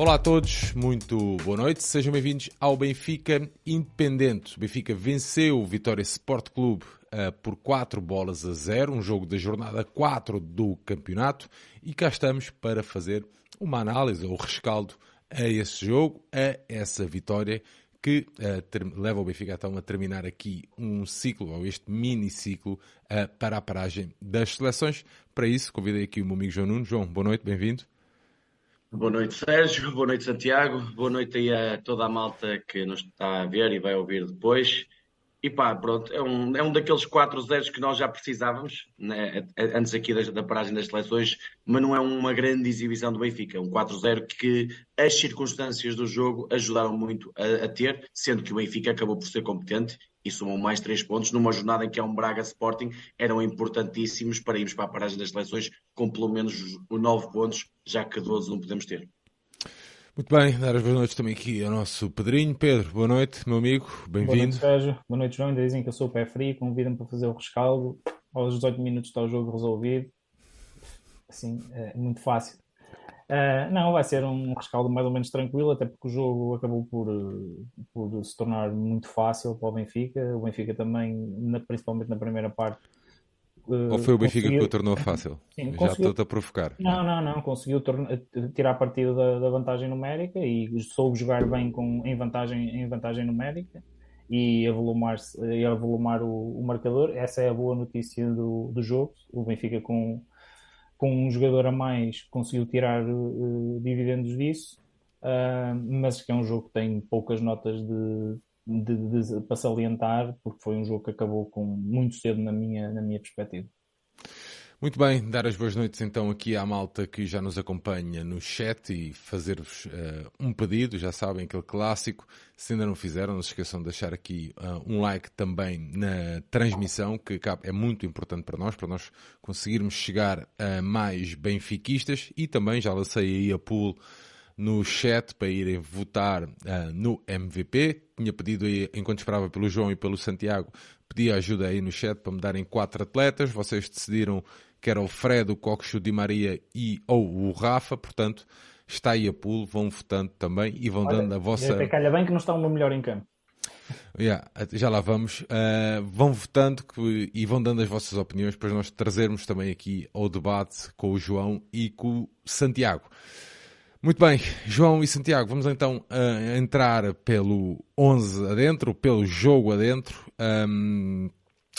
Olá a todos, muito boa noite, sejam bem-vindos ao Benfica Independente. O Benfica venceu o Vitória Sport Clube uh, por 4 bolas a 0, um jogo da jornada 4 do campeonato, e cá estamos para fazer uma análise ou rescaldo a esse jogo, a essa vitória que uh, ter, leva o Benfica então a terminar aqui um ciclo, ou este mini ciclo, uh, para a paragem das seleções. Para isso, convidei aqui o meu amigo João Nuno. João, boa noite, bem-vindo. Boa noite, Sérgio. Boa noite, Santiago. Boa noite aí a toda a malta que nos está a ver e vai ouvir depois. E pá, pronto, é um, é um daqueles 4 zeros que nós já precisávamos, né, antes aqui da, da, paragem das seleções, mas não é uma grande exibição do Benfica. É um 4-0 que as circunstâncias do jogo ajudaram muito a, a, ter, sendo que o Benfica acabou por ser competente e somam mais 3 pontos numa jornada em que é um Braga Sporting, eram importantíssimos para irmos para a paragem das seleções com pelo menos 9 pontos, já que 12 não podemos ter. Muito bem, dar as boas noites também aqui ao nosso padrinho. Pedro, boa noite, meu amigo, bem-vindo. Boa noite, Sérgio. Boa noite, João. Ainda dizem que eu sou o pé frio, convidam-me para fazer o rescaldo. Aos 18 minutos está o jogo resolvido. Assim, é muito fácil. Uh, não, vai ser um rescaldo mais ou menos tranquilo, até porque o jogo acabou por, por se tornar muito fácil para o Benfica. O Benfica também, na, principalmente na primeira parte, ou foi o Benfica conseguiu... que o tornou fácil? Sim, Já estou-te a provocar. Não, não, não. Conseguiu tirar partido da, da, vantagem numérica e soube jogar bem com, em, vantagem, em vantagem numérica e avolumar, e avolumar o, o marcador. Essa é a boa notícia do, do jogo. O Benfica, com, com um jogador a mais, conseguiu tirar uh, dividendos disso. Uh, mas que é um jogo que tem poucas notas de, de, de, para salientar, porque foi um jogo que acabou com muito cedo na minha, na minha perspectiva. Muito bem, dar as boas noites então aqui à malta que já nos acompanha no chat e fazer-vos uh, um pedido, já sabem, aquele clássico. Se ainda não fizeram, não se esqueçam de deixar aqui uh, um like também na transmissão, que é muito importante para nós, para nós conseguirmos chegar a mais benfiquistas e também já lancei aí a pool no chat para irem votar uh, no MVP. Tinha pedido aí, enquanto esperava pelo João e pelo Santiago, pedi ajuda aí no chat para me darem quatro atletas. Vocês decidiram que era o Fred, o Coxo Di Maria e ou o Rafa, portanto, está aí a pool, vão votando também e vão Olha, dando a vossa. Até calha bem que não está o melhor em campo. Yeah, já lá vamos. Uh, vão votando que, e vão dando as vossas opiniões para nós trazermos também aqui ao debate com o João e com o Santiago. Muito bem, João e Santiago, vamos então uh, entrar pelo 11 adentro, pelo jogo adentro. Um,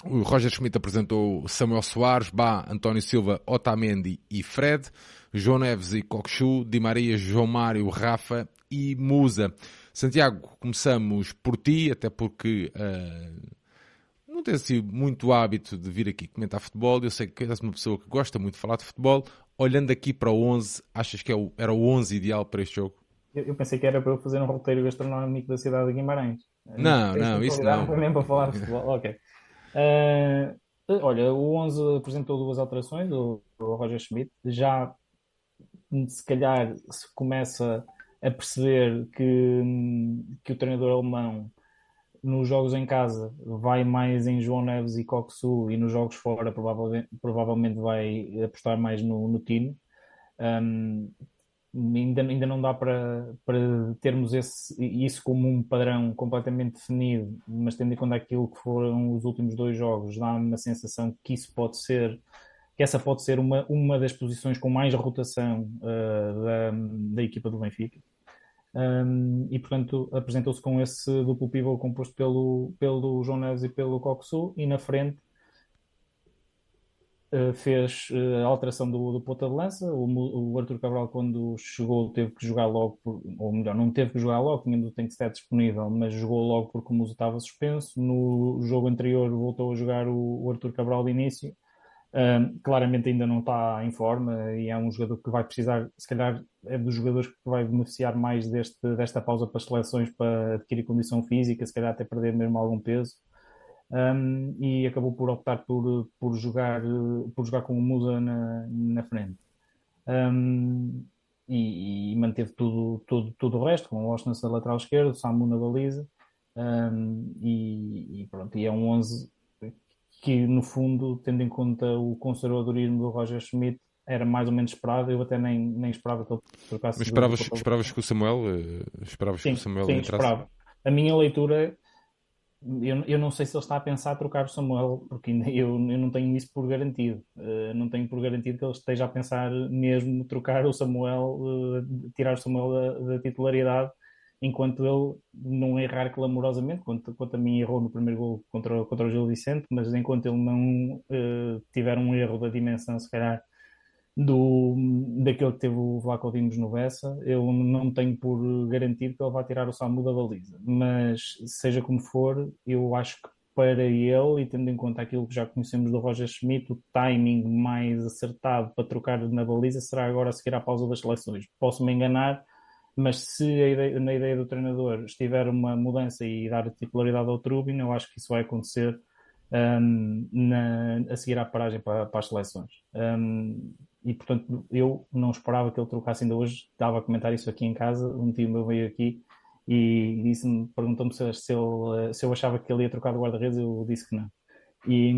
o Roger Schmidt apresentou Samuel Soares, Bá, António Silva, Otamendi e Fred, João Neves e Coxu, Di Maria, João Mário, Rafa e Musa. Santiago, começamos por ti, até porque uh, não tenho assim muito hábito de vir aqui comentar futebol. Eu sei que és uma pessoa que gosta muito de falar de futebol olhando aqui para o 11, achas que é era o 11 ideal para este jogo? Eu, eu, pensei que era para eu fazer um roteiro gastronómico da cidade de Guimarães. Não, não, isso não. Foi mesmo para falar de futebol. ok. Uh, olha, o 11 apresentou duas alterações, o, o Roger Schmidt. Já, se calhar, se começa a perceber que, que o treinador alemão nos jogos em casa vai mais em João Neves e Coxu e nos jogos fora provavelmente, provavelmente vai apostar mais no, no Tino. Um, ainda, ainda não dá para, para termos esse, isso como um padrão completamente definido, mas tendo em conta aquilo que foram os últimos dois jogos, dá-me uma sensação que isso pode ser que essa pode ser uma, uma das posições com mais rotação uh, da, da equipa do Benfica. Um, e portanto apresentou-se com esse duplo pivô composto pelo, pelo João Neves e pelo Coxu e na frente fez uh, a alteração do, do ponta de lança. O, o Arthur Cabral quando chegou teve que jogar logo por, ou melhor, não teve que jogar logo do tem que estar disponível, mas jogou logo porque o Muso estava suspenso. No jogo anterior voltou a jogar o, o Arthur Cabral de início. Claramente ainda não está em forma e é um jogador que vai precisar, se calhar é dos jogadores que vai beneficiar mais deste, desta pausa para as seleções para adquirir condição física, se calhar até perder mesmo algum peso. Um, e acabou por optar por, por, jogar, por jogar com o Musa na, na frente. Um, e, e, manteve tudo, tudo, tudo o resto, com o Austin na lateral esquerdo, Samu na baliza. Um, e, e, pronto, e é um 11 que no fundo, tendo em conta o conservadorismo do Roger Schmidt, era mais ou menos esperado. Eu até nem, nem esperava que ele trocasse. Mas esperavas, esperavas que o Samuel, esperavas sim, que o Samuel sim, entrasse? esperava. A minha leitura eu, eu não sei se ele está a pensar trocar o Samuel, porque eu, eu não tenho isso por garantido. Uh, não tenho por garantido que ele esteja a pensar mesmo trocar o Samuel, uh, tirar o Samuel da, da, titularidade, enquanto ele não errar clamorosamente, quanto, quanto a mim errou no primeiro gol contra, contra o Gil Vicente, mas enquanto ele não uh, tiver um erro da dimensão, se calhar, do, daquele que teve o Vlaco Dimos no Bessa, eu não tenho por garantido que ele vai tirar o Samu da baliza. Mas, seja como for, eu acho que para ele, e tendo em conta aquilo que já conhecemos do Roger Schmidt, o timing mais acertado para trocar na baliza será agora a seguir à pausa das seleções. Posso me enganar, mas se ideia, na ideia do treinador estiver uma mudança e dar titularidade ao Trubin, eu acho que isso vai acontecer um, na, a seguir à paragem para, para as seleções. Um, e portanto eu não esperava que ele trocasse ainda hoje. Estava a comentar isso aqui em casa. Um tio meu veio aqui e disse-me, perguntou-me se, se, eu, se eu achava que ele ia trocar de guarda-redes. Eu disse que não. E,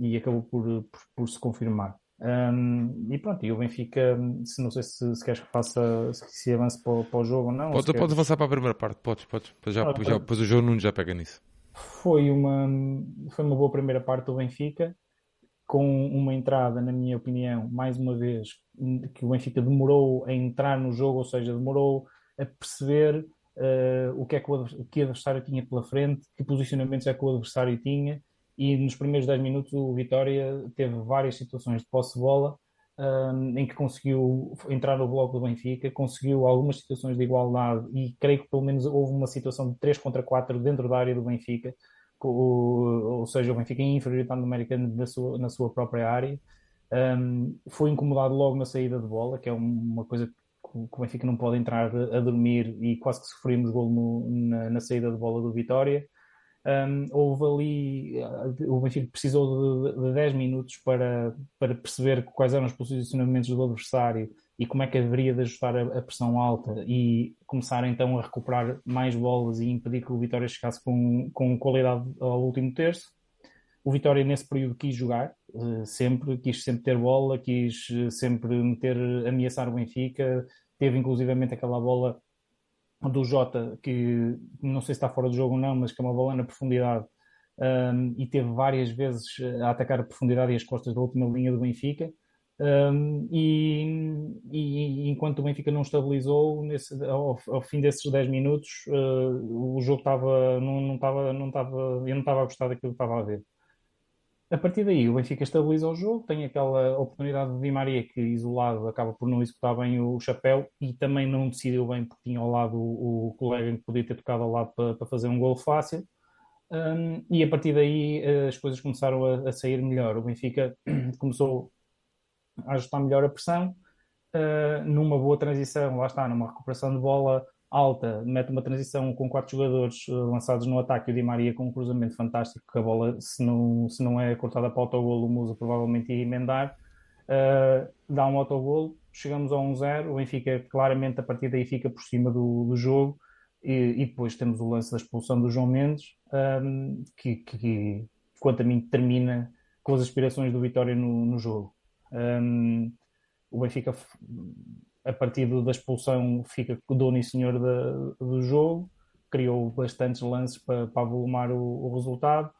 e acabou por, por, por se confirmar. Um, e pronto, e o Benfica, se não sei se, se queres que faça, se, se avance para, para, o jogo ou não. Pode, ou avançar para a primeira parte, podes, podes. Já, ah, já, depois o jogo Nuno já pega nisso. Foi uma, foi uma boa primeira parte do Benfica com uma entrada, na minha opinião, mais uma vez, que o Benfica demorou a entrar no jogo, ou seja, demorou a perceber uh, o que é que o, que o adversário tinha pela frente, que posicionamentos é que o adversário tinha, e nos primeiros 10 minutos o Vitória teve várias situações de posse de bola um, eh, em que conseguiu entrar no bloco do Benfica, conseguiu algumas situações de igualdade e creio que pelo menos houve uma situação de 3 contra 4 dentro da área do Benfica, ou seja, o Benfica em inferioridade numérica na sua, na sua própria área. Um, foi incomodado logo na saída de bola, que é uma coisa que o Benfica não pode entrar a dormir e quase que sofrimos gol no, na, na, saída de bola do Vitória. Um, houve ali, o Benfica precisou de, de 10 minutos para, para perceber quais eram os posicionamentos do adversário e como é que haveria de ajustar a, a, pressão alta e começar então a recuperar mais bolas e impedir que o Vitória chegasse com, com qualidade ao último terço. O Vitória nesse período quis jogar, uh, sempre, quis sempre ter bola, quis uh, sempre meter, ameaçar o Benfica, teve inclusivamente aquela bola do Jota, que não sei se está fora do jogo ou não, mas que é uma bola na profundidade, um, ehm, e teve várias vezes a atacar a profundidade e as costas da última linha do Benfica. Um, e, e, enquanto o Benfica não estabilizou nesse, ao, ao, fim desses 10 minutos, uh, o jogo estava, não, não não estava, eu não estava a gostar daquilo que estava a ver. A partir daí, o Benfica estabiliza o jogo, tem aquela oportunidade de Di Maria que, isolado, acaba por não executar bem o chapéu e também não decidiu bem porque tinha ao lado o, o colega que podia ter tocado ao lado para, para fazer um gol fácil. Um, e a partir daí as coisas começaram a, a sair melhor. O Benfica começou a ajustar melhor a pressão, uh, numa boa transição, lá está, numa recuperação de bola alta, mete uma transição com quatro jogadores uh, lançados no ataque, o Di Maria com um cruzamento fantástico, que a bola, se não, se não é cortada para o autogolo, o Musa provavelmente ia emendar, uh, dá um autogolo, chegamos a 1-0, o Benfica claramente a partir daí fica por cima do, do jogo, e, e, depois temos o lance da expulsão do João Mendes, um, que, que, que, quanto a mim, termina com as aspirações do Vitória no, no jogo. Um, o Benfica, a partir da expulsão, fica dono e senhor do jogo, criou bastantes lances para, para avolumar o, o resultado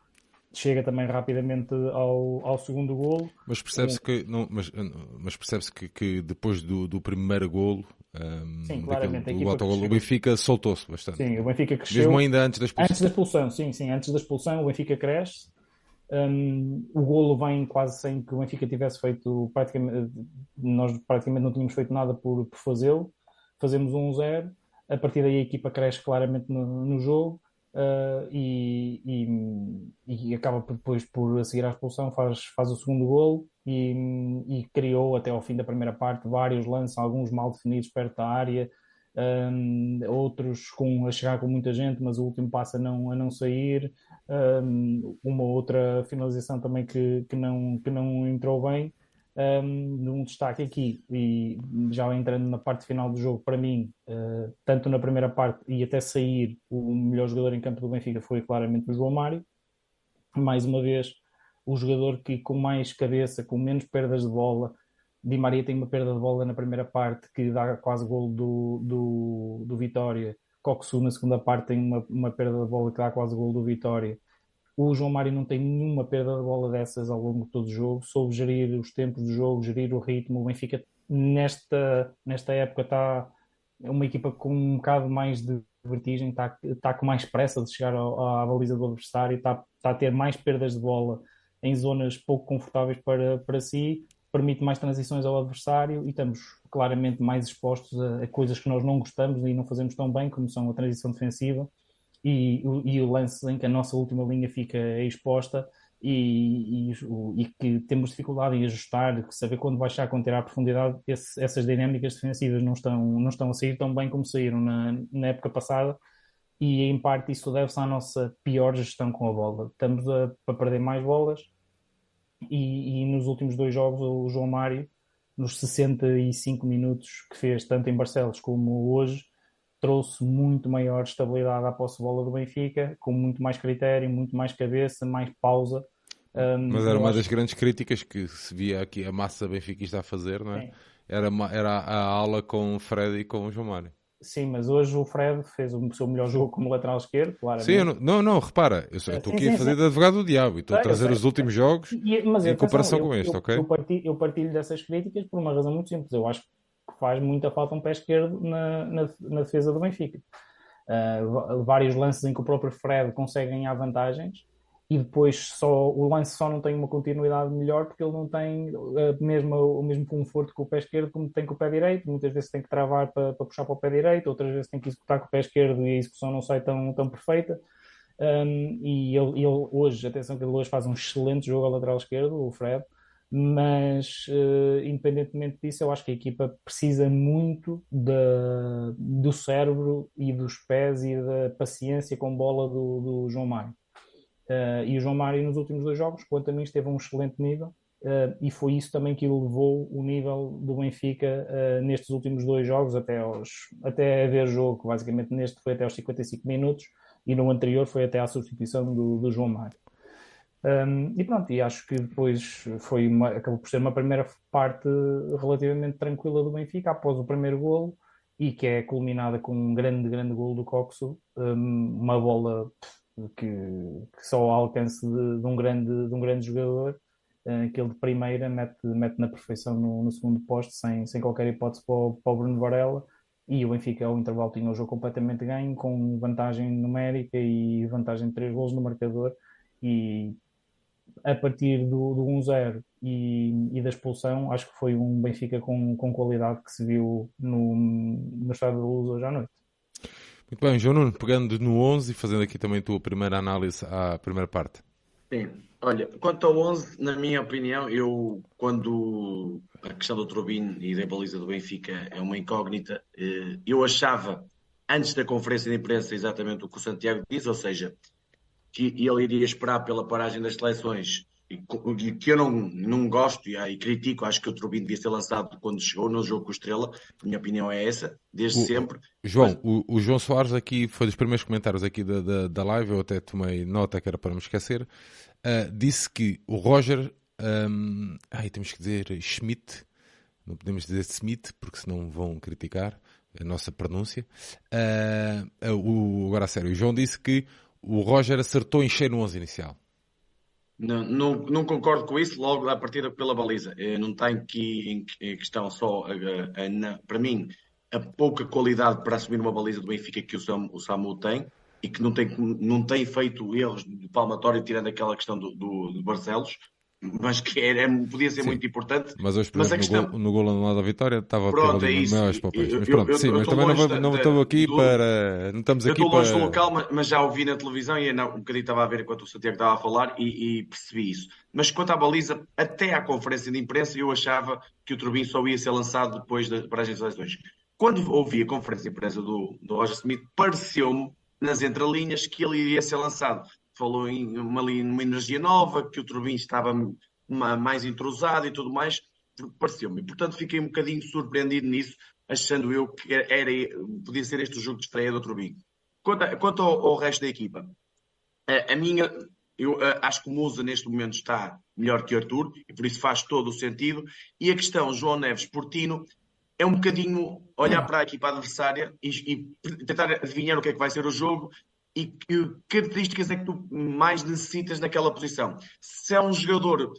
chega também rapidamente ao, ao segundo golo. Mas percebe-se que, não, mas, mas percebe-se que, que, depois do, do primeiro golo, um, sim, claramente, daquele, autogolo, o Benfica soltou-se bastante. Sim, o Benfica cresceu. Mesmo ainda antes da expulsão. Antes da expulsão, sim, sim, antes da expulsão o Benfica cresce um, o golo vem quase sem que o Benfica tivesse feito praticamente, nós praticamente não tínhamos feito nada por, por fazê-lo. Fazemos 1-0, a partir daí a equipa cresce claramente no, no jogo uh, e, e, e, acaba depois por a seguir à expulsão faz, faz o segundo golo e, e, criou até ao fim da primeira parte vários lances, alguns mal definidos perto da área, um, outros com, a chegar com muita gente, mas o último passa a não, a não sair, um, uma outra finalização também que, que, não, que não entrou bem. Um, destaque aqui, e já entrando na parte final do jogo, para mim, uh, tanto na primeira parte e até sair, o melhor jogador em campo do Benfica foi claramente o João Mário. Mais uma vez, o jogador que com mais cabeça, com menos perdas de bola, Di Maria tem uma perda de bola na primeira parte que dá quase gol do, do, do Vitória. Coxu na segunda parte tem uma, uma perda de bola que dá quase gol do Vitória. O João Mário não tem nenhuma perda de bola dessas ao longo de todo o jogo, soube gerir os tempos do jogo, gerir o ritmo. O Benfica, nesta, nesta época, está uma equipa com um bocado mais de vertigem, está, está com mais pressa de chegar à baliza do adversário, está, está a ter mais perdas de bola em zonas pouco confortáveis para, para si, permite mais transições ao adversário e estamos claramente mais expostos a, a coisas que nós não gostamos e não fazemos tão bem, como são a transição defensiva e, e o lance em que a nossa última linha fica exposta e, e, e, que temos dificuldade em ajustar, saber quando baixar, quando ter a profundidade, esse, essas dinâmicas defensivas não estão, não estão a sair tão bem como saíram na, na época passada e em parte isso deve-se à nossa pior gestão com a bola. Estamos a, a perder mais bolas e, e, nos últimos dois jogos o João Mário, nos 65 minutos que fez tanto em Barcelos como hoje, trouxe muito maior estabilidade à posse de bola do Benfica, com muito mais critério, muito mais cabeça, mais pausa. Um, Mas era uma acho... das grandes críticas que se via aqui a massa benfiquista a fazer, não é? Era, era a aula com o Fred e com o João Mário. Sim, mas hoje o Fred fez o seu melhor jogo como lateral esquerdo, claro. Sim, não, não, não, repara, eu estou aqui sim, a fazer sim. de advogado do diabo e estou a trazer os últimos jogos e, mas, em comparação eu, com este, eu, ok? Eu partilho, eu partilho dessas críticas por uma razão muito simples. Eu acho que faz muita falta um pé esquerdo na, na, na defesa do Benfica. Uh, vários lances em que o próprio Fred consegue ganhar vantagens e depois só o lance só não tem uma continuidade melhor porque ele não tem uh, mesmo, o mesmo conforto com o pé esquerdo como tem com o pé direito. Muitas vezes tem que travar para, para puxar para o pé direito, outras vezes tem que executar com o pé esquerdo e a execução não sai tão, tão perfeita. Um, e ele, ele, hoje, atenção que ele hoje faz um excelente jogo ao lateral esquerdo, o Fred, mas uh, independentemente disso, eu acho que a equipa precisa muito da, do cérebro e dos pés e da paciência com bola do, do João Mário. Uh, e o João Mário, nos últimos dois jogos, quanto a mim, esteve a um excelente nível. Uh, e foi isso também que elevou o nível do Benfica uh, nestes últimos dois jogos, até, aos, até haver jogo, basicamente neste foi até aos 55 minutos, e no anterior foi até à substituição do, do João Mário. Um, e pronto, e acho que depois foi uma, acabou por ser uma primeira parte relativamente tranquila do Benfica após o primeiro golo e que é culminada com um grande, grande golo do Coxo, um, uma bola que, que só ao alcance de, de, um grande, de um grande jogador, aquele de primeira mete, mete na perfeição no, no, segundo posto, sem, sem qualquer hipótese para o, para o Bruno Varela. E o Benfica, ao intervalo, tinha o jogo completamente ganho, com vantagem numérica e vantagem de três gols no marcador. E a partir do, do 1-0 e, e, da expulsão, acho que foi um Benfica com, com qualidade que se viu no, no Estado da Luz hoje à noite. Muito bem, João Nuno, pegando no 11 e fazendo aqui também a tua primeira análise à primeira parte. Sim, olha, quanto ao 11, na minha opinião, eu, quando a questão do Trubin e da baliza do Benfica é uma incógnita, eh, eu achava, antes da conferência de imprensa, exatamente o que o Santiago diz, ou seja, que ele iria esperar pela paragem das seleções e que eu não, não gosto e, e critico, acho que o Trubin devia ser lançado quando chegou no jogo com o Estrela, minha opinião é essa, desde o, sempre. João, Mas... o, o, João Soares aqui foi dos primeiros comentários aqui da, da, da live, eu até tomei nota que era para me esquecer, uh, disse que o Roger, um, ai, temos que dizer Schmidt, não podemos dizer Smith, porque senão vão criticar a nossa pronúncia. Uh, o, agora a sério, o João disse que o Roger acertou em cheio no 11 inicial. Não, não, não, concordo com isso, logo da partida pela baliza. Eh, não tem aqui em questão só, a, a, a, para mim, a pouca qualidade para assumir uma baliza do Benfica que o, Sam, o Samu tem e que não tem, não tem feito erros de palmatório, tirando aquela questão do, do, do Barcelos mas que era, podia ser sim. muito importante. Mas hoje, mas exemplo, questão... no, gol, no gol da vitória, estava pronto, é isso. maiores papéis. Mas pronto, eu, eu, sim, eu mas também não, não estou aqui do... para. Não estamos aqui eu estou longe para... do local, mas já ouvi na televisão e não, um bocadinho estava a ver enquanto o Santiago estava a falar e, e, percebi isso. Mas quanto à baliza, até à conferência de imprensa, eu achava que o Turbin só ia ser lançado depois da paragem das eleições. Quando ouvi a conferência de imprensa do, do Roger Smith, pareceu-me nas entrelinhas que ele iria ser lançado. Falou em uma, uma energia nova, que o Turbin estava mais entrosado e tudo mais, pareceu-me. Portanto, fiquei um bocadinho surpreendido nisso, achando eu que era, podia ser este o jogo de estreia do Turbin. Quanto, quanto ao, ao, resto da equipa, a, a minha, Eu uh, acho que o Musa neste momento está melhor que o Arthur e por isso faz todo o sentido. E a questão João Neves Portino é um bocadinho olhar para a equipa adversária e, e, tentar adivinhar o que é que vai ser o jogo e que características é que tu mais necessitas naquela posição. Se é um jogador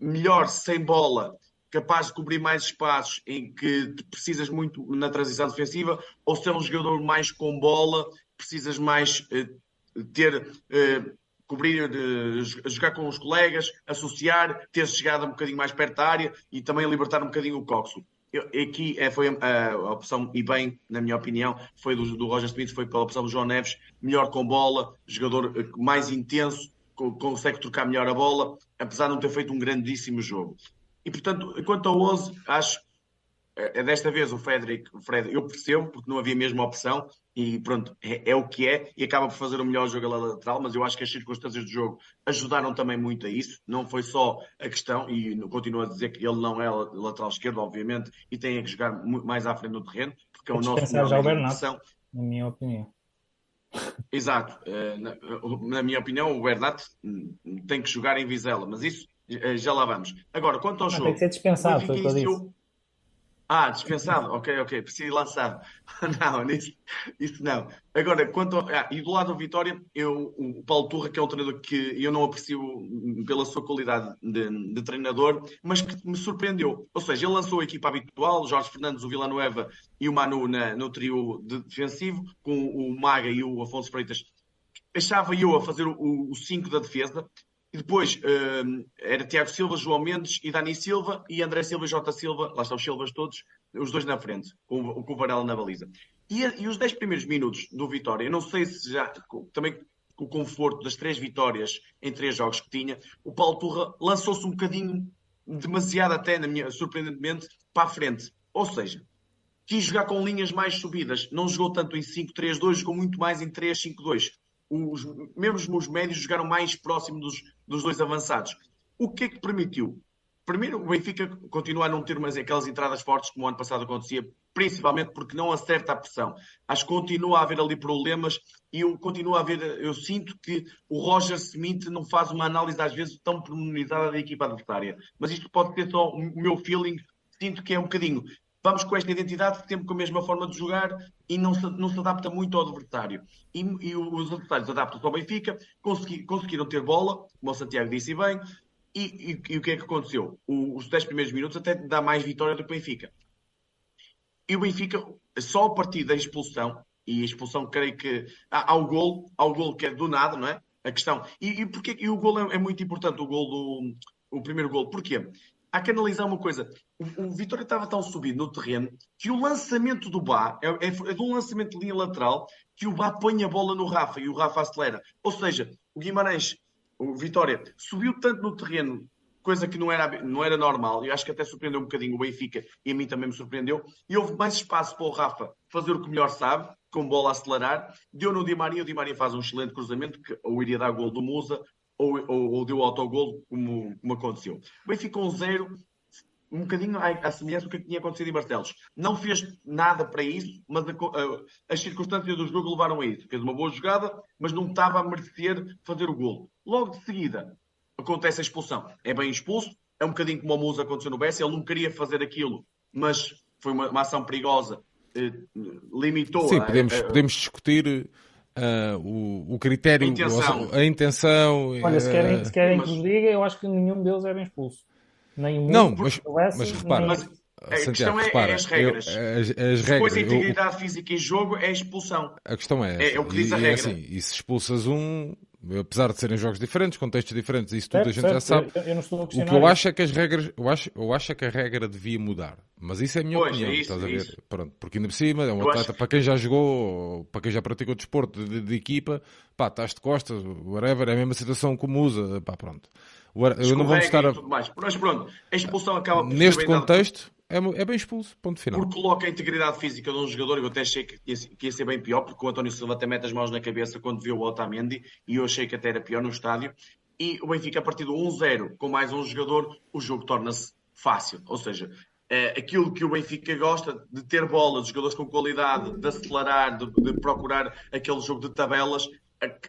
melhor sem bola, capaz de cobrir mais espaços em que precisas muito na transição defensiva, ou se é um jogador mais com bola, precisas mais uh, ter. Uh, cobrir, uh, jogar com os colegas, associar, ter chegado um bocadinho mais perto da área e também libertar um bocadinho o Coxo. Eu, aqui é, foi a, a, opção, e bem, na minha opinião, foi do, do Roger Smith, foi pela opção do João Neves, melhor com bola, jogador mais intenso, consegue trocar melhor a bola, apesar de não ter feito um grandíssimo jogo. E portanto, quanto ao 11, acho desta vez o Frederic, o Fred, eu percebo, porque não havia mesmo opção, e pronto, é, é, o que é, e acaba por fazer o melhor jogo a lateral, mas eu acho que as circunstâncias do jogo ajudaram também muito a isso, não foi só a questão, e continuo a dizer que ele não é lateral esquerdo, obviamente, e tem que jogar mais à frente no terreno, porque é o nosso melhor já o Bernat, na minha opinião. Exato, eh, na, na minha opinião o Bernat hum, tem que jogar em Vizela, mas isso eh, já lá vamos. Agora, quanto ao não, jogo... Tem que ser dispensado, foi o que eu disse. Ah, dispensado, ok, ok, preciso lançado. não, isso, isso não. Agora, quanto ao, ah, e do lado do Vitória, eu, o Paulo Turra, que é um treinador que eu não aprecio pela sua qualidade de, de, treinador, mas que me surpreendeu. Ou seja, ele lançou a equipa habitual, Jorge Fernandes, o Villanueva e o Manu na, no trio de defensivo, com o Maga e o Afonso Freitas. Achava eu a fazer o 5 da defesa, e depois uh, era Tiago Silva, João Mendes e Dani Silva e André Silva e Jota Silva, lá estão os Silvas todos, os dois na frente, com, com o Varela na baliza. E, e os 10 primeiros minutos do Vitória, eu não sei se já, também com o conforto das três vitórias em três jogos que tinha, o Paulo Turra lançou-se um bocadinho, demasiado até, na minha, surpreendentemente, para a frente. Ou seja, quis jogar com linhas mais subidas, não jogou tanto em 5-3-2, jogou muito mais em 3-5-2 os, mesmo os médios jogaram mais próximo dos, dos dois avançados. O que é que permitiu? Primeiro, o Benfica continua a não ter mais aquelas entradas fortes como o ano passado acontecia, principalmente porque não acerta a pressão. Acho que continua a haver ali problemas e eu continuo a ver, eu sinto que o Roger Smith não faz uma análise às vezes tão pormenorizada da equipa adversária. Mas isto pode ter só o meu feeling, sinto que é um bocadinho vamos com esta identidade, sempre com a mesma forma de jogar e não se, não se adapta muito ao adversário. E, e os adversários adaptam-se ao Benfica, consegui, conseguiram ter bola, como o Santiago disse bem, e, e, e, o que é que aconteceu? O, os 10 primeiros minutos até dá mais vitória do Benfica. E o Benfica, só a partir da expulsão, e a expulsão, creio que há, há o gol, há o gol que é do nada, não é? A questão. E, e, porque, e o gol é, é muito importante, o gol do. O primeiro gol. Porquê? Há que analisar uma coisa. O, o Vitória estava tão subido no terreno que o lançamento do Bá é, é, é de um lançamento de linha lateral que o Bá põe a bola no Rafa e o Rafa acelera. Ou seja, o Guimarães, o Vitória, subiu tanto no terreno, coisa que não era, não era normal, e acho que até surpreendeu um bocadinho o Benfica e a mim também me surpreendeu. E houve mais espaço para o Rafa fazer o que melhor sabe, com bola a acelerar. Deu no Di Maria, o Di Maria faz um excelente cruzamento, que ou iria dar gol do Musa, ou, ou, ou deu autogol, como, como aconteceu. O Benfica um zero, um bocadinho à, semelhança do que tinha acontecido em Barcelos. Não fez nada para isso, mas a, a, as circunstâncias do jogo levaram a isso. Fez uma boa jogada, mas não estava a merecer fazer o gol. Logo de seguida, acontece a expulsão. É bem expulso, é um bocadinho como o Musa aconteceu no BS, ele não queria fazer aquilo, mas foi uma, uma ação perigosa, eh, limitou. Sim, podemos, a, podemos discutir Uh, o, o critério, a intenção. A intenção Olha, se querem, uh, se querem mas... que vos diga, eu acho que nenhum deles era expulso. Nem não, mas, mas repara, mas, a Santiago, questão é, repara, é as regras. Eu, as, as regras Depois a integridade eu, física em jogo é a expulsão. A questão é, é, é o que diz e, a regra. É assim, e se expulsas um, apesar de serem jogos diferentes, contextos diferentes, isso tudo certo, a gente certo, já sabe. Eu, eu o que eu acho é que as regras, eu acho, eu acho é que a regra devia mudar. Mas isso é a minha pois, opinião, é isso, estás a é ver? Pronto, porque ainda por cima é um atleta, acho... para quem já jogou, para quem já praticou desporto de, de, equipa, pá, estás de costas, whatever, é a mesma situação como usa, pá, pronto. Eu não vou estar a... Mas pronto, a expulsão acaba por Neste contexto, é, é bem expulso, ponto final. Porque coloca a integridade física de um jogador, eu até achei que ia, que ia ser bem pior, porque o António Silva até mete as mãos na cabeça quando viu o Otamendi, e eu achei que até era pior no estádio. E o Benfica, a partir do 1-0, com mais um jogador, o jogo torna-se fácil. Ou seja, é aquilo que o Benfica gosta de ter bola, de jogadores com qualidade, de acelerar, de, de procurar aquele jogo de tabelas,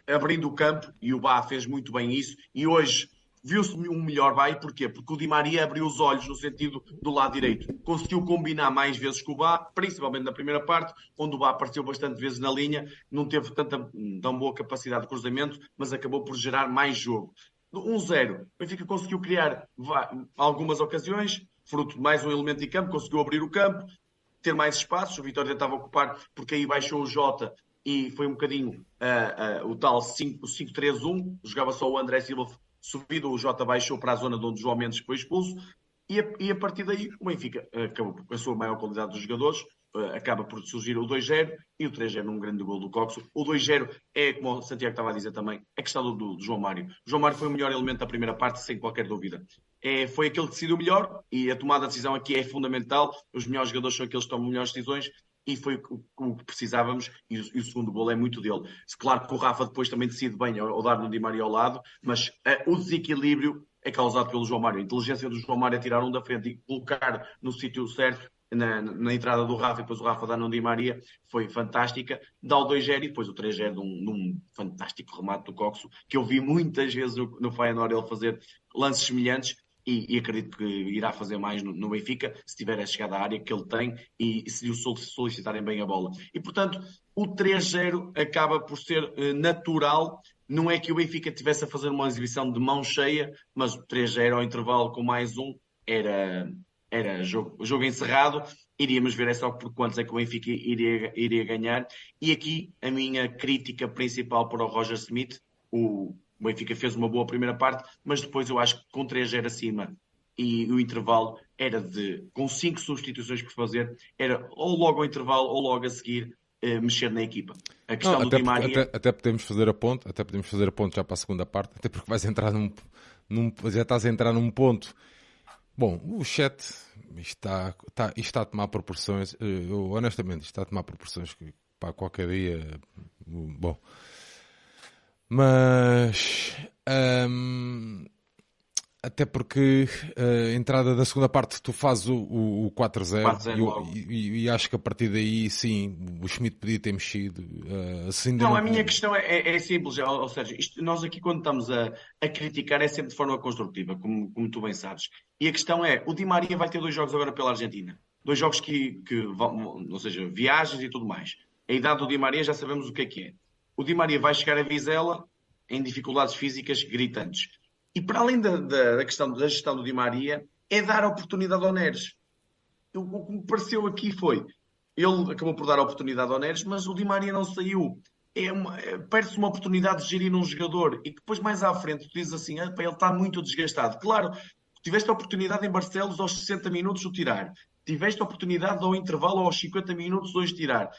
abrindo o campo, e o Bá fez muito bem isso, e hoje viu-se um melhor Bá, e porquê? Porque o Di Maria abriu os olhos no sentido do lado direito, conseguiu combinar mais vezes com o Bá, principalmente na primeira parte, onde o Bá apareceu bastante vezes na linha, não teve tanta, tão boa capacidade de cruzamento, mas acabou por gerar mais jogo. 1-0, o Benfica conseguiu criar algumas ocasiões, fruto de mais um elemento de campo, conseguiu abrir o campo, ter mais espaços, o Vitória tentava ocupar, porque aí baixou o Jota e foi um bocadinho uh, uh, o tal 5-3-1, jogava só o André Silva subido, o Jota baixou para a zona de onde o João Mendes foi expulso, e a, e a partir daí o Benfica acabou com a sua maior qualidade dos jogadores, uh, acaba por surgir o 2-0 e o 3-0 num grande gol do Coxo. O 2-0 é, como o Santiago estava a dizer também, a questão do, do, João Mário. O João Mário foi o melhor elemento da primeira parte, sem qualquer dúvida. É, foi aquele que decidiu melhor e a tomada de decisão aqui é fundamental. Os melhores jogadores são aqueles que tomam melhores decisões e foi o, que precisávamos, e o, e o, segundo gol é muito dele. Claro que o Rafa depois também decide bem ao, ao dar no Di Maria ao lado, mas uh, o desequilíbrio é causado pelo João Mário. A inteligência do João Mário é tirar um da frente e colocar no sítio certo, na, na, entrada do Rafa, e depois o Rafa dá no Di Maria, foi fantástica. Dá o 2-0 e depois o 3-0 num, num, fantástico remate do Coxo, que eu vi muitas vezes no, no Feyenoord ele fazer lances semelhantes, e, e, acredito que irá fazer mais no, no, Benfica, se tiver a chegada à área que ele tem e se lhe solicitarem bem a bola. E, portanto, o 3-0 acaba por ser uh, natural. Não é que o Benfica tivesse a fazer uma exibição de mão cheia, mas o 3-0 ao intervalo com mais um era, era jogo, jogo encerrado. Iríamos ver é só por quantos é que o Benfica iria, iria ganhar. E aqui a minha crítica principal para o Roger Smith, o o Benfica fez uma boa primeira parte, mas depois eu acho que com 3-0 acima e o intervalo era de, com 5 substituições por fazer, era ou logo ao intervalo ou logo a seguir eh, mexer na equipa. A questão Não, do Di Maria... Até, até, podemos fazer a ponto, até podemos fazer a ponto já para a segunda parte, até porque vais entrar num, num já estás a entrar num ponto. Bom, o chat está, está, está a tomar proporções, eh, eu, honestamente, está a tomar proporções que para qualquer dia, bom, mas um, até porque a entrada da segunda parte tu fazes o, o, o 4-0 e, e, e, acho que a partir daí sim o Schmidt podia ter mexido. Uh, assim não, não, a minha questão é, é, é simples, ou seja, isto, nós aqui quando estamos a, a, criticar é sempre de forma construtiva, como, como tu bem sabes. E a questão é, o Di Maria vai ter dois jogos agora pela Argentina. Dois jogos que, que vão, ou seja, viagens e tudo mais. A idade do Di Maria já sabemos o que é que é o Di Maria vai chegar a Vizela em dificuldades físicas gritantes. E para além da, da, questão da gestão do Di Maria, é dar oportunidade ao Neres. O que me pareceu aqui foi, ele acabou por dar oportunidade ao Neres, mas o Di Maria não saiu. É é, Perde-se uma oportunidade de gerir um jogador e depois mais à frente tu dizes assim, ah, ele está muito desgastado. Claro, tiveste a oportunidade em Barcelos aos 60 minutos de o tirar. Tiveste a oportunidade ao intervalo aos 50 minutos hoje tirar.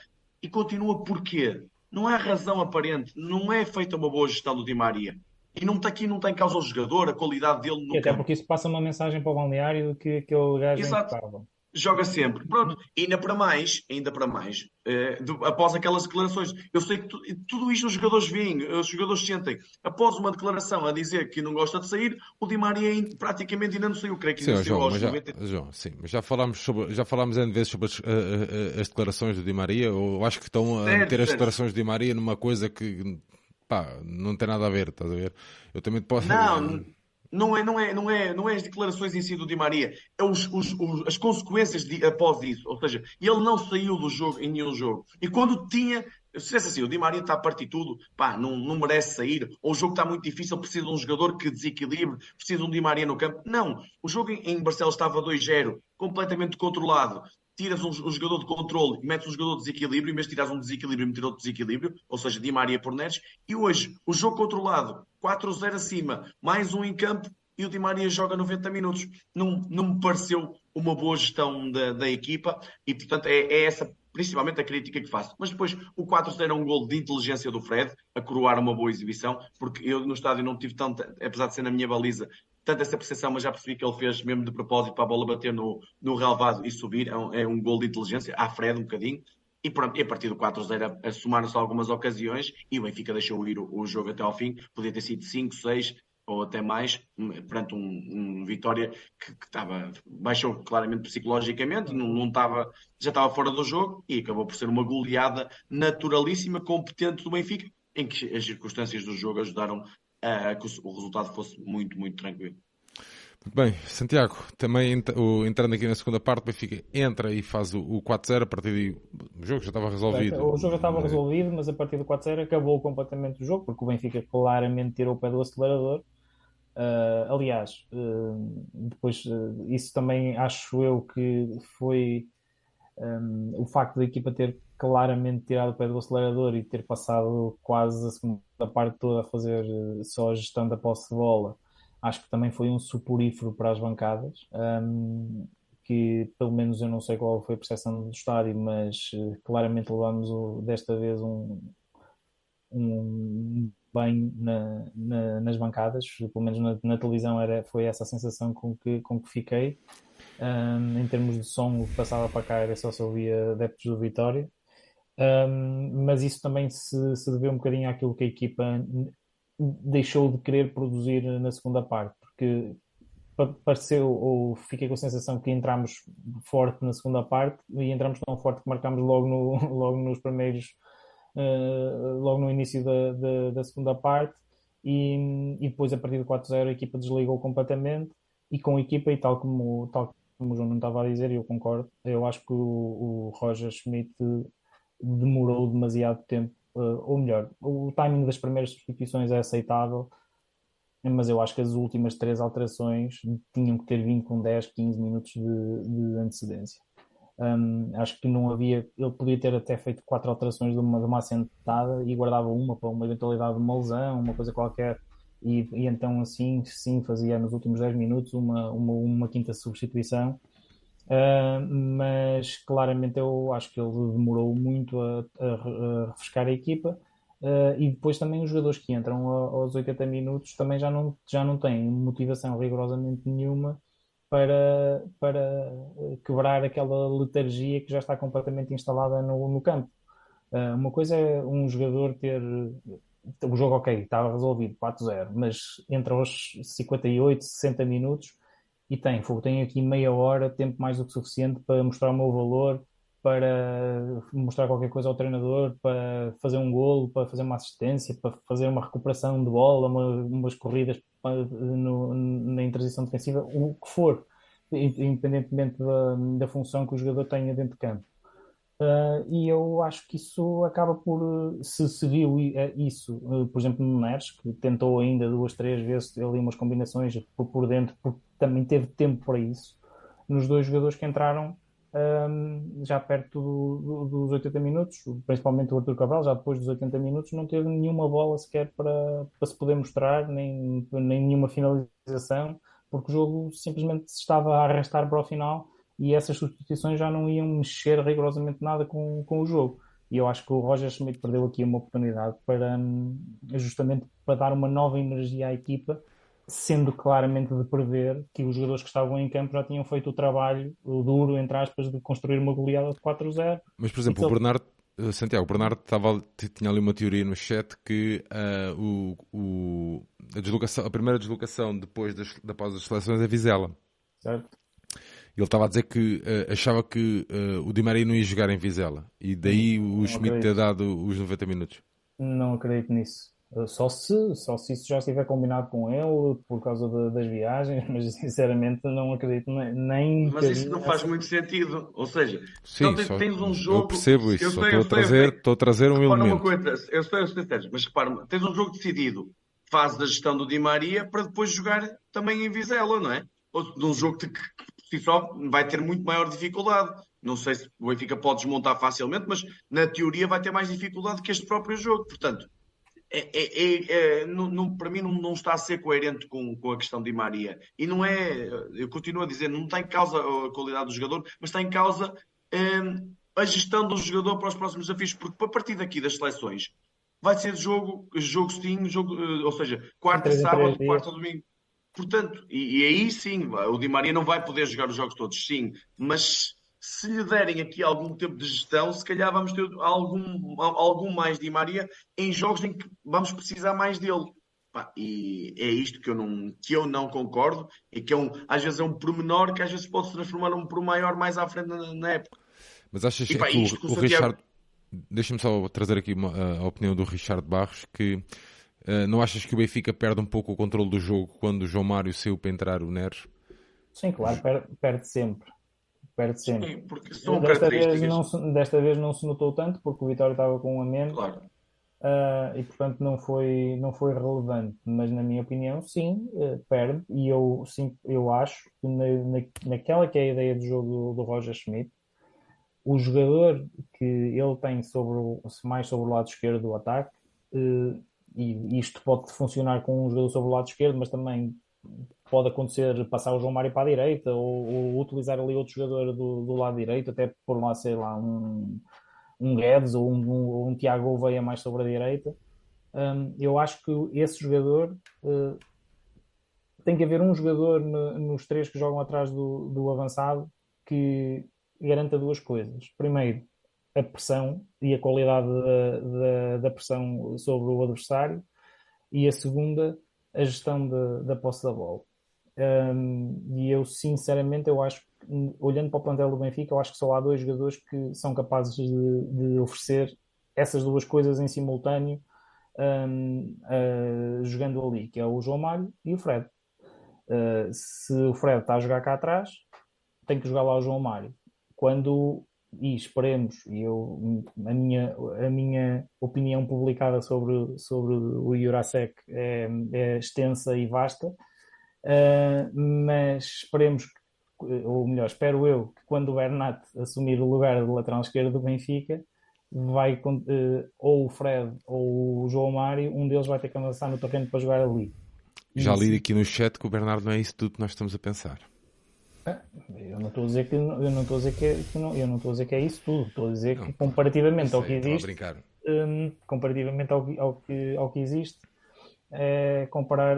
E continua porquê? Não há razão aparente, não é feita uma boa gestão do Di Maria. E não está aqui, não tem causa o jogador, a qualidade dele no e Até porque isso passa uma mensagem para o balneário que aquele gajo Exato. é impecável joga sempre. Pronto, ainda para mais, ainda para mais, uh, de, após aquelas declarações, eu sei que tu, tudo isto os jogadores veem, os jogadores sentem. Após uma declaração a dizer que não gosta de sair, o Di Maria praticamente ainda não saiu, creio que sim, ainda João, aos já, 90... João, sim, mas já falámos, sobre, já falámos N vezes sobre as, uh, uh, as declarações do Di Maria, eu acho que estão a certo, meter as declarações do Di Maria numa coisa que pá, não tem nada a ver, estás a ver? Eu também posso. Não, não é, não é, não é, não é as declarações em si do Di Maria, é os, os, os, as consequências de, após isso. Ou seja, ele não saiu do jogo em nenhum jogo. E quando tinha, se dissesse assim, o Di Maria está a partir tudo, pá, não, não merece sair, ou o jogo está muito difícil, precisa de um jogador que desequilibre, precisa de um Di Maria no campo. Não, o jogo em, em Barcelos estava 2-0, completamente controlado tiras um, um, jogador de controle e metes um jogador de desequilíbrio, de tirares um desequilíbrio e meter outro desequilíbrio, ou seja, Di Maria por Neres, e hoje, o jogo controlado, 4-0 acima, mais um em campo, e o Di Maria joga 90 minutos. Não, não me pareceu uma boa gestão da, da equipa, e portanto é, é essa principalmente a crítica que faço. Mas depois o 4-0 é um gol de inteligência do Fred, a coroar uma boa exibição, porque eu no estádio não tive tanto, apesar de ser na minha baliza, tanta essa percepção, mas já percebi que ele fez mesmo de propósito para a bola bater no, no relevado e subir. É um, é um gol de inteligência, à Fred um bocadinho. E, pronto, e a partir do 4-0 assomaram-se algumas ocasiões e o Benfica deixou ir o, o, jogo até ao fim. Podia ter sido 5, 6 ou até mais, perante um, um Vitória que, que estava, baixou claramente psicologicamente, não, não estava, já estava fora do jogo e acabou por ser uma goleada naturalíssima, competente do Benfica, em que as circunstâncias do jogo ajudaram a que o resultado fosse muito, muito tranquilo. Muito bem, Santiago, também entrando aqui na segunda parte, o Benfica entra e faz o 4-0, a partir daí o jogo já estava resolvido. O jogo já estava resolvido, mas a partir do 4-0 acabou completamente o jogo, porque o Benfica claramente tirou o pé do acelerador. Uh, aliás, uh, depois uh, isso também acho eu que foi um, o facto da equipa ter claramente tirado o pé do acelerador e ter passado quase a segunda parte toda a fazer só a gestão da posse de bola acho que também foi um suporífero para as bancadas, um, que pelo menos eu não sei qual foi a percepção do estádio, mas uh, claramente levamos o, desta vez um, um banho na, na, nas bancadas, pelo menos na, na, televisão era, foi essa a sensação com que, com que fiquei. Um, em termos de som, o que passava para cá era só se ouvia adeptos do Vitória. Um, mas isso também se, se deveu um bocadinho àquilo que a equipa deixou de querer produzir na segunda parte, porque pareceu ou fiquei com a sensação que entramos forte na segunda parte e entramos tão forte que marcámos logo, no, logo nos primeiros uh, logo no início da, da, da segunda parte e, e, depois a partir do 4-0 a equipa desligou completamente e com a equipa e tal como, tal como o João não estava a dizer e eu concordo, eu acho que o, o Roger Schmidt demorou demasiado tempo uh, ou melhor, o timing das primeiras substituições é aceitável, mas eu acho que as últimas três alterações tinham que ter vindo com 10, 15 minutos de, de antecedência. Um, acho que não havia, ele podia ter até feito quatro alterações de uma, de uma assentada e guardava uma para uma eventualidade de uma lesão, uma coisa qualquer, e, e então assim sim fazia nos últimos 10 minutos uma, uma, uma quinta substituição. Uh, mas claramente eu acho que ele demorou muito a, a, a refrescar a equipa. Uh, e depois também os jogadores que entram aos 80 minutos também já não, já não têm motivação rigorosamente nenhuma para, para quebrar aquela letargia que já está completamente instalada no, no campo. Uh, uma coisa é um jogador ter o jogo ok, estava resolvido 4-0, mas entre os 58, 60 minutos e tem, tenho aqui meia hora, tempo mais do que suficiente para mostrar o meu valor, para mostrar qualquer coisa ao treinador, para fazer um golo, para fazer uma assistência, para fazer uma recuperação de bola, uma, umas corridas no, na intransição defensiva, o que for, independentemente da, da função que o jogador tenha dentro de campo. Uh, e eu acho que isso acaba por, se se viu eh, isso, uh, por exemplo, no Neres, que tentou ainda duas, três vezes ali umas combinações por, por dentro, porque também teve tempo para isso, nos dois jogadores que entraram um, já perto do, do, dos 80 minutos, principalmente o Arthur Cabral, já depois dos 80 minutos, não teve nenhuma bola sequer para, para se poder mostrar, nem, nem nenhuma finalização, porque o jogo simplesmente se estava a arrastar para o final e essas substituições já não iam mexer rigorosamente nada com, com o jogo. E eu acho que o Roger Schmidt perdeu aqui uma oportunidade para hum, justamente para dar uma nova energia à equipa, sendo claramente de prever que os jogadores que estavam em campo já tinham feito o trabalho o duro, entre aspas, de construir uma goleada de 4-0. Mas, por exemplo, então... o Bernardo, eh, Santiago, o Bernardo estava, tinha ali uma teoria no chat que uh, o, o, a, deslocação, a primeira deslocação depois das, da pausa das seleções é Vizela. Certo. Ele estava a dizer que uh, achava que uh, o Di Maria não ia jogar em Vizela e daí o não Schmidt ter dado os 90 minutos. Não acredito nisso. Eh, só se, só se isso já estiver combinado com ele por causa de, das viagens, mas sinceramente não acredito nem. Mas isso não faz muito sentido. Ou seja, Sim, então tens, tens um jogo. Eu percebo isso, eu só estou, a trazer, estou a trazer um elemento. Uma coisa, eu sei, eu sei, mas repara, tens um jogo decidido, fase da gestão do Di Maria, para depois jogar também em Vizela, não é? Ou num jogo que si só vai ter muito maior dificuldade. Não sei se o Benfica pode desmontar facilmente, mas na teoria vai ter mais dificuldade que este próprio jogo. Portanto, é, é, é, é não, não, para mim não, não, está a ser coerente com, com, a questão de Maria. E não é, eu continuo a dizer, não está em causa a qualidade do jogador, mas está em causa hum, a gestão do jogador para os próximos desafios, porque a partir daqui das seleções vai ser jogo, jogo sim, jogo, eh, ou seja, quarta, sábado, quarta, domingo. Portanto, e, e, aí sim, o Di Maria não vai poder jogar os jogos todos, sim, mas se lhe derem aqui algum tempo de gestão, se calhar vamos ter algum, algum mais Di Maria em jogos em que vamos precisar mais dele. Pá, e é isto que eu não, que eu não concordo, e que é um, às vezes é um pormenor que às vezes pode se transformar num por maior mais à frente na, na época. Mas achas e, pá, que, o, o, o Richard. deixa-me só trazer aqui uma, a opinião do Richard Barros, que uh, não achas que o Benfica perde um pouco o controle do jogo quando o João Mário saiu para entrar o Neres? Sim, claro, perde, perde sempre. Perde sempre. Sim, porque são desta, vez não se, desta vez não se notou tanto, porque o Vitória estava com um a menos. Claro. Uh, e portanto não foi, não foi relevante, mas na minha opinião, sim, uh, perde. E eu, sim, eu acho que na, na, naquela que é a ideia do jogo do, do Roger Schmidt, o jogador que ele tem sobre o, mais sobre o lado esquerdo do ataque, uh, e isto pode funcionar com um jogador sobre o lado esquerdo, mas também pode acontecer passar o João Mário para a direita ou, ou utilizar ali outro jogador do, do, lado direito, até por lá, sei lá, um, um Guedes ou um, um, um Tiago Gouveia mais sobre a direita. Um, eu acho que esse jogador uh, tem que haver um jogador no, nos três que jogam atrás do, do avançado que garanta duas coisas. Primeiro, a pressão e a qualidade da, da, da pressão sobre o adversário, e a segunda, a gestão da posse da bola. E eu, sinceramente, eu acho olhando para o plantel do Benfica, eu acho que só há dois jogadores que são capazes de, de oferecer essas duas coisas em simultâneo um, uh, jogando ali, que é o João Malho e o Fred. Uh, se o Fred está a jogar cá atrás, tem que jogar lá o João Mário. Quando, e esperemos, e eu, a, minha, a minha opinião publicada sobre, sobre o Jurasek é, é extensa e vasta, uh, mas esperemos, ou melhor, espero eu, que quando o Bernat assumir o lugar de lateral esquerdo do Benfica, vai uh, ou o Fred ou o João Mário, um deles vai ter que avançar no terreno para jogar ali. Já li aqui no chat que o Bernardo não é isso tudo que nós estamos a pensar. Ah, eu não estou a dizer que eu não estou a dizer que, é, que não, eu não estou a dizer que é isso tudo. Estou a dizer não, que comparativamente sei, ao que existe, um, comparativamente ao, ao, que, ao que existe, é comparar.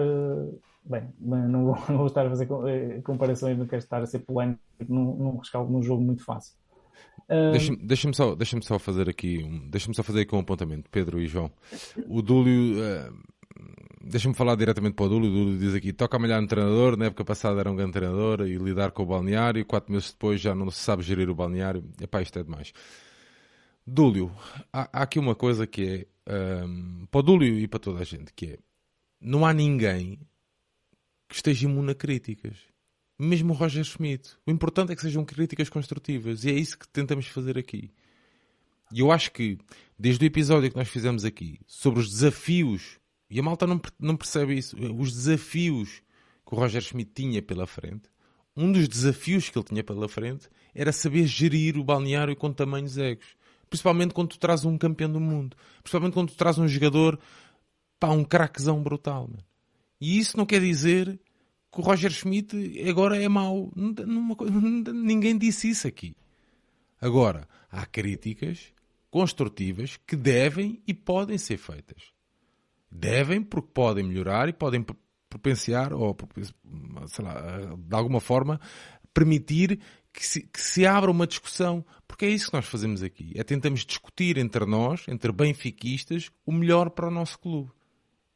Bem, não vou, não vou estar a fazer eh, comparações, não quero estar a ser polémico num, num rescaldo num jogo muito fácil. Um... Deixa-me deixa só, deixa só fazer aqui um, deixa só fazer aqui um apontamento, Pedro e João. O Dúlio. Uh deixa-me falar diretamente para o Dúlio. O Dúlio diz aqui: toca a malhar no treinador. Na época passada era um grande treinador e lidar com o balneário. Quatro meses depois já não se sabe gerir o balneário. Epá, isto é demais. Dúlio, há, há aqui uma coisa que é um, para o Dúlio e para toda a gente: que é não há ninguém que esteja imune a críticas. Mesmo o Roger Schmidt. O importante é que sejam críticas construtivas e é isso que tentamos fazer aqui. E eu acho que, desde o episódio que nós fizemos aqui sobre os desafios e a malta não, não percebe isso. Os desafios que o Roger Schmidt tinha pela frente, um dos desafios que ele tinha pela frente era saber gerir o balneário com tamanhos egos. Principalmente quando tu traz um campeão do mundo. Principalmente quando tu traz um jogador, pá, um craquezão brutal. Man. E isso não quer dizer que o Roger Schmidt agora é mau. ninguém disse isso aqui. Agora, há críticas construtivas que devem e podem ser feitas. Devem, porque podem melhorar e podem propenciar, ou sei lá, de alguma forma, permitir que se, que se, abra uma discussão, porque é isso que nós fazemos aqui. É tentamos discutir entre nós, entre benfiquistas, o melhor para o nosso clube.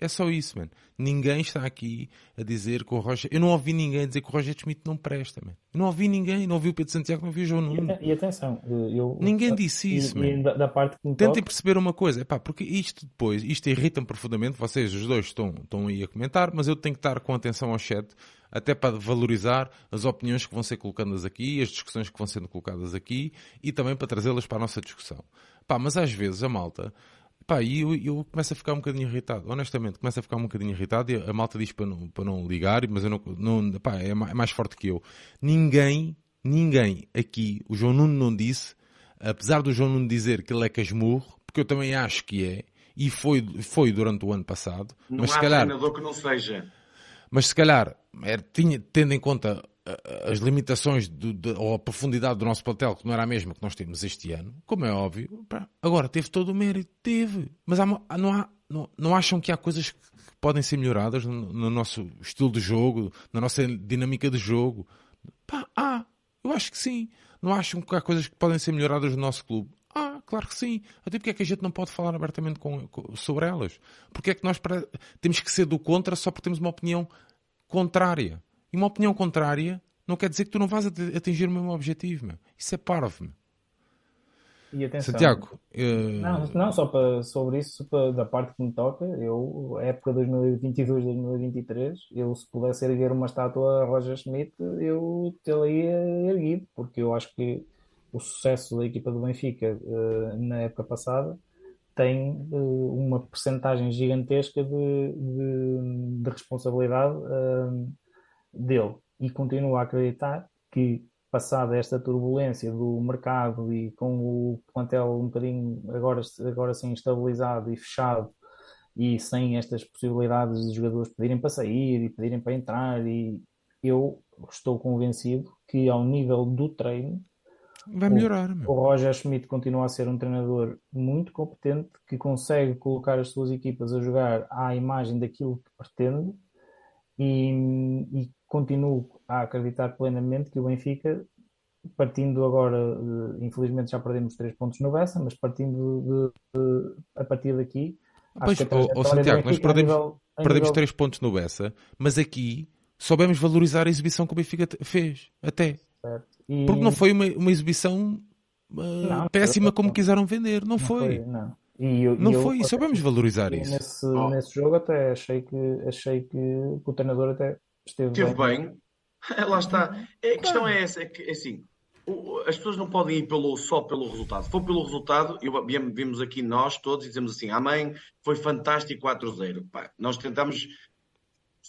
É só isso, mano. Ninguém está aqui a dizer que o Roger. Eu não ouvi ninguém dizer que o Roger Schmidt não presta, mano. Eu não ouvi ninguém. Não ouvi o Pedro Santiago, não ouvi o João Nuno. E, e atenção, eu, ninguém disse isso, mano. Da, parte que Tentem toca... perceber uma coisa, epá, porque isto depois, isto irrita-me profundamente. Vocês, os dois, estão, estão aí a comentar, mas eu tenho que estar com atenção ao chat, até para valorizar as opiniões que vão ser colocadas aqui, as discussões que vão sendo colocadas aqui e também para trazê-las para a nossa discussão. Pá, mas às vezes a malta Pá, e eu, eu começo a ficar um bocadinho irritado, honestamente, começo a ficar um bocadinho irritado e a malta diz para não, para não ligar, mas eu não, não pá, é mais forte que eu. Ninguém, ninguém aqui, o João Nuno não disse, apesar do João Nuno dizer que ele é casmurro, porque eu também acho que é, e foi, foi durante o ano passado, não mas há se calhar... treinador que não seja. Mas se calhar, era, é, tinha, tendo em conta as limitações do, de, ou a profundidade do nosso plantel, que não era a mesma que nós temos este ano, como é óbvio, pá, agora teve todo o mérito, teve. Mas há, não, há, não, não acham que há coisas que podem ser melhoradas no, no, nosso estilo de jogo, na nossa dinâmica de jogo? Pá, há. Eu acho que sim. Não acham que há coisas que podem ser melhoradas no nosso clube? Ah, claro que sim. Até porque é que a gente não pode falar abertamente com, com, sobre elas? Porque é que nós temos que ser do contra só porque temos uma opinião contrária? E uma opinião contrária não quer dizer que tu não vais atingir o mesmo objetivo, meu. Isso é parvo, meu. E atenção, Santiago, eh, não, não só para, sobre isso, para- da parte que me toca, eu, época 2022-2023, eu se pudesse erguer uma estátua a Roger Schmidt, eu tê-la-ia erguido, porque eu acho que o sucesso da equipa do Benfica, eh, na época passada, tem eh, uma percentagem gigantesca de, de, de responsabilidade dele e continuo a acreditar que passada esta turbulência do mercado e com o plantel um bocadinho agora, agora sim estabilizado e fechado e sem estas possibilidades de jogadores pedirem para sair e pedirem para entrar e eu estou convencido que ao nível do treino vai melhorar. meu. o Roger Schmidt continua a ser um treinador muito competente que consegue colocar as suas equipas a jogar à imagem daquilo que pretende e, e continuo a acreditar plenamente que o Benfica, partindo agora, infelizmente já perdemos três pontos no Bessa, mas partindo de, de- a partir daqui, Pois, acho que trajetória do Santiago, nós perdemos, nível- perdemos nível- três pontos no Bessa, mas aqui soubemos valorizar a exibição que o Benfica fez, até. E- Porque não foi uma, uma exibição ah, Não, péssima foi- como quiseram vender, não, não foi. não. E eu- e Não eu- foi, e soubemos valorizar eu isso. Nesse, Oh. nesse jogo até achei que, achei que o treinador até esteve Esteve bem. bem. Lá está. A questão é essa, é que é assim, as pessoas não podem ir pelo, só pelo resultado. Se for pelo resultado, eu, vimos aqui nós todos e dizemos assim, amém, foi fantástico 4-0. Pá, Nós tentamos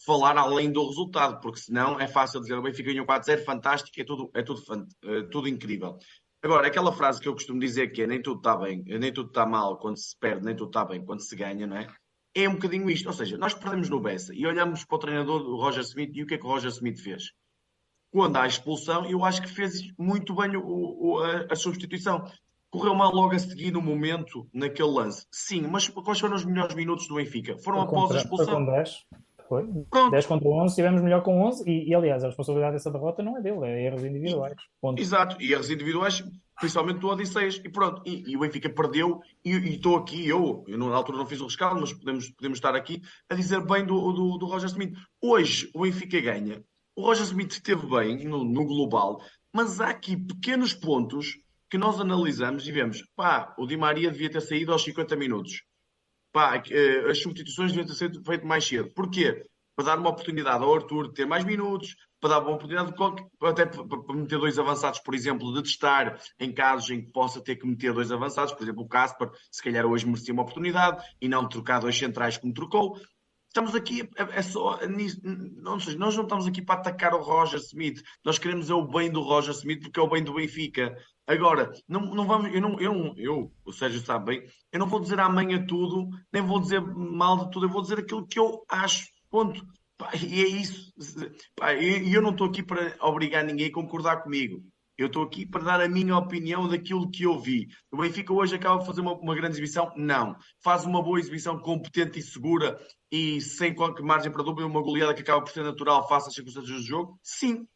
falar além do resultado, porque senão é fácil dizer o Benfica ganhou 4-0, fantástico, é tudo, é tudo, é tudo incrível. Agora, aquela frase que eu costumo dizer que é nem tudo está bem, nem tudo está mal quando se perde, nem tudo está bem quando se ganha, não é? É um bocadinho isto. Ou seja, nós perdemos no Bessa e olhamos para o treinador do Roger Smith e o que é que o Roger Smith fez? Quando há a expulsão, eu acho que fez muito bem o- o- a, a substituição. Correu mal logo a seguir no momento, naquele lance. Sim, mas quais foram os melhores minutos do Benfica? Foram após a contra- foi expulsão. com 10. Foi. Pronto. 10 contra 11, estivemos melhor com 11 e, e, aliás, a responsabilidade dessa derrota não é dele, é erros individuais. Ponto. Exato, e erros individuais, principalmente do Odisseias, e pronto, e, e o Benfica perdeu, e estou aqui, eu, eu na altura não fiz o rescaldo, mas podemos, podemos estar aqui a dizer bem do, do, do Roger Smith. Hoje o Benfica ganha, o Roger Smith esteve bem no, no global, mas há aqui pequenos pontos que nós analisamos e vemos, pá, o Di Maria devia ter saído aos 50 minutos. Pá, eh, as substituições deviam ter sido feitas mais cedo. Porquê? Para dar uma oportunidade ao Arthur de ter mais minutos, para dar uma oportunidade até para, meter dois avançados, por exemplo, de testar em casos em que possa ter que meter dois avançados, por exemplo, o Casper, se calhar hoje merecia uma oportunidade e não trocar dois centrais como trocou. Estamos aqui, é, é só não, sei, nós não estamos aqui para atacar o Roger Smith, nós queremos é o bem do Roger Smith porque é o bem do Benfica. Agora, não, não vamos, eu, não, eu, eu, o Sérgio sabe bem, eu não vou dizer amém a tudo, nem vou dizer mal de tudo, eu vou dizer aquilo que eu acho, ponto. E é isso. Pá, E eu não estou aqui para obrigar ninguém a concordar comigo. Eu estou aqui para dar a minha opinião daquilo que eu vi. O Benfica hoje acaba de fazer uma, uma grande exibição? Não. Faz uma boa exibição competente e segura e sem qualquer margem para dúvida, uma goleada que acaba por ser natural face às circunstâncias do jogo? Sim.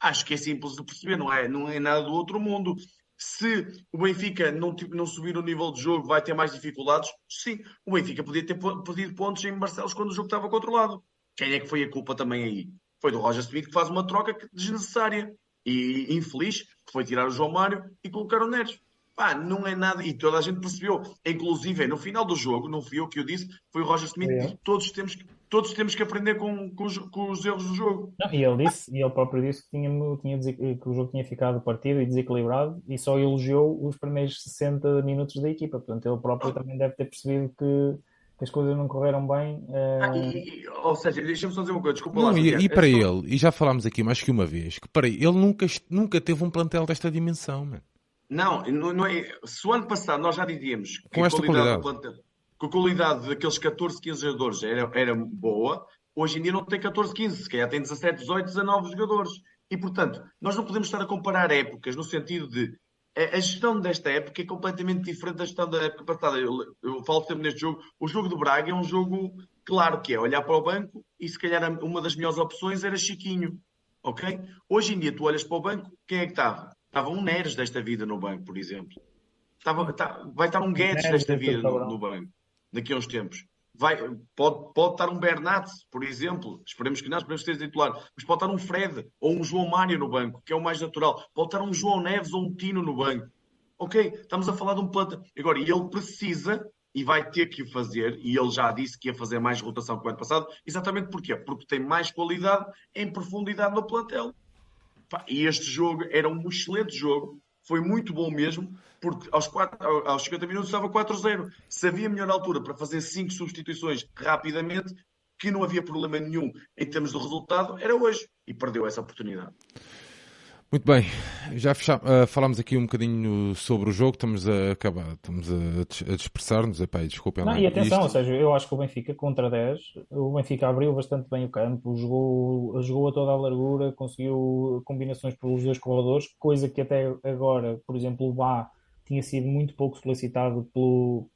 Acho que é simples de perceber, não é, não é nada do outro mundo. Se o Benfica não, não subir o nível de jogo, vai ter mais dificuldades? Sim. O Benfica podia ter perdido pontos em Barcelos quando o jogo estava controlado. Quem é que foi a culpa também aí? Foi do Roger Smith que faz uma troca desnecessária e infeliz, que foi tirar o João Mário e colocar o Neres. Pá, não é nada, e toda a gente percebeu, inclusive no final do jogo, não fui eu que o disse, foi o Roger Smith, eu. todos temos, que- todos temos que aprender com, com, os, com os erros do jogo. Não, e ele disse, e ele próprio disse que, tinha, tinha que o jogo tinha ficado partido e desequilibrado e só elogiou os primeiros 60 minutos da equipa. Portanto, ele próprio também deve ter percebido que, que as coisas não correram bem. eh, Ah, e- e- ou seja, deixa-me só dizer uma coisa, desculpa lá. Não, e, Santiago, e é para só- ele, e já falámos aqui mais que uma vez, que para ele, ele nunca, nunca teve um plantel desta dimensão, mano. Não, não, não é. Se o ano passado nós já dizíamos que Com a esta qualidade, qualidade. do plantel- que a qualidade daqueles 14, 15 jogadores era, era boa, hoje em dia não tem 14, 15, se calhar tem 17, 18, 19 jogadores. E portanto, nós não podemos estar a comparar épocas no sentido de a gestão desta época é completamente diferente da gestão da época passada. Eu, eu falo sempre neste jogo. O jogo do Braga é um jogo, claro que é, olhar para o banco e se calhar uma das melhores opções era Chiquinho. Ok? Hoje em dia, tu olhas para o banco, quem é que estava? Estava um Neres desta vida no banco, por exemplo. Estava, tá- vai estar um Guedes desta vida no, no banco, daqui a uns tempos. Vai, pode, pode estar um Bernat, por exemplo. Esperemos que não, esperemos que esteja titular. Mas pode estar um Fred ou um João Mário no banco, que é o mais natural. Pode estar um João Neves ou um Tino no banco. Ok, estamos a falar de um planta. Agora, ele precisa e vai ter que o fazer, e ele já disse que ia fazer mais rotação que o ano passado, exatamente porquê? Porque tem mais qualidade em profundidade no plantel. E este jogo era um excelente jogo, foi muito bom mesmo, porque aos, 4, aos 50 minutos estava 4-0. Se havia melhor altura para fazer 5 substituições rapidamente, que não havia problema nenhum em termos do resultado, era hoje. E perdeu essa oportunidade. Muito bem, já fechamos, uh, falámos aqui um bocadinho sobre o jogo, estamos a acabar, estamos a, a dispersar-nos, desculpem lá. E atenção, isto. ou seja, eu acho que o Benfica contra 10, o Benfica abriu bastante bem o campo, jogou, jogou a toda a largura, conseguiu combinações pelos dois corredores, coisa que até agora, por exemplo, o Bá tinha sido muito pouco solicitado pelo,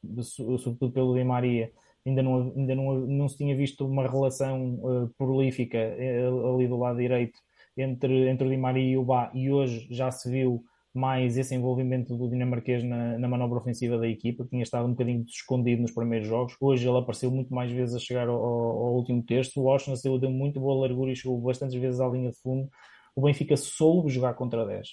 sobretudo pelo Di Maria, ainda não, ainda não, não se tinha visto uma relação uh, prolífica uh, ali do lado direito entre, entre o Di Maria e o Bá, e hoje já se viu mais esse envolvimento do dinamarquês na, na manobra ofensiva da equipa, tinha estado um bocadinho escondido nos primeiros jogos. Hoje ele apareceu muito mais vezes a chegar ao, ao último terço. O Washington deu muito boa largura e chegou bastantes vezes à linha de fundo. O Benfica soube jogar contra 10.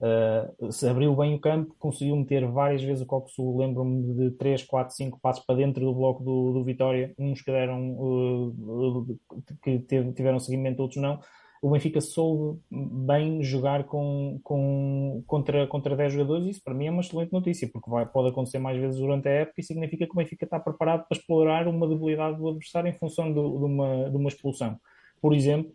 Uh, se abriu bem o campo, conseguiu meter várias vezes o Sul. Lembro-me de 3, 4, 5 passos para dentro do bloco do, do Vitória, uns que deram uh, que tiveram seguimento, outros não o Benfica soube bem jogar com, com, contra, contra 10 jogadores isso para mim é uma excelente notícia, porque vai, pode acontecer mais vezes durante a época e significa que o Benfica está preparado para explorar uma debilidade do adversário em função do, de, uma, de uma expulsão. Por exemplo,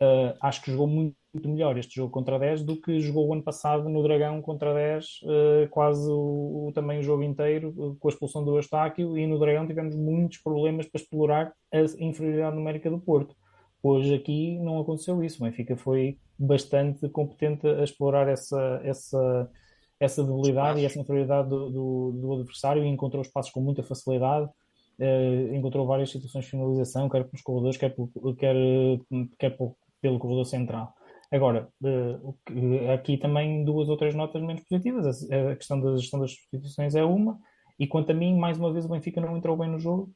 uh, acho que jogou muito, muito, melhor este jogo contra 10 do que jogou o ano passado no Dragão contra 10, uh, quase o, o, também o jogo inteiro, uh, com a expulsão do Eustáquio, e no Dragão tivemos muitos problemas para explorar a inferioridade numérica do Porto. Hoje aqui não aconteceu isso. O Benfica foi bastante competente a explorar essa, essa, essa debilidade e essa inferioridade do, do, do, adversário e encontrou espaços com muita facilidade. Uh, encontrou várias situações de finalização, quer pelos corredores, quer, quer, quer pelo corredor central. Agora, uh, aqui também duas ou três notas menos positivas. A, questão da gestão das substituições é uma, e quanto a mim, mais uma vez, o Benfica não entrou bem no jogo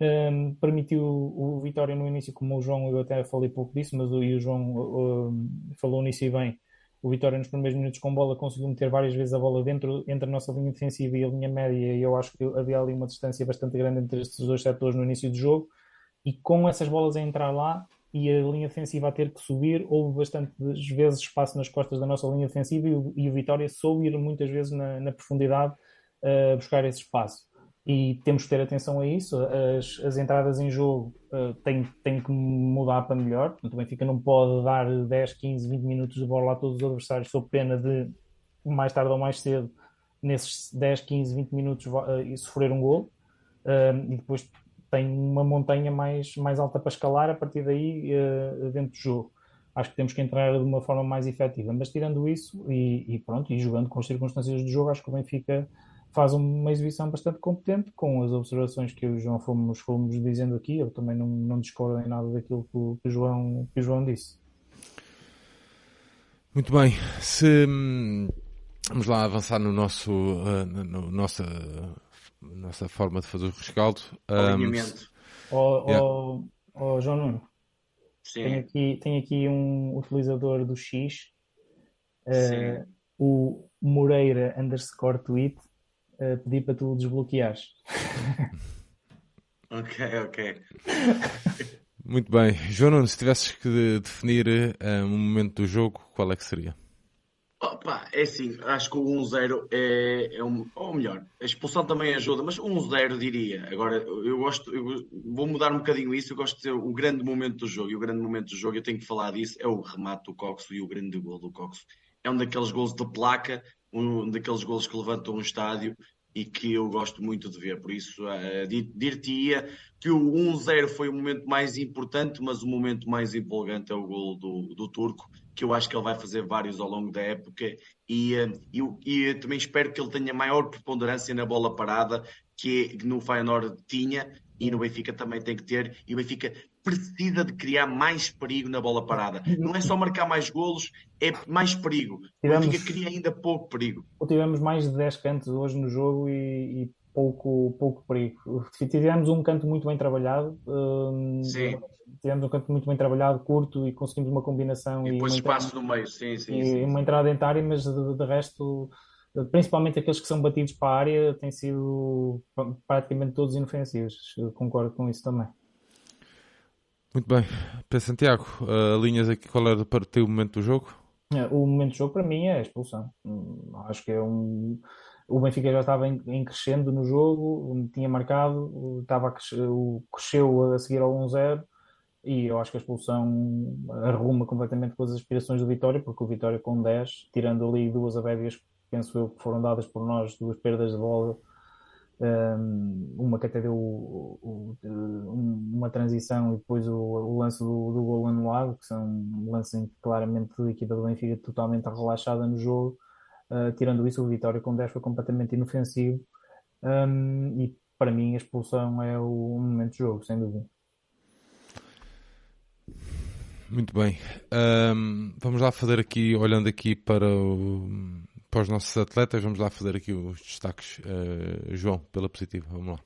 um, permitiu o Vitória no início, como o João, eu até falei pouco disso, mas o, e o João um, falou nisso e bem. O Vitória nos primeiros minutos com bola conseguiu meter várias vezes a bola dentro entre a nossa linha defensiva e a linha média, e eu acho que havia ali uma distância bastante grande entre estes dois setores no início do jogo. E com essas bolas a entrar lá e a linha defensiva a ter que subir, houve bastantes vezes espaço nas costas da nossa linha defensiva e o, e o Vitória soube ir muitas vezes na, na profundidade uh, buscar esse espaço e temos que ter atenção a isso. As, as entradas em jogo uh, têm, têm que mudar para melhor. O Benfica não pode dar 10, 15, 20 minutos de bola a todos os adversários, sob pena de, mais tarde ou mais cedo, nesses 10, 15, 20 minutos, uh, sofrer um gol. Uh, e depois tem uma montanha mais, mais alta para escalar a partir daí uh, dentro do jogo. Acho que temos que entrar de uma forma mais efetiva. Mas tirando isso e, e pronto, e jogando com as circunstâncias do jogo, acho que o Benfica faz uma exibição bastante competente com as observações que o João fomos, fomos dizendo aqui. Eu também não, não discordo em nada daquilo que o, que o, João, que o João disse. Muito bem. Se vamos lá avançar no nosso uh, no, nossa nossa forma de fazer o rescaldo. Alinhamento. Um, oh, yeah. oh, oh, João Nuno. Sim. Tem aqui, tem aqui um utilizador do X, uh, o Moreira underscore tweet, uh, pedir para tu desbloqueares. ok, ok. Muito bem. João Nuno, se tivesses que definir uh, um momento do jogo, qual é que seria? Opa, é assim, acho que o 1-0 é, é um, ou melhor, a expulsão também ajuda, mas 1-0 diria. Agora, eu gosto, eu vou mudar um bocadinho isso, eu gosto de dizer o grande momento do jogo, e o grande momento do jogo, eu tenho que falar disso, é o remate do Coxo e o grande gol do Coxo. É um daqueles gols de placa um daqueles golos que levantam um estádio e que eu gosto muito de ver. Por isso, uh, dir-te-ia que o 1-0 foi o momento mais importante, mas o momento mais empolgante é o gol do, do Turco, que eu acho que ele vai fazer vários ao longo da época e, uh, e, e também espero que ele tenha maior preponderância na bola parada que no Feyenoord tinha e no Benfica também tem que ter, e o Benfica precisa de criar mais perigo na bola parada. Não é só marcar mais golos, é mais perigo. Tivemos, o Benfica cria ainda pouco perigo. Tivemos mais de 10 cantos hoje no jogo e, e pouco, pouco perigo. Tivemos um canto muito bem trabalhado. Hum, sim. Tivemos um canto muito bem trabalhado, curto, e conseguimos uma combinação. E depois e espaço entrada, no meio, sim, sim. E sim, uma entrada dentária, mas de, de resto principalmente aqueles que são batidos para a área, têm sido praticamente todos inofensivos. Concordo com isso também. Muito bem. Pedro Santiago, linhas aqui, qual era para o momento do jogo? É, o momento do jogo para mim é a expulsão. Hum, acho que é um. O Benfica já estava em, crescendo no jogo, tinha marcado, estava a crescer, cresceu a seguir ao 1-0 e eu acho que a expulsão arruma completamente com as aspirações do Vitória, porque o Vitória com 10, tirando ali duas abébias, penso eu que foram dadas por nós, duas perdas de bola uma que até deu uma transição e depois o, lance do, gol anulado, que são lances em que claramente a equipa do Benfica totalmente relaxada no jogo. Uh, tirando isso, o Vitória com 10 foi completamente inofensivo um, e para mim a expulsão é o momento do jogo, sem dúvida. Muito bem. Um, vamos lá fazer aqui, olhando aqui para o, para os nossos atletas, vamos lá fazer aqui os destaques. Uh, João, pela positiva, vamos lá.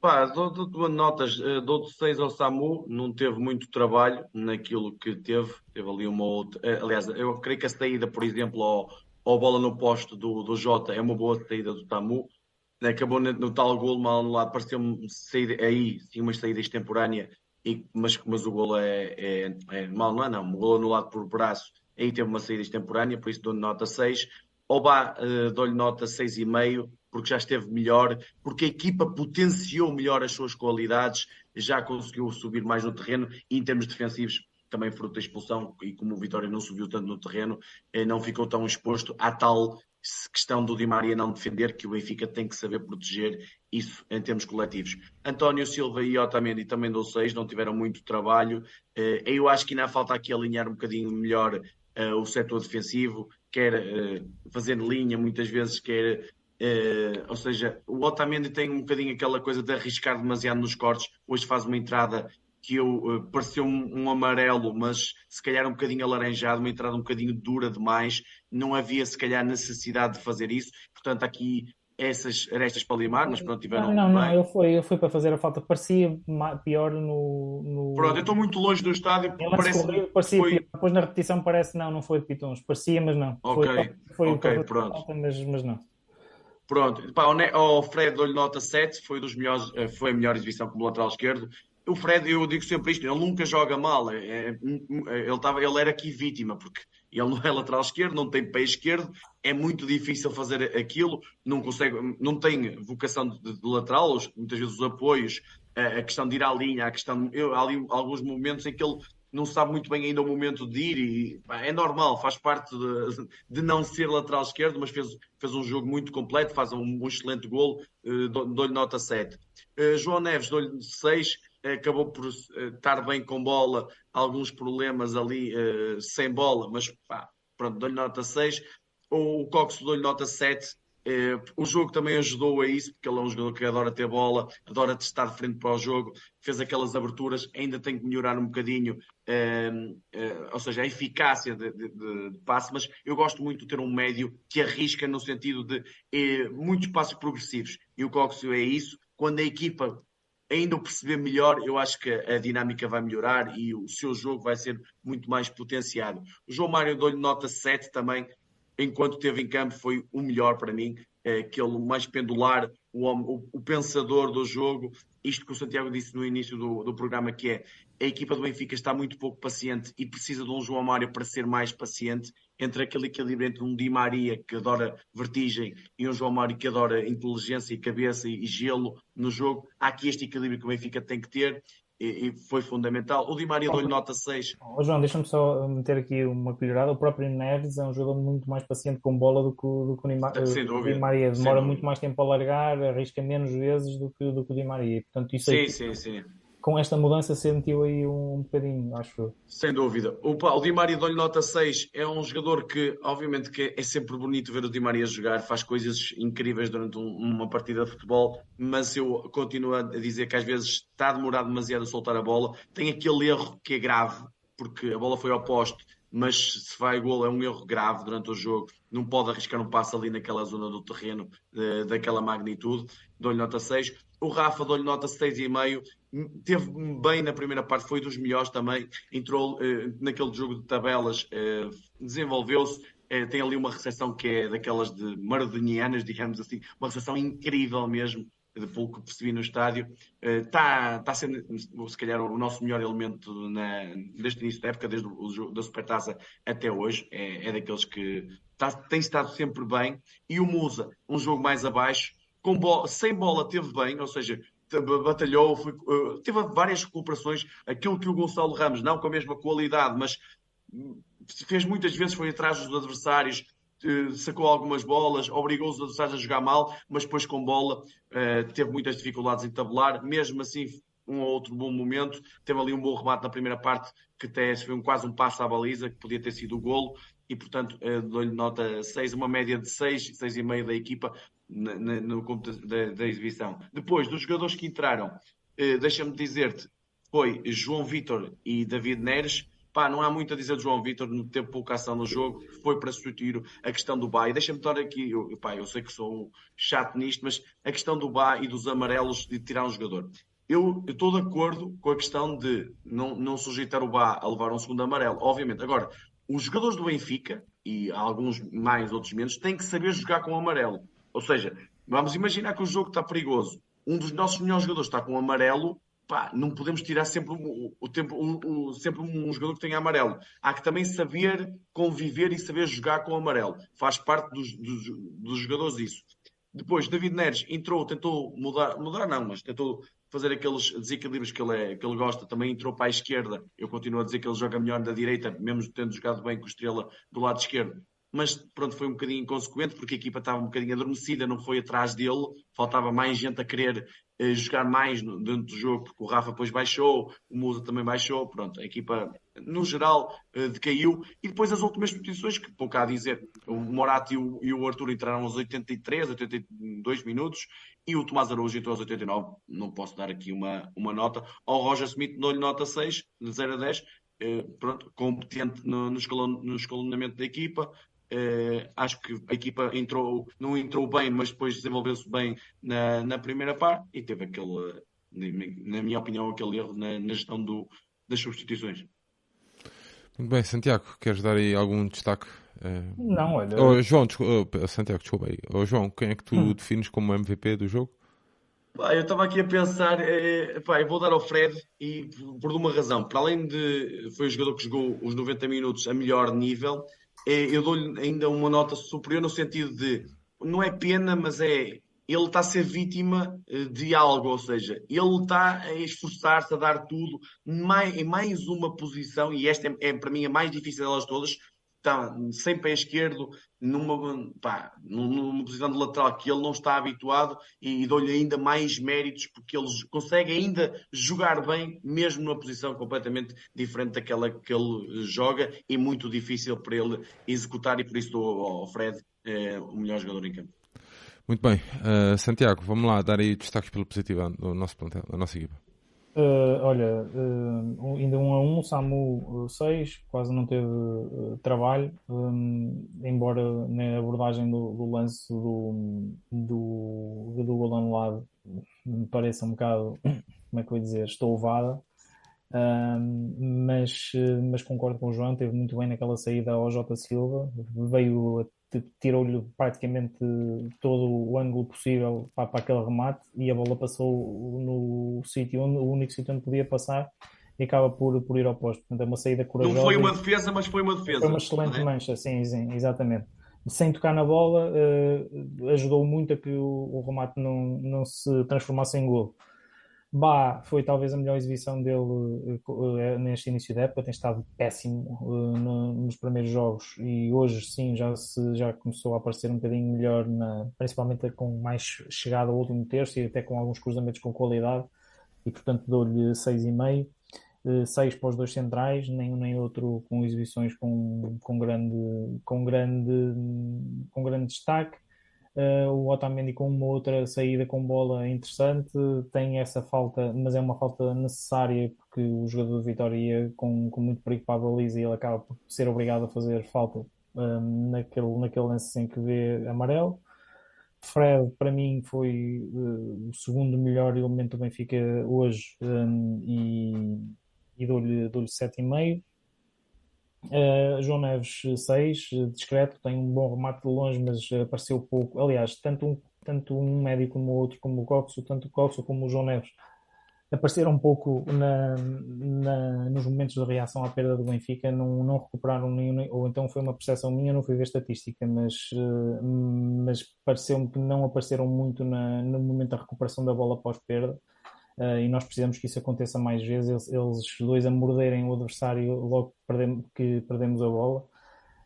Pá, dou, dou notas, uh, dou 6 ao Samu, não teve muito trabalho naquilo que teve, teve ali uma outra. Uh, aliás, eu creio que a saída, por exemplo, ao, ao bola no posto do, do Jota é uma boa saída do Tamu. Acabou no, no tal gol mal anulado, pareceu-me aí, sim, uma saída extemporânea, e, mas, mas o gol é, é, é mal, não é? Não, o gol anulado por braço, aí teve uma saída extemporânea, por isso dou nota 6. Oba, uh, dou-lhe nota 6,5, porque já esteve melhor, porque a equipa potenciou melhor as suas qualidades, já conseguiu subir mais no terreno e em termos defensivos também fruto da expulsão e como o Vitória não subiu tanto no terreno, eh, não ficou tão exposto à tal questão do Di Maria não defender, que o Benfica tem que saber proteger isso em termos coletivos. António Silva e Otamendi também dou 6, não tiveram muito trabalho. Eh, eu acho que ainda falta aqui alinhar um bocadinho melhor o setor defensivo, quer uh, fazendo linha, muitas vezes quer. Uh, ou seja, o Otamendi tem um bocadinho aquela coisa de arriscar demasiado nos cortes. Hoje faz uma entrada que eu uh, pareceu um, um, amarelo, mas se calhar um bocadinho alaranjado, uma entrada um bocadinho dura demais. Não havia se calhar necessidade de fazer isso. Portanto, aqui essas arestas para limar, mas pronto, tiveram. Não, não, não eu fui, eu fui para fazer a falta, parecia pior no. no... Pronto, eu estou muito longe do estádio. Parece corrido, parecia foi... pior. Depois na repetição parece não, não foi de pitons, parecia, mas não. Ok, foi, foi ok, pronto. Falta, mas, mas não. Pronto, Pá, o Fred dou-lhe nota 7, foi, dos melhores, eh, foi a melhor exibição como lateral esquerdo. O Fred, eu digo sempre isto, ele nunca joga mal. É, é, é ele, tava, ele era aqui vítima, porque ele não é lateral esquerdo, não tem pé esquerdo, é muito difícil fazer aquilo, não consegue, não tem vocação de, de lateral, muitas vezes os apoios, a, a, questão de ir à linha, a questão, eu, há ali alguns momentos em que ele não sabe muito bem ainda o momento de ir e pá, é normal, faz parte de, de, não ser lateral esquerdo, mas fez, fez um jogo muito completo, faz um, um excelente gol, uh, dou-lhe nota 7. Uh, eh, João Neves, dou-lhe 6, acabou por uh, estar bem com bola, alguns problemas ali uh, sem bola, mas pá, pronto, dou-lhe nota 6. O Cox dou-lhe nota 7. Uh, eh, o jogo também ajudou a isso, porque ele é um jogador que adora ter bola, adora estar de frente para o jogo, fez aquelas aberturas, ainda tem que melhorar um bocadinho, ou seja, a eficácia de, de, de, passe, mas eu gosto muito de ter um médio que arrisca no sentido de muitos passos progressivos. E o Cox é isso. Quando a equipa ainda o perceber melhor, eu acho que a dinâmica vai melhorar e o seu jogo vai ser muito mais potenciado. O João Mário dou-lhe nota 7 também, enquanto esteve em campo, foi o melhor para mim, é aquele mais pendular, o, o, o, pensador do jogo. Isto que o Santiago disse no início do, do programa, que é a equipa do Benfica está muito pouco paciente e precisa de um João Mário para ser mais paciente entre aquele equilíbrio entre um Di Maria que adora vertigem e um João Mário que adora inteligência e cabeça e gelo no jogo. Há aqui este equilíbrio que o Benfica tem que ter e, e foi fundamental. O Di Maria deu-lhe nota 6. Oh, João, deixa-me só meter aqui uma colherada. O próprio Neves é um jogador muito mais paciente com bola do que, do que o, Nima, o Di Maria. Demora muito mais tempo a largar, arrisca menos vezes do que, do que o Di Maria. Portanto, isso sim, sim, sim com esta mudança sentiu aí um, bocadinho, acho Sem dúvida. O, o Di Maria dou-lhe nota 6. É um jogador que, obviamente, que é sempre bonito ver o Di Maria jogar, faz coisas incríveis durante um, uma partida de futebol, mas eu continuo a dizer que às vezes está a demorar demasiado a soltar a bola. Tem aquele erro que é grave, porque a bola foi ao poste, mas se vai gol é um erro grave durante o jogo. Não pode arriscar um passo ali naquela zona do terreno de, daquela magnitude. Dou-lhe nota 6. O Rafa dou-lhe nota 6,5 teve bem na primeira parte, foi dos melhores também, entrou eh, naquele jogo de tabelas, eh, desenvolveu-se, é, tem ali uma recepção que é daquelas de maradonianas, digamos assim, uma recepção incrível mesmo, de pouco percebi no estádio. Está tá sendo, se calhar, o nosso melhor elemento na, desde o início da época, desde o jogo da Supertaça até hoje. É, é daqueles que tá, tem estado sempre bem. E o Musa, um jogo mais abaixo, com bola, sem bola teve bem, ou seja, batalhou, foi, uh, teve várias recuperações. Aquilo que o Gonçalo Ramos, não com a mesma qualidade, mas fez muitas vezes, foi atrás dos adversários, sacou algumas bolas, obrigou os adversários a jogar mal, mas depois com bola uh, teve muitas dificuldades em tabular. Mesmo assim, um ou outro bom momento. Teve ali um bom remate na primeira parte, que até foi um, quase um passo à baliza, que podia ter sido o golo. E, portanto, dou-lhe nota 6, uma média de 6, 6,5 da equipa na, no da, da, exibição. Depois, dos jogadores que entraram, uh, deixa-me dizer-te, foi João Vitor e David Neres Pá, não há muito a dizer de João Vitor no tempo pouca ação no jogo, foi para substituir a questão do Bá. E deixa-me estar aqui, eu, pá, eu sei que sou chato nisto, mas a questão do Bá e dos amarelos de tirar um jogador. Eu estou de acordo com a questão de não, não sujeitar o Bá a levar um segundo amarelo, obviamente. Agora, os jogadores do Benfica, e alguns mais, outros menos, têm que saber jogar com o amarelo. Ou seja, vamos imaginar que o jogo está perigoso. Um dos nossos melhores jogadores está com o amarelo, pá, não podemos tirar sempre o, o tempo, o, o, sempre um jogador que tenha amarelo. Há que também saber conviver e saber jogar com o amarelo. Faz parte dos, dos, dos jogadores isso. Depois, David Neres entrou, tentou mudar, mudar não, mas tentou fazer aqueles desequilíbrios que ele, é, que ele gosta. Também entrou para a esquerda. Eu continuo a dizer que ele joga melhor na direita, mesmo tendo jogado bem com o Estrela do lado esquerdo mas pronto, foi um bocadinho inconsequente porque a equipa estava um bocadinho adormecida, não foi atrás dele, faltava mais gente a querer eh, jogar mais no, dentro do jogo, porque o Rafa depois baixou, o Musa também baixou, pronto, a equipa no geral eh, decaiu, e depois as últimas posições, que pouco há a dizer, o Morato e o, e o Arthur entraram aos 83, 82 minutos, e o Tomás Araújo entrou aos 89, não posso dar aqui uma, uma nota, ao Roger Smith dou-lhe nota 6, de 0 a 10, eh, pronto, competente no, no, escalon, no escalonamento da equipa, Uh, acho que a equipa entrou, não entrou bem, mas depois desenvolveu-se bem na, na primeira parte e teve aquele, na minha opinião, aquele erro na, na gestão do, das substituições. Muito bem, Santiago, queres dar aí algum destaque? Uh... Não, olha. Oh, João, desculpa, oh, Santiago, desculpa aí. Oh, João, quem é que tu hum. defines como MVP do jogo? Pá, eu estava aqui a pensar, é, pá, eu vou dar ao Fred e por uma razão. Para além de foi o jogador que jogou os 90 minutos a melhor nível, é, eu dou-lhe ainda uma nota superior no sentido de não é pena, mas é ele está a ser vítima eh, de algo, ou seja, ele está a esforçar-se a dar tudo mais, em mais uma posição, e esta é, é para mim a mais difícil delas todas, está sem pé esquerdo, numa, pá, numa posição de lateral que ele não está habituado e, e dou-lhe ainda mais méritos porque ele consegue ainda jogar bem, mesmo numa posição completamente diferente daquela que ele joga e muito difícil para ele executar e por isso dou ao Fred é, o melhor jogador em campo. Muito bem. Uh, Santiago, vamos lá dar aí destaques pelo positivo do nosso plantel, da nossa equipa. Uh, olha, uh, ainda um a um, Samu 6, quase não teve uh, trabalho, um, embora na abordagem do, do lance do, do, do gol anulado me pareça um bocado, como é que eu ia dizer, estouvada, mas, mas concordo com o João, teve muito bem naquela saída ao J Silva, veio tirou-lhe praticamente todo o ângulo possível para, para, aquele remate e a bola passou no sítio onde o único sítio onde podia passar e acaba por, por ir ao posto. Portanto, é uma saída corajosa. Não foi uma defesa, mas foi uma defesa. Foi uma excelente é? mancha, sim, sim, exatamente. Sem tocar na bola, uh, ajudou muito a que o, o remate não, não se transformasse em gol. Bá foi talvez a melhor exibição dele uh, neste início da época, tem estado péssimo uh, no, nos primeiros jogos e hoje sim já, se, já começou a aparecer um bocadinho melhor, na, principalmente com mais chegada ao último terço e até com alguns cruzamentos com qualidade e portanto dou-lhe 6,5. 6 para os dois centrais, nem um nem outro com exibições com, com, grande, com, grande, com grande destaque. Uh, o Otamendi com uma outra saída com bola interessante, tem essa falta, mas é uma falta necessária porque o jogador de Vitória ia com, com muito perigo para a baliza e ele acaba por ser obrigado a fazer falta um, naquele, naquele lance em que vê amarelo. Fred, para mim, foi uh, o segundo melhor elemento do Benfica hoje um, e, e dou-lhe dou 7,5. Uh, João Neves 6, discreto, tem um bom remate de longe, mas apareceu pouco. Aliás, tanto um, tanto um médio como o outro, como o Coxo, tanto o Coxo como o João Neves, apareceram um pouco na, na, nos momentos de reação à perda do Benfica, não, não recuperaram nenhum, ou então foi uma percepção minha, não fui ver estatística, mas, eh, mas pareceu-me que não apareceram muito na, no momento da recuperação da bola pós-perda. Uh, e nós precisamos que isso aconteça mais vezes, eles, eles dois a morderem o adversário logo que perdemos, que perdemos a bola.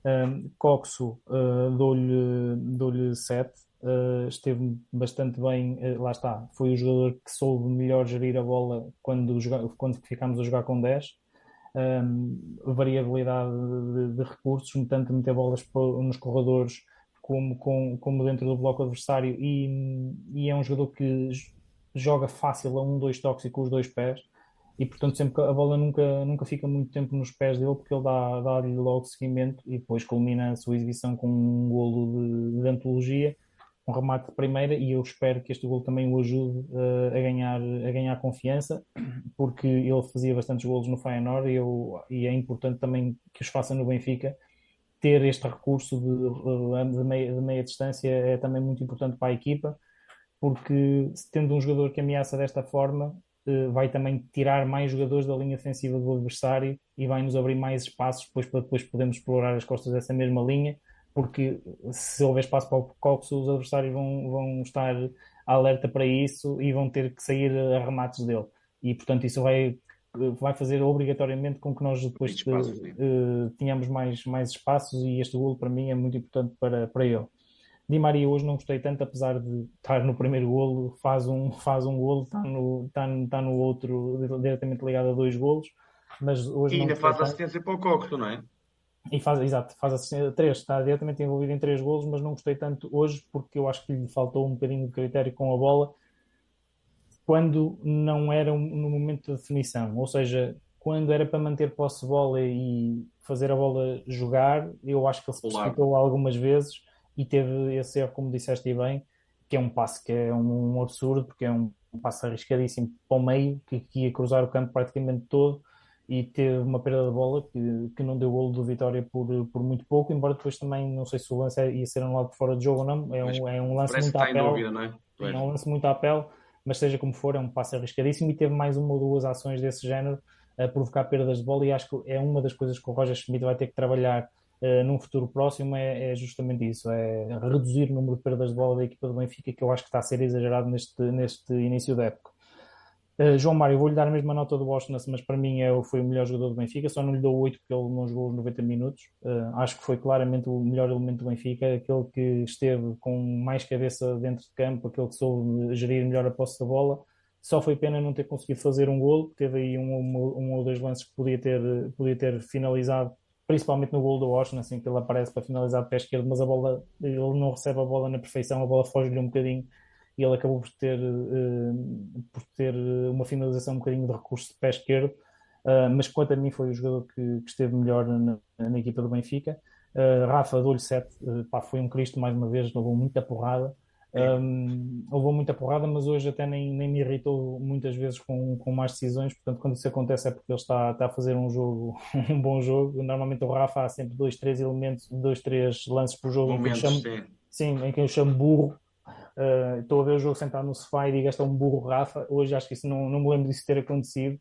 Uh, Coxo uh, dou-lhe dou 7, uh, esteve bastante bem, uh, lá está, foi o jogador que soube melhor gerir a bola quando, quando ficámos a jogar com 10. Um, variabilidade de, de, recursos, tanto meter bolas nos corredores como, com, como dentro do bloco adversário, e, e, é um jogador que joga fácil a um, dois toques e com os dois pés, e portanto sempre a bola nunca, nunca fica muito tempo nos pés dele, porque ele dá-lhe dá logo seguimento e depois culmina a sua exibição com um golo de, de antologia um remate de primeira e eu espero que este gol também o ajude uh, a, ganhar, a ganhar confiança, porque ele fazia bastantes golos no Feyenoord e, eu, e é importante também que os faça no Benfica. Ter este recurso de, de, meia, de meia distância é também muito importante para a equipa, porque tendo um jogador que ameaça desta forma, uh, vai também tirar mais jogadores da linha defensiva do adversário e vai nos abrir mais espaços depois para depois podermos explorar as costas dessa mesma linha porque se houver espaço para o Cox, os adversários vão, vão estar alerta para isso e vão ter que sair a remates dele. E, portanto, isso vai, vai fazer obrigatoriamente com que nós depois espaços, uh, tenhamos mais, mais espaços e este golo para mim é muito importante para, para ele. Di Maria hoje não gostei tanto, apesar de estar no primeiro golo, faz um, faz um golo, está no, está, está no outro, diretamente ligado a dois golos. Mas hoje e ainda faz assistência para o Coxo, não é? E faz, exato, faz assistência três, está diretamente envolvido em três golos, mas não gostei tanto hoje porque eu acho que lhe faltou um bocadinho de critério com a bola quando não era no momento de definição, ou seja, quando era para manter posse de bola e fazer a bola jogar, eu acho que ele se precipitou algumas vezes e teve esse erro, como disseste bem, que é um passe que é um, um absurdo, porque é um, um passe arriscadíssimo para o meio, que, que ia cruzar o campo praticamente todo e teve uma perda de bola que, que não deu golo do Vitória por, por muito pouco, embora depois também, não sei se o lance ia ser anulado fora de jogo ou não, é um, é um lance muito à pele, dúvida, não é? é? um lance muito à pele, mas seja como for, é um passo arriscadíssimo e teve mais uma ou duas ações desse género a provocar perdas de bola e acho que é uma das coisas que o Roger Schmidt vai ter que trabalhar uh, num futuro próximo é, é, justamente isso, é reduzir o número de perdas de bola da equipa do Benfica que eu acho que está a ser exagerado neste, neste início da época. Uh, João Mário, vou-lhe dar a mesma nota do Washington, mas para mim é, foi o melhor jogador do Benfica, só não lhe dou 8 porque ele não jogou os 90 minutos. Uh, acho que foi claramente o melhor elemento do Benfica, aquele que esteve com mais cabeça dentro de campo, aquele que soube gerir melhor a posse da bola. Só foi pena não ter conseguido fazer um golo, teve aí um, um, um, ou dois lances que podia ter, podia ter finalizado, principalmente no gol do Washington, assim que ele aparece para finalizar de pé esquerdo, mas a bola, ele não recebe a bola na perfeição, a bola foge-lhe um bocadinho e ele acabou por ter, uh, por ter uma finalização um bocadinho de recurso de pé esquerdo, uh, mas quanto a mim foi o jogador que, que esteve melhor na, na, equipa do Benfica. Uh, Rafa, dou-lhe 7, pá, foi um Cristo mais uma vez, levou muita porrada. Um, levou muita porrada, mas hoje até nem, nem me irritou muitas vezes com, com mais decisões. Portanto, quando isso acontece é porque ele está, está a fazer um jogo, um bom jogo. Normalmente o Rafa há sempre dois, três elementos, dois, três lances por jogo Momentos, em que eu chamo, sim. sim, em que eu chamo burro Uh, estou a ver o jogo sentado no sofá e digo este é um burro Rafa. Hoje acho que isso não, não me lembro disso ter acontecido.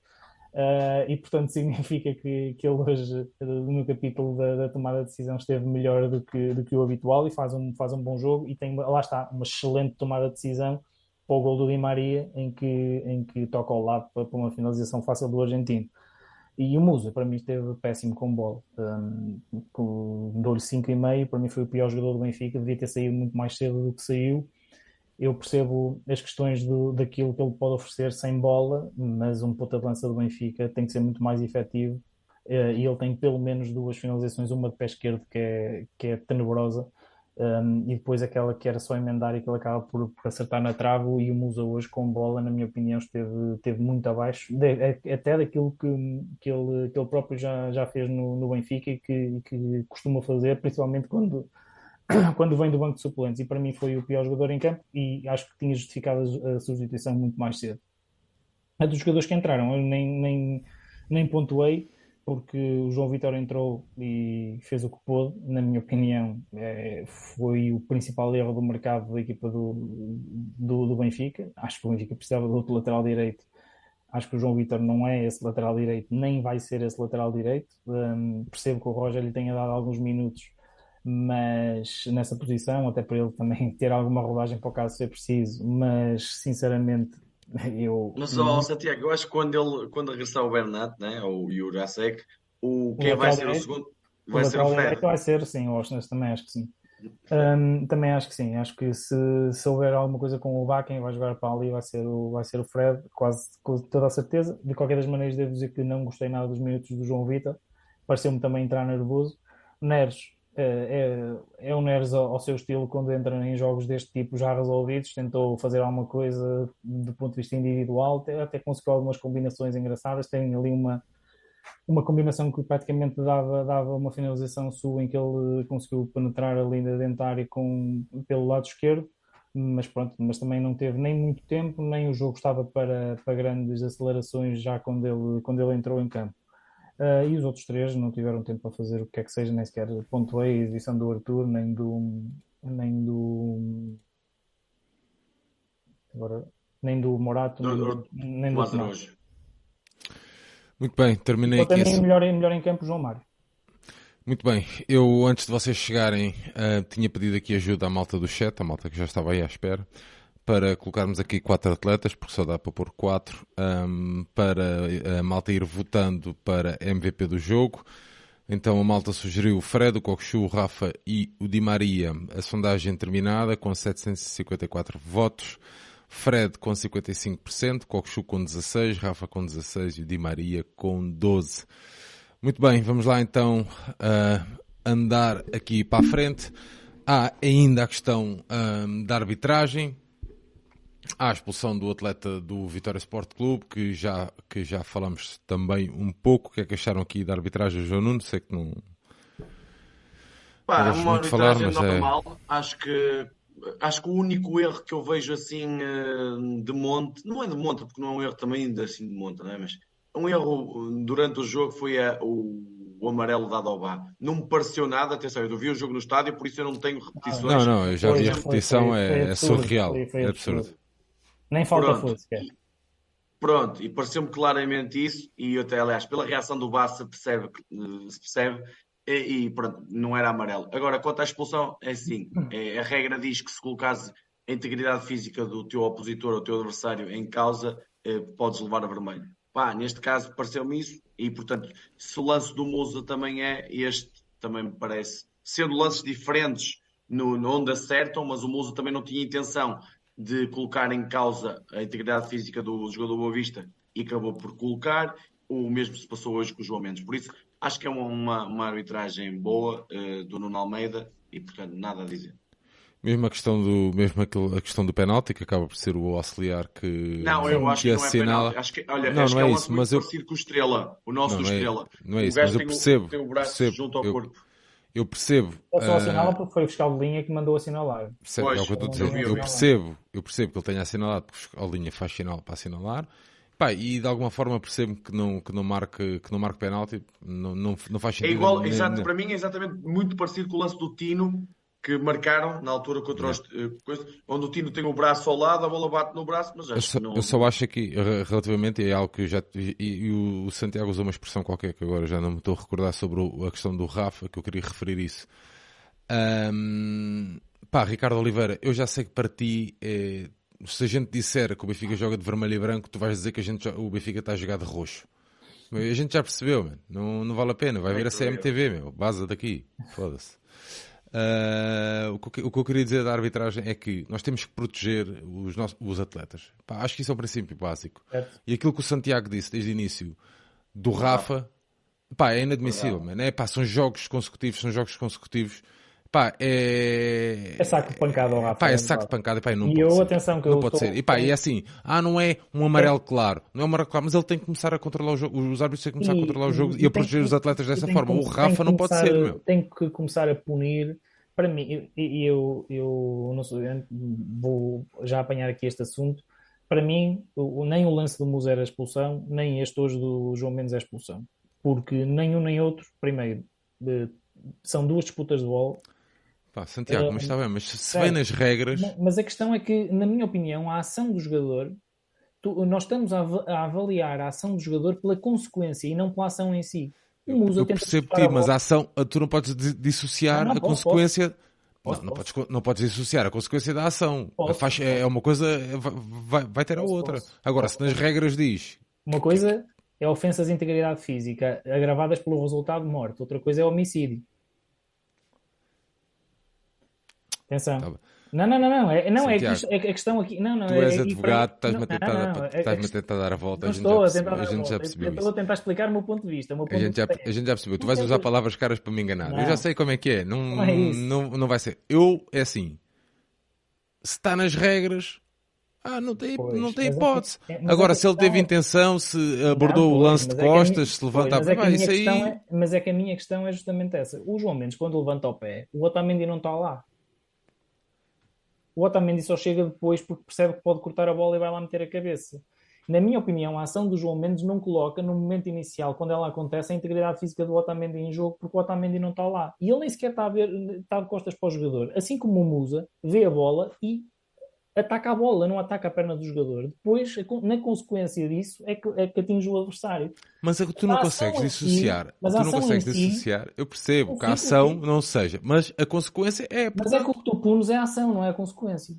Uh, e portanto significa que, que ele hoje, no capítulo da, da, tomada de decisão, esteve melhor do que, do que o habitual e faz um, faz um bom jogo. E tem, lá está, uma excelente tomada de decisão para o gol do Di Maria, em que, em que toca ao lado para, para uma finalização fácil do argentino. E o Musa, para mim, esteve péssimo com bola. Um, Dou-lhe 5,5, para mim foi o pior jogador do Benfica, devia ter saído muito mais cedo do que saiu eu percebo as questões do, daquilo que ele pode oferecer sem bola, mas um ponta de lança do Benfica tem que ser muito mais efetivo eh, e ele tem pelo menos duas finalizações, uma de pé esquerdo que é, que é tenebrosa um, e depois aquela que era só emendar e que ele acaba por, por, acertar na trave e o Musa hoje com bola, na minha opinião, esteve, esteve muito abaixo, de, até daquilo que, que, ele, que ele próprio já, já fez no, no Benfica e que, que costuma fazer, principalmente quando quando vem do banco de suplentes e para mim foi o pior jogador em campo e acho que tinha justificado a substituição muito mais cedo. A dos jogadores que entraram, eu nem, nem, nem pontuei porque o João Vitor entrou e fez o que pôde, na minha opinião, é, foi o principal erro do mercado da equipa do, do, do, Benfica. Acho que o Benfica precisava de outro lateral direito. Acho que o João Vitor não é esse lateral direito, nem vai ser esse lateral direito. Um, percebo que o Roger lhe tenha dado alguns minutos, mas nessa posição, até para ele também ter alguma rodagem para o caso ser preciso. Mas sinceramente, eu. Mas só, Santiago, eu acho que quando, ele, quando regressar o Bernat, né, ou o Jurasek, o, quem vai ser o segundo vai ser o Fred. Vai ser, sim, o Osnas também acho que sim. Um, também acho que sim, acho que se, se houver alguma coisa com o Bá, quem vai jogar para ali vai ser, o, vai ser o Fred, quase com toda a certeza. De qualquer das maneiras, devo dizer que não gostei nada dos minutos do João Vitor, pareceu-me também entrar nervoso. Neres, é, é, é o Neres ao, seu estilo quando entra em jogos deste tipo já resolvidos, tentou fazer alguma coisa do ponto de vista individual, até, até conseguiu algumas combinações engraçadas, tem ali uma uma combinação que praticamente dava, dava uma finalização sua em que ele conseguiu penetrar ali na dentária com, pelo lado esquerdo, mas pronto, mas também não teve nem muito tempo, nem o jogo estava para, para grandes acelerações já quando ele, quando ele entrou em campo. Uh, e os outros três não tiveram tempo para fazer o que é que seja, nem sequer pontuei a exibição do Arthur, nem do. nem do. Agora, nem do Morato, nem do, nem do Muito bem, terminei aqui. Esse... melhor, melhor em campo, João Mário. Muito bem, eu antes de vocês chegarem uh, tinha pedido aqui ajuda à malta do chat, a malta que já estava aí à espera para colocarmos aqui quatro atletas, porque só dá para pôr quatro, um, para a malta ir votando para MVP do jogo. Então a malta sugeriu Fred, o Coxu, o Rafa e o Di Maria. A sondagem terminada com 754 votos. Fred com 55%, Coxu com 16%, Rafa com 16% e o Di Maria com 12%. Muito bem, vamos lá então uh, andar aqui para a frente. Há ainda a questão um, da arbitragem à expulsão do atleta do Vitória Sport Clube, que já, que já falamos também um pouco. O que é que acharam aqui da arbitragem, João Nuno? Sei que não. Pá, uma arbitragem falar, mas é- normal. É... Acho que acho que o único erro que eu vejo assim eh, de monte, não é de monte, porque não é um erro também assim de monte, não é? Mas um erro durante o jogo foi a, o, o, amarelo dado ao Bá. Não me pareceu nada, atenção, eu vi o jogo no estádio, por isso eu não tenho repetições. Não, não, eu já vi a repetição, é, é surreal, é absurdo. Nem falta sequer. Pronto, e pareceu-me claramente isso, e até, aliás, pela reação do Bassa percebe, eh, se percebe, e, e, pronto, não era amarelo. Agora, quanto à expulsão, é assim, é, a regra diz que se colocares a integridade física do teu opositor ou teu adversário em causa, eh, podes levar a vermelho. Pá, neste caso pareceu-me isso, e portanto, se o lance do Musa também é, este também me parece, sendo lances diferentes no, no onde acertam, mas o Musa também não tinha intenção de colocar em causa a integridade física do jogador Boa Vista e acabou por colocar. O mesmo se passou hoje com o João Mendes. Por isso, acho que é uma, uma arbitragem boa uh, do Nuno Almeida e, portanto, nada a dizer. Mesmo a questão do, mesmo a questão do penalti, que acaba por ser o auxiliar que. Não, eu acho que, que não é penalti. Acho que, olha, não, não é, é isso, mas eu. com o Estrela, o nosso não, não é, Estrela. Não é isso, mas eu percebo. O, tem o braço percebo, junto ao eu, corpo. Eu percebo. Ele só assinala uh... porque foi o fiscal de linha que mandou assinalar. Percebe, pois, é o que eu estou a dizer. Eu percebo, eu percebo que ele tenha assinalado porque o fiscal de linha faz sinal para assinalar. Pá, e de alguma forma percebo que não, que não marque, que não marque penalti, não, não, não faz é sentido. É igual, nem, exato, nem... para mim é exatamente muito parecido com o lance do Tino, que marcaram na altura contra os, uh, onde o Tino tem o braço ao lado, a bola bate no braço, mas acho eu só, não... eu só acho que relativamente é algo que já e, e, o Santiago usou uma expressão qualquer que agora já não me estou a recordar sobre o, a questão do Rafa, que eu queria referir isso. Um, pá, Ricardo Oliveira, eu já sei que para ti é, se a gente disser que o Benfica joga de vermelho e branco, tu vais dizer que a gente, o Benfica está a jogar de roxo. A gente já percebeu, man. Não, não vale a pena. Vai vir a CMTV, meu. Baza daqui. Foda-se. Uh, o, que, o, que, eu queria dizer da arbitragem é que nós temos que proteger os, nossos, os atletas. Pá, acho que isso é um princípio básico. E aquilo que o Santiago disse desde o início do Rafa, pá, é inadmissível, mano. É, pá, são jogos consecutivos, são jogos consecutivos. Pá, é. É saco de pancada ao Rafa. Pá, é saco de pancada. Pá, não e pode eu, ser. atenção, que não eu pode ser. E pá, e é assim, ah, não é um amarelo claro. Não é um amarelo claro, mas ele tem que começar a controlar o jogo. Os árbitros têm que começar e, a controlar o jogo e, a proteger que, os atletas dessa forma. O Rafa não pode ser, meu. Tem que começar a punir para mim, e eu, eu, não sou, vou já apanhar aqui este assunto, para mim, nem o lance do Musa era expulsão, nem este hoje do João Mendes é expulsão. porque nem um nem outro, primeiro, são duas disputas de bola. Pá, Santiago, uh, mas está bem, mas se vem nas regras. Mas a questão é que, na minha opinião, a ação do jogador, tu, nós estamos a, a, avaliar a ação do jogador pela consequência e não pela ação em si. O Musa eu percebo-te, mas a ação, tu não podes dissociar não, não, a posso, consequência. Posso. Posso, não, não, podes, não podes dissociar a consequência da ação. Faz, é, é uma coisa, vai, vai ter a outra. Agora, se nas regras diz. Uma coisa é ofensas de integridade física agravadas pelo resultado de morte, outra coisa é homicídio. Atenção. Tá não, não, não, não. É, não é, que é a questão aqui. Não, não, tu és é, advogado, estás-me a tentar, não, não, estás a tentar dar a volta. Não a estou a tentar dar a, a gente já percebeu. Estou a tentar explicar o meu ponto de vista. Ponto a, gente já, a gente já percebeu. Tu vais usar palavras caras para me enganar. Eu já sei como é que é. Não, não, é não, não vai ser. Eu, é assim. Se está nas regras, ah, não tem, pois, não tem é hipótese. É, Agora, se ele teve é... intenção, se abordou não, o lance de é costas, minha... se levanta pois, a pé, isso aí... É, mas é que a minha questão é justamente essa. O João Mendes, quando levanta o pé, o Otamendi não está lá. O Otamendi só chega depois porque percebe que pode cortar a bola e vai lá meter a cabeça. Na minha opinião, a ação do João Mendes não coloca no momento inicial, quando ela acontece, a integridade física do Otamendi em jogo, porque o Otamendi não está lá. E ele nem sequer está, a ver, está de costas para o jogador. Assim como o Musa, vê a bola e ataca a bola, não ataca a perna do jogador. Depois, na consequência disso, é que, é que atinge o adversário. Mas é que tu não consegues dissociar. Si, mas tu não consegues si, dissociar. Eu percebo que a ação não seja, mas a consequência é. Mas é que o que tu punes é a ação, não é a consequência.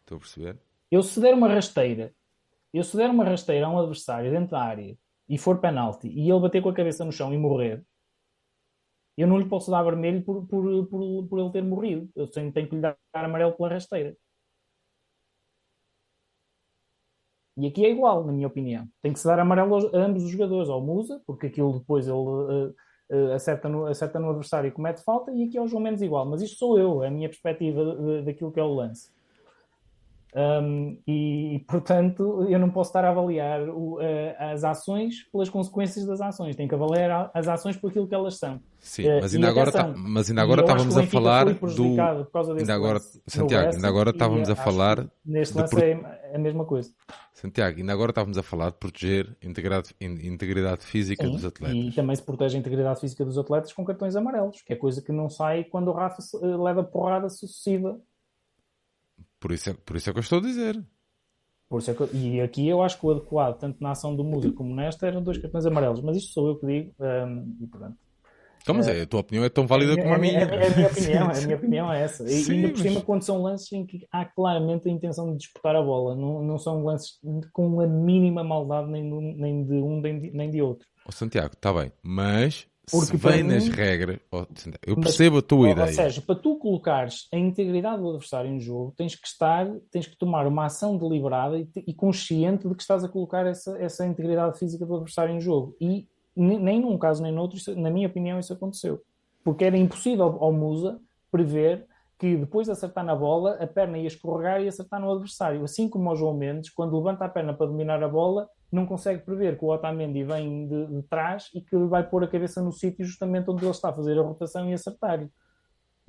Estou a perceber. Eu se der uma rasteira, eu se der uma rasteira a um adversário dentro da área e for penalti e ele bater com a cabeça no chão e morrer, eu não lhe posso dar vermelho por, por, por, por ele ter morrido. Eu tenho, tenho que lhe dar amarelo pela rasteira. E aqui é igual, na minha opinião. Tem que se dar amarelo a ambos os jogadores, ao Musa, porque aquilo depois ele uh, uh, acerta, no, acerta no adversário e comete falta, e aqui ao João Mendes igual. Mas isto sou eu, é a minha perspectiva daquilo que é o lance. Um, e, portanto, eu não posso estar a avaliar o, as ações pelas consequências das ações. Tenho que avaliar as ações por aquilo que elas são. Sim, uh, mas ainda agora, tá, mas ainda agora estávamos a falar do. Ainda agora, Santiago, ainda agora estávamos a falar. Neste lance é a mesma coisa. Santiago, ainda agora estávamos a falar de proteger a integridade, integridade física Sim, dos atletas. E também se protege a integridade física dos atletas com cartões amarelos, que é coisa que não sai quando o Rafa eh, leva porrada sucessiva por isso, é, por isso é que eu estou a dizer. Por isso é que, e aqui eu acho que o adequado, tanto na ação do Musa como nesta, eram dois cartões amarelos. Mas isto sou eu que digo, um, e portanto. Então, mas é, a tua opinião é tão válida é, como a minha. É, é, a minha opinião, a minha opinião é essa. E Sim, ainda por cima, mas... quando são lances em que há claramente a intenção de disputar a bola, não, não são lances com a mínima maldade nem, nem de um nem de, nem de outro. Oh, Santiago, está bem, mas porque se vem mim, nas regras, eu percebo mas, a tua ideia. Ou seja, para tu colocares a integridade do adversário em jogo, tens que estar, tens que tomar uma ação deliberada e, e consciente de que estás a colocar essa, essa integridade física do adversário em jogo. E nem num caso nem noutro, isso, na minha opinião, isso aconteceu. Porque era impossível ao Musa prever que depois de acertar na bola, a perna ia escorregar e acertar no adversário. Assim como o João Mendes, quando levanta a perna para dominar a bola, não consegue prever que o Otamendi vem de, de trás e que vai pôr a cabeça no sítio justamente onde ele está a fazer a rotação e acertar.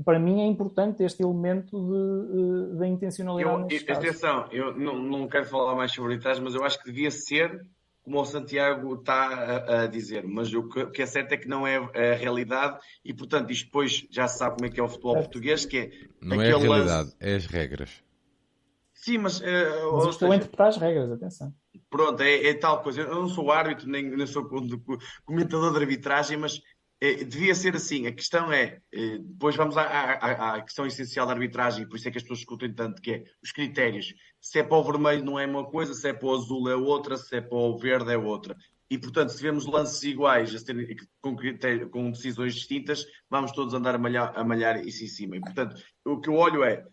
Para mim é importante este elemento de, de, intencionalidade. Eu, atenção, eu não, não quero falar mais sobre isso, mas eu acho que devia ser como o Santiago está a, a dizer, mas o que, o que, é certo é que não é a realidade e, portanto, isto depois já se sabe como é que é o futebol português, que é... Não é a realidade, lance... é as regras. Sim, mas... Uh, mas estou a interpretar as regras, atenção. Pronto, é, é, tal coisa. Eu não sou árbitro, nem, nem sou comentador de arbitragem, mas devia ser assim. A questão é, é depois vamos à, à, à, questão essencial da arbitragem, por isso é que as pessoas discutem tanto, que é os critérios. Se é para o vermelho não é uma coisa, se é para o azul é outra, se é para o verde é outra. E, portanto, se vemos lances iguais com, com decisões distintas, vamos todos andar a malhar, a malhar isso em cima. E, portanto, o que eu olho é,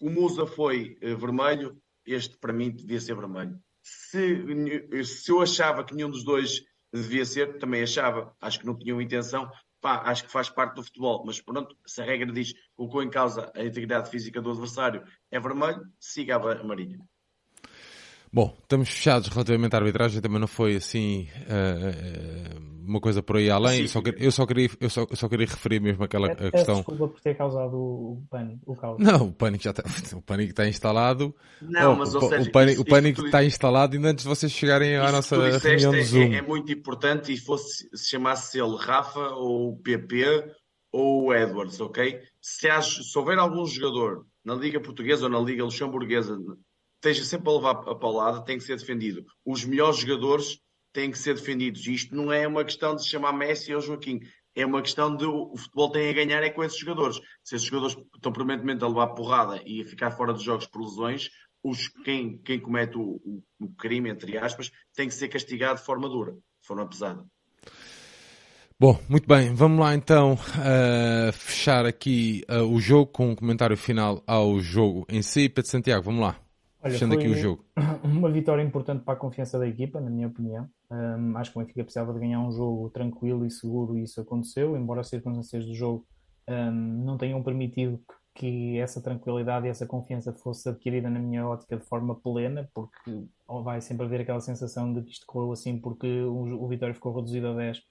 o Musa foi uh, vermelho, este para mim devia ser vermelho. Se, se eu achava que nenhum dos dois devia ser, também achava. Acho que não tinham intenção. Pá, acho que faz parte do futebol. Mas pronto, se a regra diz colocou em causa a integridade física do adversário, é vermelho, siga a amarilho. Bom, estamos fechados relativamente à arbitragem, também não foi assim uh, uma coisa por aí além. Eu só, queria, eu, só queria, eu, só, eu só queria referir mesmo aquela é, questão. Desculpa por ter causado o pânico. O caos. Não, o pânico já está, o pânico está instalado. Não, oh, mas o, seja, o pânico, isso, o pânico está instalado ainda antes de vocês chegarem à nossa reunião do Zoom. É, é, muito importante e fosse se chamasse ele Rafa ou PP ou o Edwards, ok? Se, há, se houver algum jogador na Liga Portuguesa ou na Liga Luxemburguesa esteja sempre a levar a paulada, tem que ser defendido. Os melhores jogadores têm que ser defendidos. Isto não é uma questão de se chamar Messi ou Joaquim. É uma questão de o futebol tem a ganhar é com esses jogadores. Se esses jogadores estão permanentemente a levar porrada e a ficar fora dos jogos por lesões, os, quem, quem comete o, o, o crime, entre aspas, tem que ser castigado de forma dura, de forma pesada. Bom, muito bem, vamos lá então uh, fechar aqui uh, o jogo com um comentário final ao jogo em si. Pedro Santiago, vamos lá. Olha, fechando aqui o jogo. Uma vitória importante para a confiança da equipa, na minha opinião. Um, acho que o Benfica precisava de ganhar um jogo tranquilo e seguro e isso aconteceu, embora as circunstâncias do jogo um, não tenham permitido que, essa tranquilidade e essa confiança fosse adquirida na minha ótica de forma plena, porque vai sempre haver aquela sensação de que isto correu assim porque o, o Vitória ficou reduzido a 10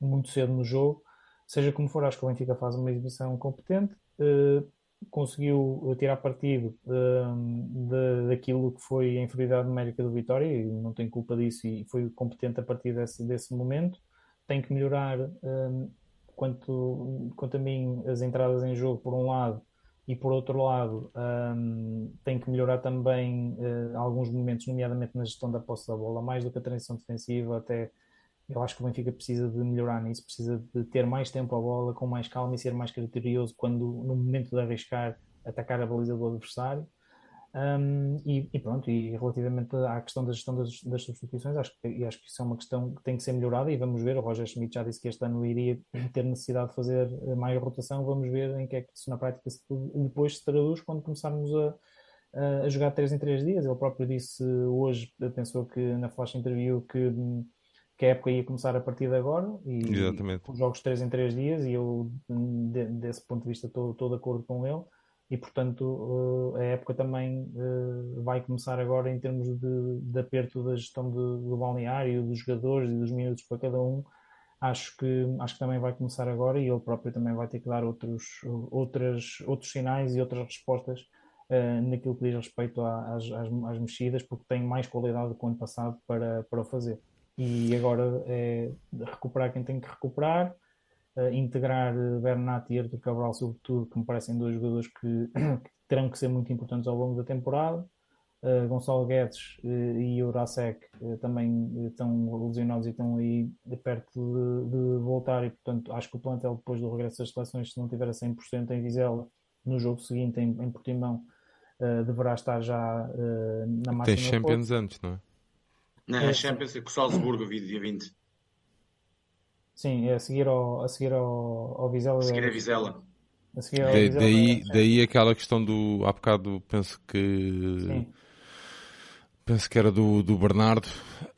muito cedo no jogo. Seja como for, acho que o Benfica faz uma exibição competente, uh, conseguiu tirar partido uh, de, daquilo que foi a inferioridade numérica do Vitória e não tem culpa disso e foi competente a partir desse, desse momento. Tem que melhorar, uh, quanto, quanto a mim, as entradas em jogo, por um lado, e por outro lado, um, tem que melhorar também uh, alguns momentos, nomeadamente na gestão da posse da bola, mais do que a transição defensiva, até eu acho que o Benfica precisa de melhorar nisso, precisa de ter mais tempo a bola, com mais calma e ser mais criterioso quando, no momento de arriscar, atacar a baliza do adversário. Um, e, e, pronto, e relativamente à questão da gestão das, das substituições, acho que, acho que isso é uma questão que tem que ser melhorada e vamos ver. O Roger Schmidt já disse que este ano iria ter necessidade de fazer maior rotação. Vamos ver em que é que isso na prática se, depois se traduz quando começarmos a, a jogar 3 em 3 dias. Ele próprio disse hoje, pensou que na flash interview que que a época ia começar a partir de agora e Exatamente. os jogos 3 em 3 dias e eu de, desse ponto de vista estou, estou de acordo com ele. E portanto eh, a época também eh, vai começar agora em termos de, de aperto da gestão do, do balneário, dos jogadores e dos minutos para cada um. Acho que, acho que também vai começar agora e ele próprio também vai ter que dar outros, outras, outros sinais e outras respostas uh, naquilo que diz respeito às, às, às mexidas porque tem mais qualidade do que o ano passado para, para o fazer e agora é recuperar quem tem que recuperar, uh, integrar Bernat e Arthur Cabral, sobretudo, que me parecem dois jogadores que, que terão que ser muito importantes ao longo da temporada. Uh, Gonçalo Guedes uh, e Urasek uh, também estão lesionados e estão aí de perto de, de, voltar e portanto acho que o plantel depois do regresso das seleções se não tiver a 100% em Vizela no jogo seguinte em, em Portimão deverá estar já na máxima Tem Champions antes, não é? Não, é, Champions com o Salzburgo, dia 20. Sim, é a seguir ao, a seguir ao, ao Vizela. A seguir a Vizela. A seguir ao da, Vizela daí, daí aquela questão do. Há bocado penso que. Sim. Penso que era do, do Bernardo.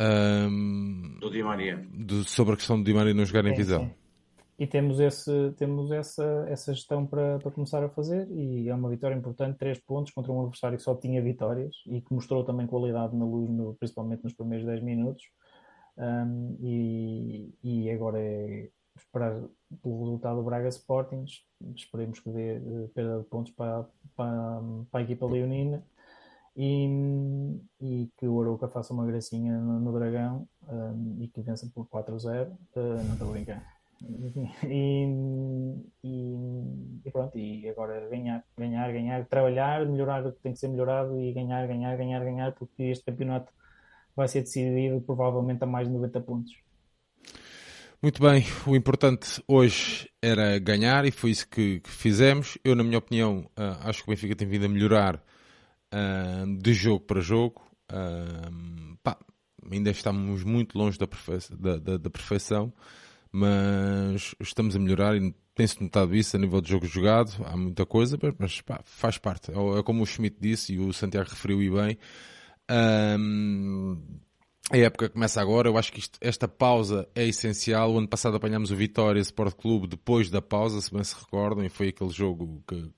Um, do Di Maria. Do, sobre a questão do Di Maria não jogar sim, em Vizela. Sim e temos, esse, temos essa, essa gestão para, para começar a fazer. E é uma vitória importante, três pontos contra um adversário que só tinha vitórias e que mostrou também qualidade na luz, no, principalmente nos primeiros 10 minutos. Um, e, e agora é esperar pelo resultado do Braga Sporting, esperemos que dê eh, perda de pontos para, para, para a equipa leonina. E, e que o Arouca faça uma gracinha no, no Dragão um, e que vença por 4-0, uh, não estou a brincar. E, e, e, pronto, e agora ganhar, ganhar, ganhar, trabalhar, melhorar o que tem que ser melhorado e ganhar, ganhar, ganhar, ganhar, porque este campeonato vai ser decidido provavelmente a mais de 90 pontos. Muito bem, o importante hoje era ganhar e foi isso que, que fizemos. Eu, na minha opinião, uh, acho que o Benfica tem vindo a melhorar uh, de jogo para jogo. Uh, pá, ainda estamos muito longe da, perfe da, da, da perfeição mas estamos a melhorar e tem-se notado isso a nível de jogo jogado. Há muita coisa, mas pá, faz parte. É, é como o Schmidt disse e o Santiago referiu e bem. Um, a época começa agora, eu acho que isto, esta pausa é essencial. O ano passado apanhámos o Vitória Sport Clube depois da pausa, se bem se recordam, e foi aquele jogo que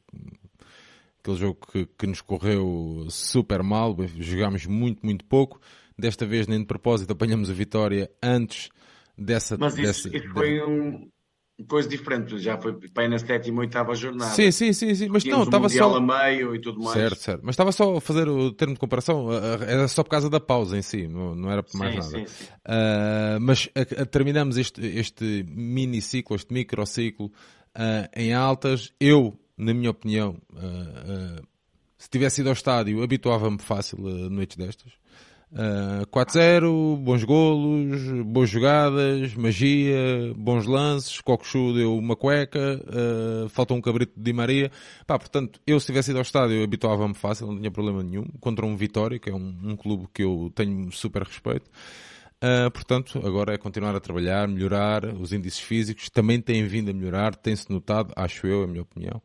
aquele jogo que, que nos correu super mal, jogámos muito, muito pouco. Desta vez, nem de propósito, apanhamos a vitória antes dessa. Mas isso, dessa, isso foi um, coisa diferente, já foi para na sétima, oitava jornada. Sim, sim, sim, sim. mas não, estava só a meio e tudo mais. Certo, certo. Mas estava só a fazer o termo de comparação, era só por causa da pausa em si, não, não era por mais sim, nada. Sim, sim. Uh, mas a, a, terminamos este, este mini ciclo, este microciclo uh, em altas. Eu, na minha opinião, uh, se tivesse ido ao estádio, habituava-me fácil a noites destas. Uh, 4-0, bons golos, boas jogadas, magia, bons lances, Cocochu deu uma cueca, uh, falta um cabrito de Di Maria. Pá, portanto, eu se tivesse ido ao estádio habituava-me fácil, não tinha problema nenhum, contra um Vitória, que é um, um clube que eu tenho super respeito. Uh, portanto, agora é continuar a trabalhar, melhorar os índices físicos, também têm vindo a melhorar, tem-se notado, acho eu, a minha opinião.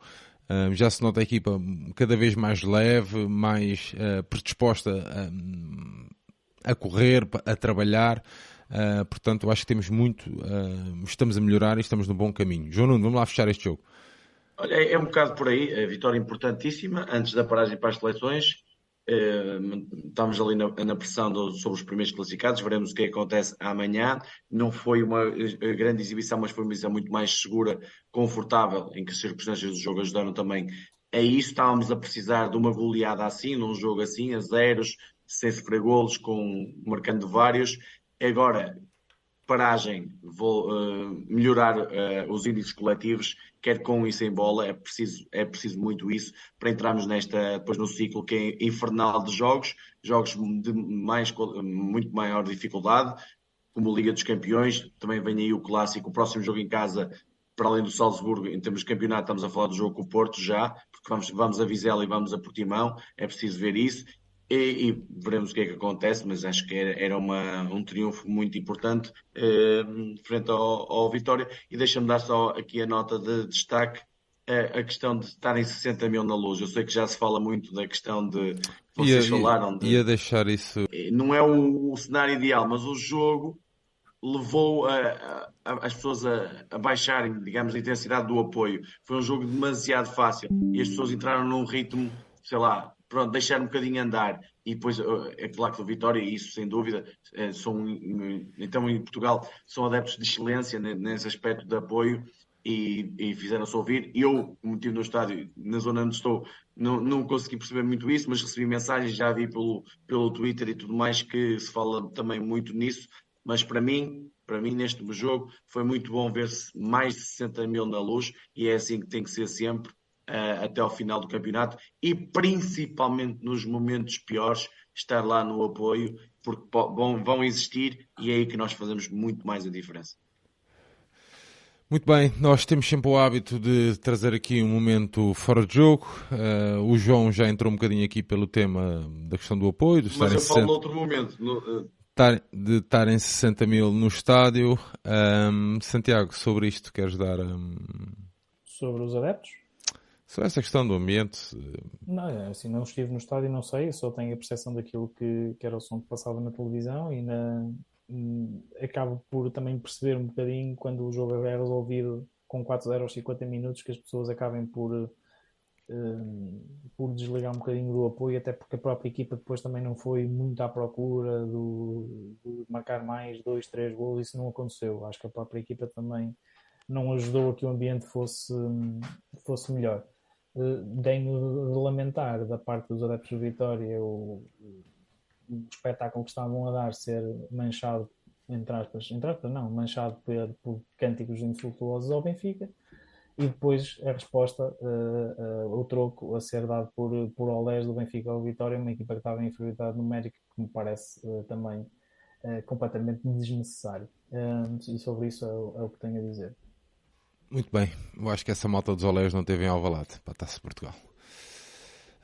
Já se nota a equipa cada vez mais leve, mais uh, predisposta a, a correr, a trabalhar. Uh, portanto, acho que temos muito, uh, estamos a melhorar e estamos no bom caminho. João Nuno, vamos lá fechar este jogo. Olha, é um bocado por aí, a vitória importantíssima, antes da paragem para as seleções. Uh, estamos ali na, na pressão do, sobre os primeiros classificados, veremos o que acontece amanhã. Não foi uma grande exibição, mas foi uma exibição muito mais segura, confortável, em que as circunstâncias do jogo ajudaram também a isso. Estávamos a precisar de uma goleada assim, num jogo assim, a zeros, sem sofrer golos, com, marcando vários. Agora, paragem, vou uh, melhorar uh, os índices coletivos, quer com e sem bola, é preciso, é preciso muito isso para entrarmos nesta, depois no ciclo que é infernal de jogos, jogos de mais, muito maior dificuldade, como Liga dos Campeões, também vem aí o clássico, o próximo jogo em casa, para além do Salzburgo, em termos de campeonato, estamos a falar do jogo com o Porto já, porque vamos, vamos a Vizela e vamos a Portimão, é preciso ver isso, e, e, veremos o que é que acontece, mas acho que era, era uma, um triunfo muito importante eh, frente ao, ao Vitória. E deixa-me dar só aqui a nota de destaque a, a questão de estarem 60 mil na luz. Eu sei que já se fala muito da questão de. Vocês ia, falaram de. Ia deixar isso. Eh, não é o, o cenário ideal, mas o jogo levou a, a, as pessoas a, a, baixarem, digamos, a intensidade do apoio. Foi um jogo demasiado fácil e as pessoas entraram num ritmo, sei lá, pronto, deixar um bocadinho andar. E depois eh, é claro que o Vitória, isso sem dúvida, eh, são, então em Portugal são adeptos de excelência nesse aspecto de apoio e, e fizeram-se ouvir. Eu, motivo no estádio, na zona onde estou, não, não consegui perceber muito isso, mas recebi mensagens, já vi pelo, pelo Twitter e tudo mais que se fala também muito nisso, mas para mim, para mim neste jogo foi muito bom ver-se mais de 60 mil na luz e é assim que tem que ser sempre uh, até ao final do campeonato e principalmente nos momentos piores estar lá no apoio porque vão, vão existir e é aí que nós fazemos muito mais a diferença. Muito bem, nós temos sempre o hábito de trazer aqui um momento fora de jogo. Uh, o João já entrou um bocadinho aqui pelo tema da questão do apoio. Mas eu falo 60... noutro momento. No, uh... De estar em 60 mil no estádio. Um, Santiago, sobre isto queres dar. Um... Sobre os adeptos? Só essa questão do ambiente. Não, é assim, não estive no estádio, não sei, só tenho a percepção daquilo que, que era o som que passava na televisão e na, acabo por também perceber um bocadinho quando o jogo é resolvido com 4-0 aos 50 minutos que as pessoas acabem por, uh, por desligar um bocadinho do apoio, até porque a própria equipa depois também não foi muito à procura do, de marcar mais 2, 3 gols, isso não aconteceu. Acho que a própria equipa também não ajudou a que o ambiente fosse, fosse melhor. Eh, tenho de lamentar da parte dos adeptos de Vitória o, o espetáculo que estavam a dar ser manchado, entre aspas, entre aspas não, manchado por, por cânticos insultuosos ao Benfica e depois a resposta, uh, uh, o troco a ser dado por, por Olés do Benfica ao Vitória, uma equipa que estava em inferioridade numérica, que me parece uh, também completamente desnecessário. e sobre isso é, é o que tenho a dizer. Muito bem, eu acho que essa malta dos Oleiros não teve em Alvalade. Para a Taça de Portugal.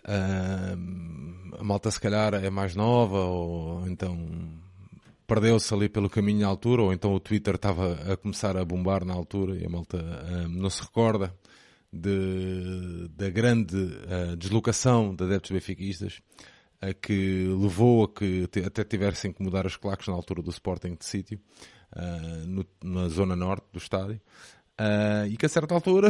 Uh, a malta se calhar é mais nova ou então perdeu-se ali pelo caminho na altura ou então o Twitter estava a começar a bombar na altura e a malta uh, não se recorda de, da grande uh, deslocação de adeptos benfiquistas que levou a que até tivessem que mudar os claques na altura do Sporting de sítio na zona norte do estádio Uh, e que a certa altura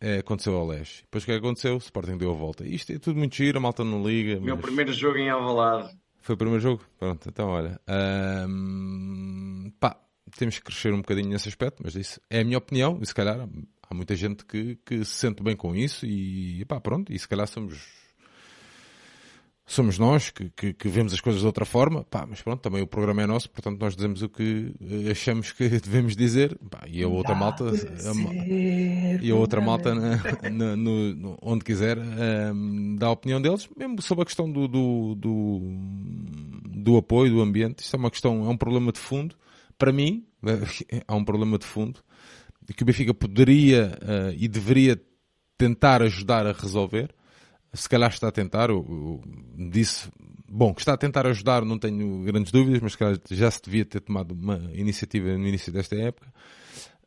é, aconteceu ao Leste. Depois o que é aconteceu? O Sporting deu a volta. Isto é tudo muito giro, a malta não liga. Meu mas... primeiro jogo em Alvalade. Foi o primeiro jogo? Pronto, então olha. pá, temos que crescer um bocadinho nesse aspecto, mas isso é a minha opinião, e se calhar há muita gente que, que se sente bem com isso e pá, pronto, e se calhar somos somos nós que, que, que, vemos as coisas de outra forma, pá, mas pronto, também o programa é nosso, portanto nós dizemos o que eh, achamos que devemos dizer, pá, e a outra malta, a, e a outra malta na, na, no, onde quiser um, ehm, dá a opinião deles, mesmo sobre a questão do, do, do, do, apoio, do ambiente, isto é uma questão, é um problema de fundo, para mim, há um problema de fundo, que o Benfica poderia uh, e deveria tentar ajudar a resolver, se calhar está a tentar, disse, bom, que está a tentar ajudar, não tenho grandes dúvidas, mas já se devia ter tomado uma iniciativa no início desta época.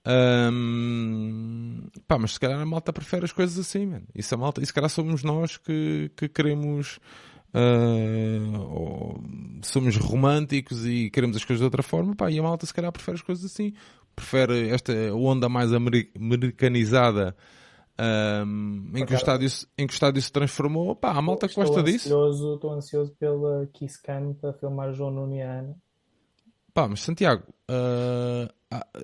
Um, pá, mas se calhar a malta prefere as coisas assim, man. Isso a malta, e se calhar somos nós que, que queremos, uh, somos românticos e queremos as coisas de outra forma, pá, e a malta se calhar prefere as coisas assim, prefere esta onda mais americanizada um, em, que o estádio, em que o estádio se transformou, pá, a malta estou gosta ansioso, disso. Estou ansioso pela Kiss Cam para filmar João Nuniano. Pá, mas Santiago, uh,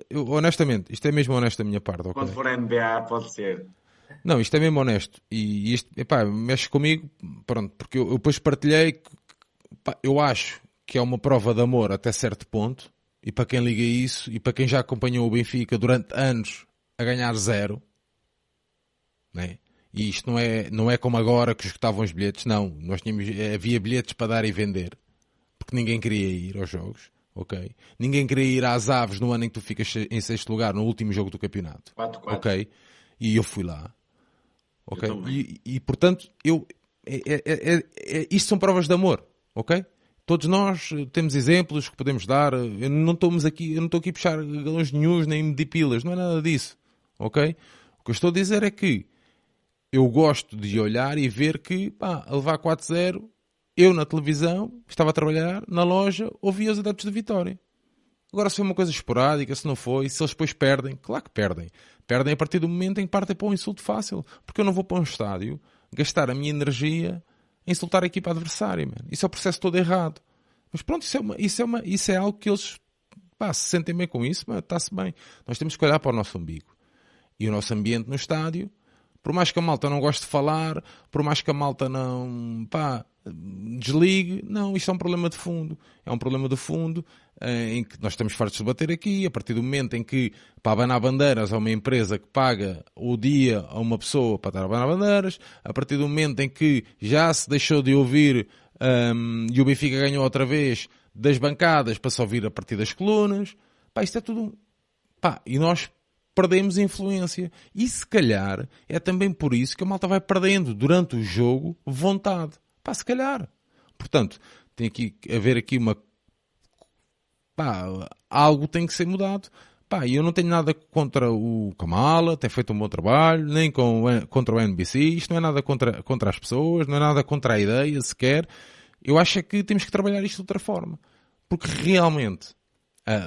eu, honestamente, isto é mesmo honesto da minha parte. Okay? Quando for NBA, pode ser. Não, isto é mesmo honesto. E isto, epá, mexe comigo, pronto, porque eu, eu depois partilhei que pá, eu acho que é uma prova de amor até certo ponto. E para quem liga isso, e para quem já acompanhou o Benfica durante anos a ganhar zero, né? E isto não é, não é como agora que escutavam os bilhetes, não. Nós tínhamos, havia bilhetes para dar e vender. Porque ninguém queria ir aos jogos, ok? Ninguém queria ir às aves no ano em que tu ficas em sexto lugar, no último jogo do campeonato. 4 -4. Ok? E eu fui lá. Ok? E, e, portanto, eu, é, é, é, é, isto são provas de amor, ok? Todos nós temos exemplos que podemos dar. Eu não estamos aqui, eu não estou aqui a puxar galões nenhums nem medir pilas, não é nada disso, ok? O que eu estou a dizer é que eu gosto de olhar e ver que, pá, a levar 4-0, eu na televisão, estava a trabalhar, na loja, ouvia os adeptos de Vitória. Agora, se foi uma coisa esporádica, se não foi, se eles depois perdem, claro que perdem. Perdem a partir do momento em que partem para um insulto fácil. Porque eu não vou para um estádio gastar a minha energia em insultar a equipa adversária, man. Isso é o processo todo errado. Mas pronto, isso é, uma, isso é, uma, isso é algo que eles pá, se sentem bem com isso, está-se bem. Nós temos que olhar para o nosso umbigo. E o nosso ambiente no estádio por mais que a malta não goste de falar, por mais que a malta não, pá, desligue, não, isto é um problema de fundo. É um problema de fundo eh, em que nós estamos fartos de bater aqui, a partir do momento em que para abanar bandeiras há uma empresa que paga o dia a uma pessoa para estar a abanar bandeiras, a partir do momento em que já se deixou de ouvir um, ehm, e o Benfica ganhou outra vez das bancadas para se ouvir a partir das colunas, pá, isto é tudo, pá, e nós perdemos influência. E se calhar é também por isso que a malta vai perdendo durante o jogo vontade. Pá, se calhar. Portanto, tem que haver aqui uma. Pá, algo tem que ser mudado. Pá, eu não tenho nada contra o Kamala, tem feito um bom trabalho, nem com, contra o NBC, isto não é nada contra, contra as pessoas, não é nada contra a ideia sequer. Eu acho é que temos que trabalhar isto de outra forma. Porque realmente,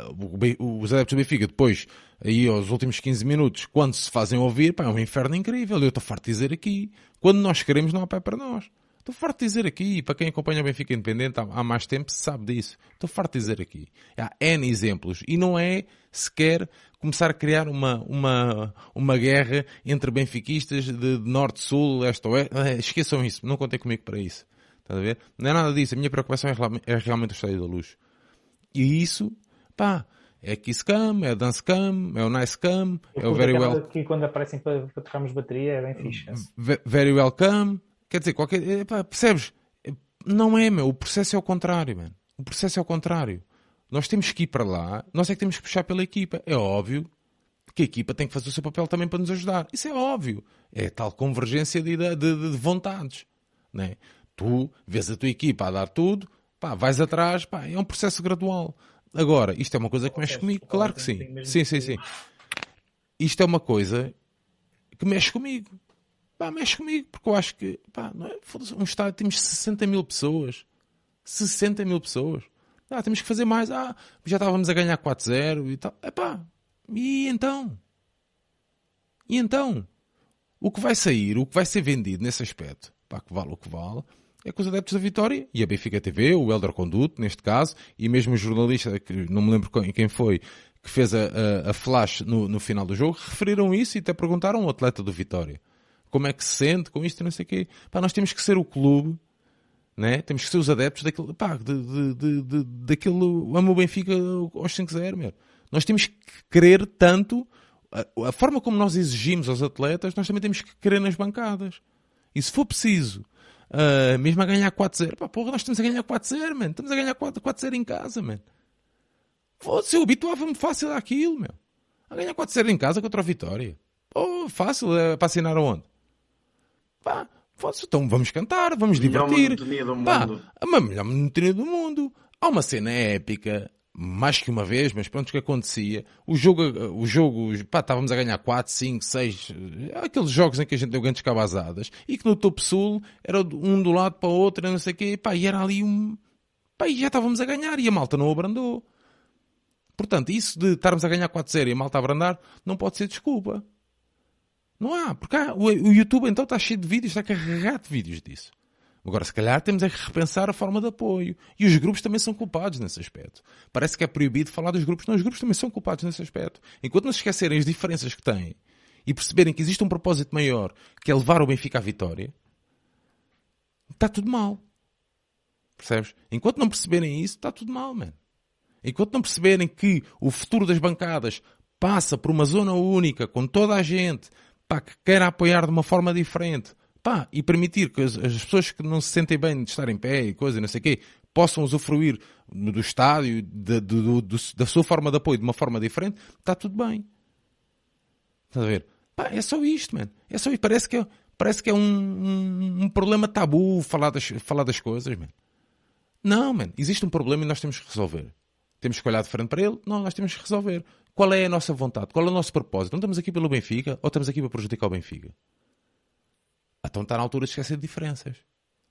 uh, os adeptos do Benfica depois aí aos últimos 15 minutos, quando se fazem ouvir, pá, é um inferno incrível. Eu estou farto de dizer aqui. Quando nós queremos, não há pé para nós. Estou farto de dizer aqui, para quem acompanha o Benfica Independente há, há mais tempo, sabe disso. Estou farto de dizer aqui. Há N exemplos. E não é sequer começar a criar uma, uma, uma guerra entre benfiquistas de, de norte-sul, leste-oeste. É, esqueçam isso. Não contem comigo para isso. A ver? Não é nada disso. A minha preocupação é, é realmente o estádio da luz. E isso, pá, é Kiss Cam, é o Dance Cam, é o Nice Cam, é o Very Well. que quando aparecem para, para trocarmos bateria é bem fixe. Very Welcome. Quer dizer, qualquer. Pá, percebes? Não é, meu. O processo é o contrário, mano. O processo é o contrário. Nós temos que ir para lá, nós é que temos que puxar pela equipa. É óbvio que a equipa tem que fazer o seu papel também para nos ajudar. Isso é óbvio. É tal convergência de, de, de, de vontades. Né? Tu vês a tua equipa a dar tudo, pá, vais atrás, pá, é um processo gradual. Agora, isto é uma coisa que mexe comigo? Claro que sim. Sim, sim, sim. Isto é uma coisa que mexe comigo. Pá, mexe comigo, porque eu acho que, pá, não é? Um estádio temos 60 mil pessoas. 60 mil pessoas. Ah, temos que fazer mais. Ah, já estávamos a ganhar 4-0 e tal. Epá, e então? E então? O que vai sair, o que vai ser vendido nesse aspecto, pá, que vale o que vale, é com os adeptos da Vitória e a Benfica TV, o Elder Conduto, neste caso, e mesmo o jornalista, que não me lembro quem foi, que fez a, a, a flash no, no, final do jogo, referiram isso e até perguntaram ao atleta do Vitória como é que se sente com isto, não sei o quê. Pá, nós temos que ser o clube, né? temos que ser os adeptos daquele, pá, de, de, de, daquele, amo Benfica aos 5-0, meu. Nós temos que querer tanto, a, a forma como nós exigimos aos atletas, nós também temos que querer nas bancadas. E se for preciso Uh, mesmo a ganhar 4-0. Pá, porra, nós estamos a ganhar 4-0, mano. Estamos a ganhar 4-0 em casa, mano. Foda-se, eu habituava-me fácil àquilo, meu. A ganhar 4-0 em casa contra a Vitória. Oh, fácil, é, para assinar aonde? Pá, foda-se, então vamos cantar, vamos divertir. Pá, a melhor monotonia do mundo. Há uma cena épica mais que uma vez, mas pronto, o que acontecia? O jogo, o jogo, pá, estávamos a ganhar 4, 5, 6, aqueles jogos em que a gente deu grandes cabazadas e que no topo sul era um do lado para o outro, não sei o quê, pá, e era ali um, pá, e já estávamos a ganhar e a malta não abrandou. Portanto, isso de estarmos a ganhar 4-0 e a malta a abrandar não pode ser desculpa. Não há, porque há, o, o YouTube então está cheio de vídeos, está carregado de vídeos disso. Agora, se calhar, temos é que repensar a forma de apoio. E os grupos também são culpados nesse aspecto. Parece que é proibido falar dos grupos. Não, os grupos também são culpados nesse aspecto. Enquanto não se esquecerem as diferenças que têm e perceberem que existe um propósito maior, que é levar o Benfica à vitória, está tudo mal. Percebes? Enquanto não perceberem isso, está tudo mal, mano. Enquanto não perceberem que o futuro das bancadas passa por uma zona única, com toda a gente, pá, que quer apoiar de uma forma diferente, pá, e permitir que as, as, pessoas que não se sentem bem de estar em pé e coisa, não sei o quê, possam usufruir do estádio, de, de, de, da sua forma de apoio de uma forma diferente, está tudo bem. Estás a ver? Pá, é só isto, mano. É só isto. Parece que é, parece que é um, um, um problema tabu falar das, falar das coisas, mano. Não, mano. Existe um problema e nós temos que resolver. Temos que olhar de frente para ele? Não, nós temos que resolver. Qual é a nossa vontade? Qual é o nosso propósito? Não estamos aqui pelo Benfica ou estamos aqui para prejudicar o Benfica? Então está na altura de esquecer de diferenças.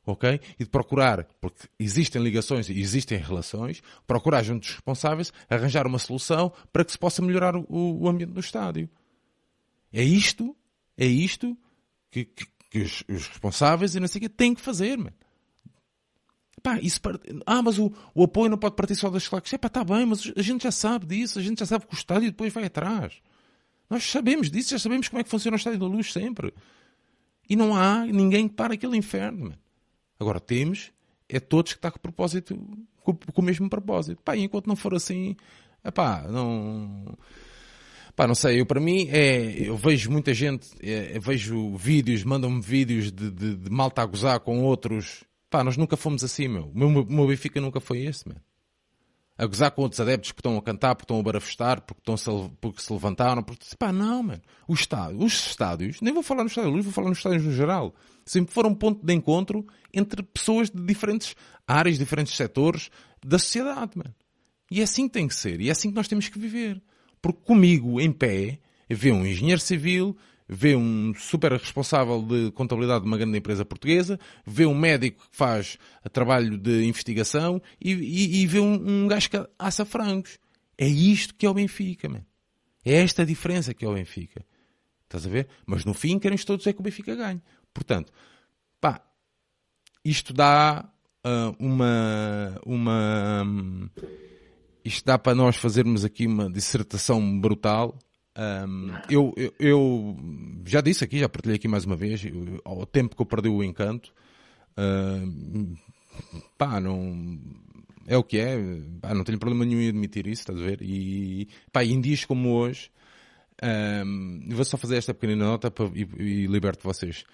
Ok? E de procurar, porque existem ligações e existem relações, procurar junto dos responsáveis arranjar uma solução para que se possa melhorar o, o ambiente do estádio. É isto, é isto que, que, que os, os, responsáveis e não sei o que têm que fazer, mano. Pá, isso part... Ah, mas o, o apoio não pode partir só das claques. É pá, está bem, mas a gente já sabe disso, a gente já sabe que o estádio depois vai atrás. Nós sabemos disso, já sabemos como é que funciona o estádio da luz sempre. E não há ninguém que pare aquele inferno. Man. Agora temos, é todos que está com propósito, com, com, o mesmo propósito. Pá, enquanto não for assim, pá, não. Pá, não sei, eu para mim é, eu vejo muita gente, é, vejo vídeos, mandam-me vídeos de, de, de malta a gozar com outros. Pá, nós nunca fomos assim, meu. O meu, meu Benfica nunca foi esse, meu a gozar com outros adeptos que estão a cantar, porque estão a barafestar, porque, estão se, porque se levantaram. Porque, pá, não, mano. O estádio, os estádios, nem vou falar no estádio vou falar nos estádios no geral, sempre foram um ponto de encontro entre pessoas de diferentes áreas, diferentes setores da sociedade, mano. E é assim que tem que ser. E é assim que nós temos que viver. Porque comigo, em pé, vê um engenheiro civil, vê um super responsável de contabilidade de uma grande empresa portuguesa, vê um médico que faz trabalho de investigação e, e, e vê um, um gajo que assa frangos. É isto que é o Benfica, man. É esta a diferença que é o Benfica. Estás a ver? Mas no fim querem todos é que o Benfica ganhe. Portanto, pá, isto dá uh, uma, uma, um, isto dá para nós fazermos aqui uma dissertação brutal um, eu, eu, eu, já disse aqui, já partilhei aqui mais uma vez, eu, ao tempo que eu perdi o encanto, uh, pá, não, é o que é, pá, não tenho problema nenhum em admitir isso, estás a ver? E, pá, em dias como hoje, um, vou só fazer esta pequenina nota para, e, e liberto vocês.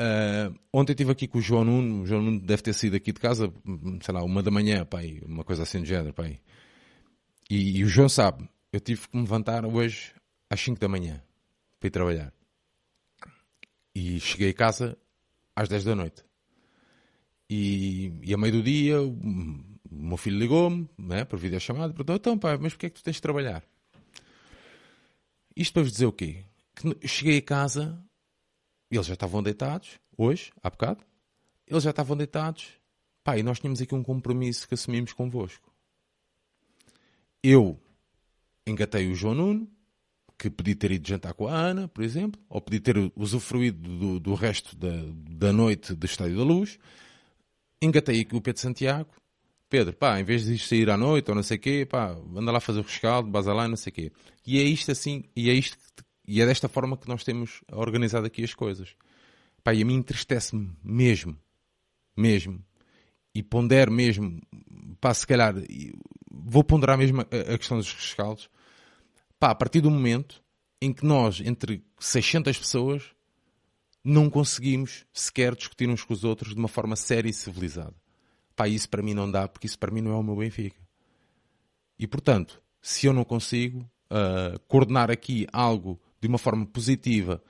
Uh, ontem estive aqui com o João Nuno, o João Nuno deve ter saído aqui de casa, sei lá, uma da manhã, pá, uma coisa assim do género, pá. E, e o João sabe, eu tive que me levantar hoje às 5 da manhã para ir trabalhar. E cheguei a casa às 10 da noite. E, e a meio do dia, o meu filho ligou-me, né, por videochamada, e perguntou: então, pai, mas porquê é que tu tens de trabalhar? Isto para vos dizer o quê? Que cheguei a casa, eles já estavam deitados, hoje, há bocado, eles já estavam deitados, pá, e nós tínhamos aqui um compromisso que assumimos convosco. Eu engatei o João Nuno, que podia ter ido jantar com a Ana, por exemplo, ou podia ter usufruído do, do resto da, da noite do Estádio da Luz. Engatei aqui o Pedro Santiago. Pedro, pá, em vez de sair à noite ou não sei o quê, pá, anda lá fazer o rescaldo, basa lá e não sei o quê. E é isto assim, e é isto, e é desta forma que nós temos organizado aqui as coisas. Pá, e a mim entristece-me mesmo, mesmo, e pondero mesmo, pá, se calhar, vou ponderar mesmo a, a questão dos rescaldos, pá, a partir do momento em que nós, entre 600 pessoas, não conseguimos sequer discutir uns com os outros de uma forma séria e civilizada. Pá, isso para mim não dá, porque isso para mim não é o meu Benfica. E portanto, se eu não consigo uh, coordenar aqui algo de uma forma positiva,